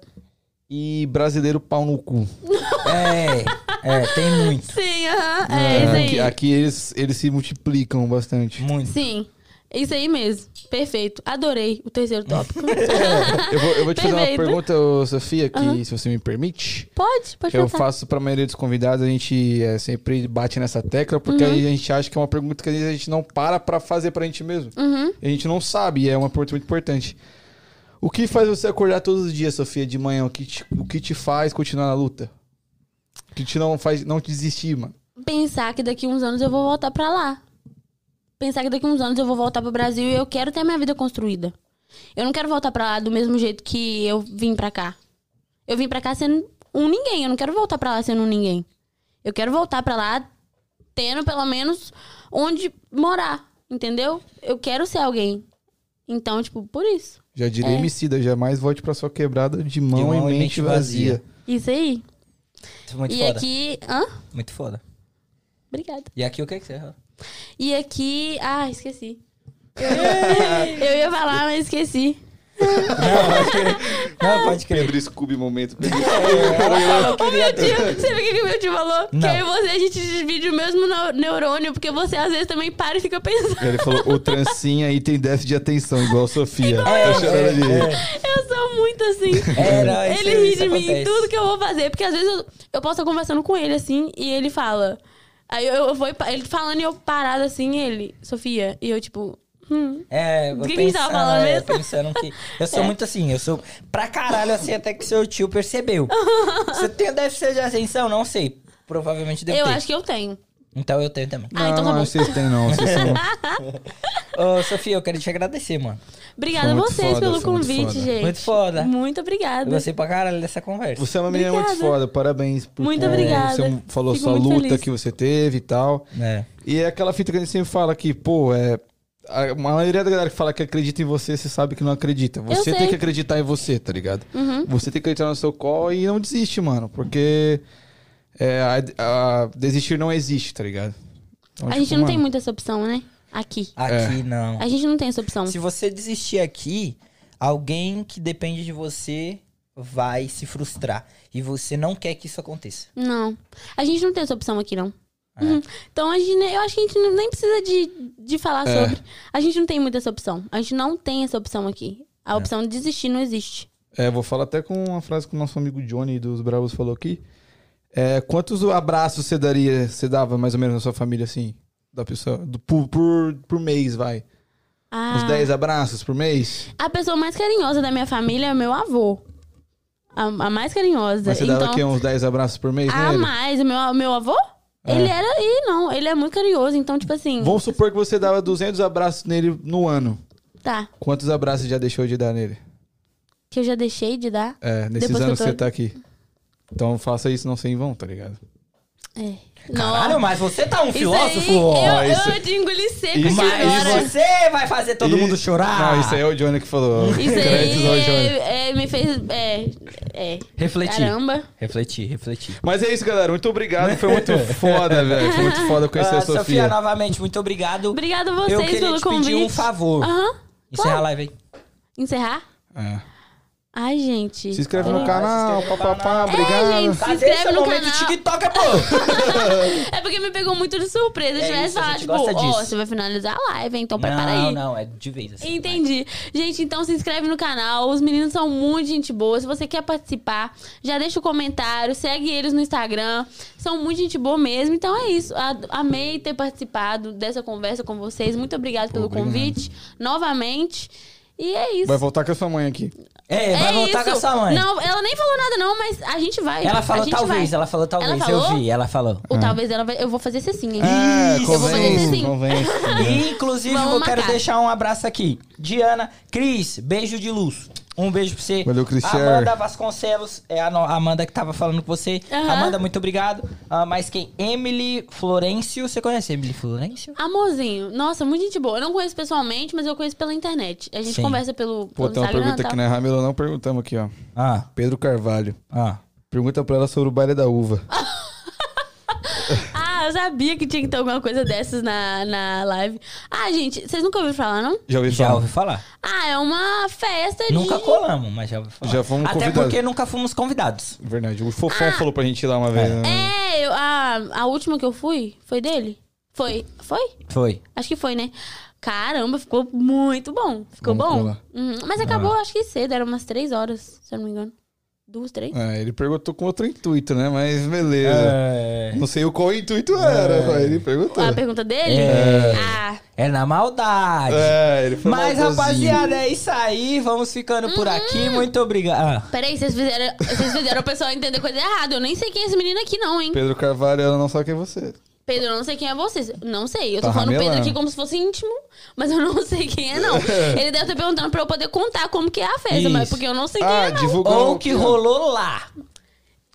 e brasileiro pau no cu. É, é, tem muito. sim, aham. É, isso aí. Aqui, aqui eles, eles se multiplicam bastante. Muito. Sim, é isso aí mesmo. Perfeito. Adorei o terceiro tópico. Eu vou, eu vou te fazer uma Perfeito. pergunta, Sofia, que se você me permite. pode, pode eu faço pra maioria dos convidados, a gente é, sempre bate nessa tecla, porque Uhum. aí a gente acha que é uma pergunta que às vezes a gente não para pra fazer pra gente mesmo. Uhum. A gente não sabe, e é uma pergunta muito importante. O que faz você acordar todos os dias, Sofia, de manhã? O que te, o que te faz continuar na luta? O que te não faz não te desistir, mano? Pensar que daqui uns anos eu vou voltar pra lá. Pensar que daqui uns anos eu vou voltar pro Brasil e eu quero ter a minha vida construída. Eu não quero voltar pra lá do mesmo jeito que eu vim pra cá. Eu vim pra cá sendo um ninguém. Eu não quero voltar pra lá sendo um ninguém. Eu quero voltar pra lá tendo pelo menos onde morar, entendeu? Eu quero ser alguém. Então, tipo, por isso. Já diria É. Emicida, jamais volte pra sua quebrada de mão, mão e mente vazia. Isso aí. Muito e foda. aqui. Hã? Muito foda. Obrigada. E aqui o que que você errou? E aqui. Ah, esqueci. Eu ia, falar, mas esqueci. Não, pode crer. Pedro Scooby momento. Ela falou que Ô, meu tio, você viu o que meu tio falou? Não. Que eu e você, a gente divide o mesmo neu- neurônio, porque você às vezes também para e fica pensando. Ele falou, o trancinha aí tem déficit de atenção, igual a Sofia. É, é, Eu sou muito assim. É, não, isso- ele ri isso de mim em tudo que eu vou fazer, porque às vezes eu, eu posso estar conversando com ele assim, e ele fala. Aí eu, eu vou, ele falando e eu parada assim, ele, Sofia, e eu tipo. Hum. É, eu que que tava pensando, falando é, mesmo? pensando que. Eu sou muito assim, eu sou pra caralho assim, até que seu tio percebeu. Você tem déficit de atenção? Não sei. Provavelmente deve Eu ter. acho que eu tenho. Então eu tenho também. Ah, então tá não, bom. vocês têm não, vocês são... Ô, Sofia, eu quero te agradecer, mano. Obrigada a muito vocês foda, pelo muito convite, foda. gente. Muito foda. Muito Eu obrigada. gostei pra caralho dessa conversa. Você é uma menina muito Obrigada. foda, parabéns. Por Muito obrigada. Você falou Fico sua muito luta feliz. que você teve e tal. É. E é aquela fita que a gente sempre fala que, pô, é. A maioria da galera que fala que acredita em você, você sabe que não acredita. Você tem que acreditar em você, tá ligado? Uhum. Você tem que acreditar no seu call e não desiste, mano. Porque é, a- a- desistir não existe, tá ligado? Então, A tipo, gente não tem mano, muita essa opção, né? Aqui. Aqui não. A gente não tem essa opção. Se você desistir aqui, alguém que depende de você vai se frustrar. E você não quer que isso aconteça. Não. A gente não tem essa opção aqui, não. É. Uhum. Então, a gente, eu acho que a gente nem precisa de, de falar É. sobre. A gente não tem muita essa opção. A gente não tem essa opção aqui. A opção de desistir não existe. É, vou falar até com uma frase que o nosso amigo Johnny dos Bravos falou aqui. É, quantos abraços você daria, você dava mais ou menos na sua família, assim? Da pessoa, do, por, por, por mês, vai. Ah, Uns 10 abraços por mês? A pessoa mais carinhosa da minha família é meu avô. A, a mais carinhosa. Mas você dava então, aqui uns 10 abraços por mês a nele? mais. O meu, meu avô? É. Ele era. Ih, não. Ele é muito carinhoso. Então, tipo assim. Vamos supor que você dava 200 abraços nele no ano. Tá. Quantos abraços já deixou de dar nele? Que eu já deixei de dar. É, nesses que anos que tô- você tá aqui. Então faça isso não sem vão, tá ligado? É. Caralho, mas você tá um Isso filósofo? ó. eu, isso- eu te engoli seco isso- aqui Mas agora. você vai fazer todo E- mundo chorar. Não, isso aí é o Johnny que falou. Isso aí Johnny. é, é, me fez. É. é. Refletir. Caramba. Refletir, refletir. Mas é isso, galera. Muito obrigado. Foi muito foda, velho. Foi muito foda conhecer Ah, a Sofia. novamente, muito obrigado. Obrigada a eu vocês queria pelo te convite. pedir um favor. Aham. Encerra a live aí. Encerrar? É. Ai, gente. Se inscreve no canal, se papapá, obrigado. É, gente. Se Cadê inscreve no momento canal. TikTok, pô? É porque me pegou muito de surpresa. Se É tivesse isso, a falado, gente tipo, ó, disso. você vai finalizar a live, então prepara não, aí. não, é de vez assim. Entendi. Gente, então se inscreve no canal. Os meninos são muito gente boa. Se você quer participar, já deixa o comentário, segue eles no Instagram. São muito gente boa mesmo. Então é isso. Amei ter participado dessa conversa com vocês. Muito obrigado pelo obrigado. convite. Novamente. E é isso. Vai voltar com a sua mãe aqui. É, vai é voltar isso. com a sua mãe. Não, ela nem falou nada, não, mas a gente vai. Ela falou talvez, vai. ela falou talvez. Ela Eu falou? vi, ela falou. Ou talvez ela vai. Eu vou fazer esse sim, hein? É, Isso, eu vou fazer convence. Inclusive, Vamos eu quero marcar. deixar um abraço aqui. Diana, Cris, beijo de luz. Um beijo pra você. Valeu, Cristiano. Amanda Vasconcelos, é a, Amanda que tava falando com você. Aham. Amanda, muito obrigado. Ah, mas quem? Emily Florencio. Você conhece Emily Florencio? Amorzinho, nossa, muito gente boa. Eu não conheço pessoalmente, mas eu conheço pela internet. A gente Sim. conversa pelo, Pô, pelo tem uma Instagram pergunta tal. aqui na Ramila, não perguntamos aqui, ó. Ah, Pedro Carvalho. ah. Pergunta pra ela sobre o baile da uva. Eu sabia que tinha que ter alguma coisa dessas na, na live. Ah, gente, vocês nunca ouviram falar, não? Já ouvi Já falar? ouvi falar. Ah, é uma festa de... Nunca colamos, mas já ouvi falar. Já fomos Até convidados. porque nunca fomos convidados. Verdade. O Fofão Ah. falou pra gente ir lá uma vez. né? É, eu- a, a última que eu fui foi dele? Foi? Foi? Foi. Acho que foi, né? Caramba, ficou muito bom. Ficou Vamos bom? colar. Uhum. Mas acabou, acho que cedo, era umas três horas, se eu não me engano. Duas, três? É, ele perguntou com outro intuito, né? Mas beleza. É, Não sei o qual intuito era, mas ele perguntou. A pergunta dele? É. Ah, é na maldade. É, ele foi Mas, maldosinho. rapaziada, é isso aí. Vamos ficando por aqui. Muito obrigado. Ah, peraí, vocês fizeram, vocês fizeram o pessoal entender coisa errada. Eu nem sei quem é esse menino aqui, não, hein? Pedro Carvalho, ela não sabe quem é você. Pedro, eu não sei quem é você. Não sei. Eu tô Tá falando Pedro ramelando. aqui como se fosse íntimo, mas eu não sei quem é, não. Ele deve estar perguntando pra eu poder contar como que é a festa, mas Isso. porque eu não sei quem Ah, é, não. divulgou. ou o que rolou lá.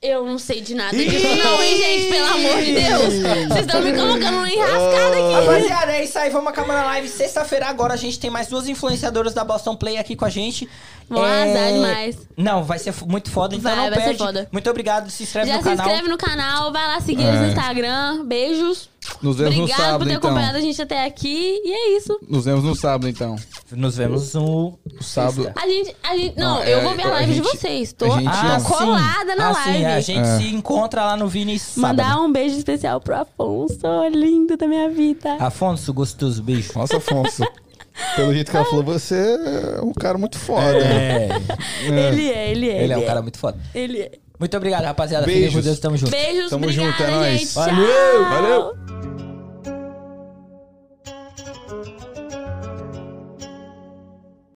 Eu não sei de nada disso, não, hein, gente? Pelo amor de Deus. Vocês estão me colocando numa enrascada aqui. Rapaziada, é isso aí. Vamos acabar na live. Sexta-feira agora a gente tem mais duas influenciadoras da Boston Play aqui com a gente. Vão arrasar demais. Não, vai ser muito foda, então Vai, não vai ser perde. foda. Muito obrigado. Se inscreve Já no se canal. inscreve no canal, vai lá seguir eles no É. Instagram. Beijos. Nos vemos no Obrigado por sábado, ter então. acompanhado a gente até aqui. E é isso. Nos vemos no sábado, então. Nos vemos no Sábado. A gente. A gente não, Não, eu é, vou ver a a live de gente- vocês. Tô a gente- ah, Ah, colada na ah, live. Sim, a gente É. se encontra lá no Vini sábado. Mandar um beijo especial pro Afonso, lindo da minha vida. Afonso, gostoso, beijo. Nossa, Afonso. Pelo jeito que ela falou, você é um cara muito foda. É, Ele é, ele é. ele é um cara muito foda. Ele é. Muito obrigado, rapaziada. Fiquem com Beijos. Deus, tamo junto. Beijos, Tamo obrigada, junto, é nóis. gente. Valeu, Tchau. valeu.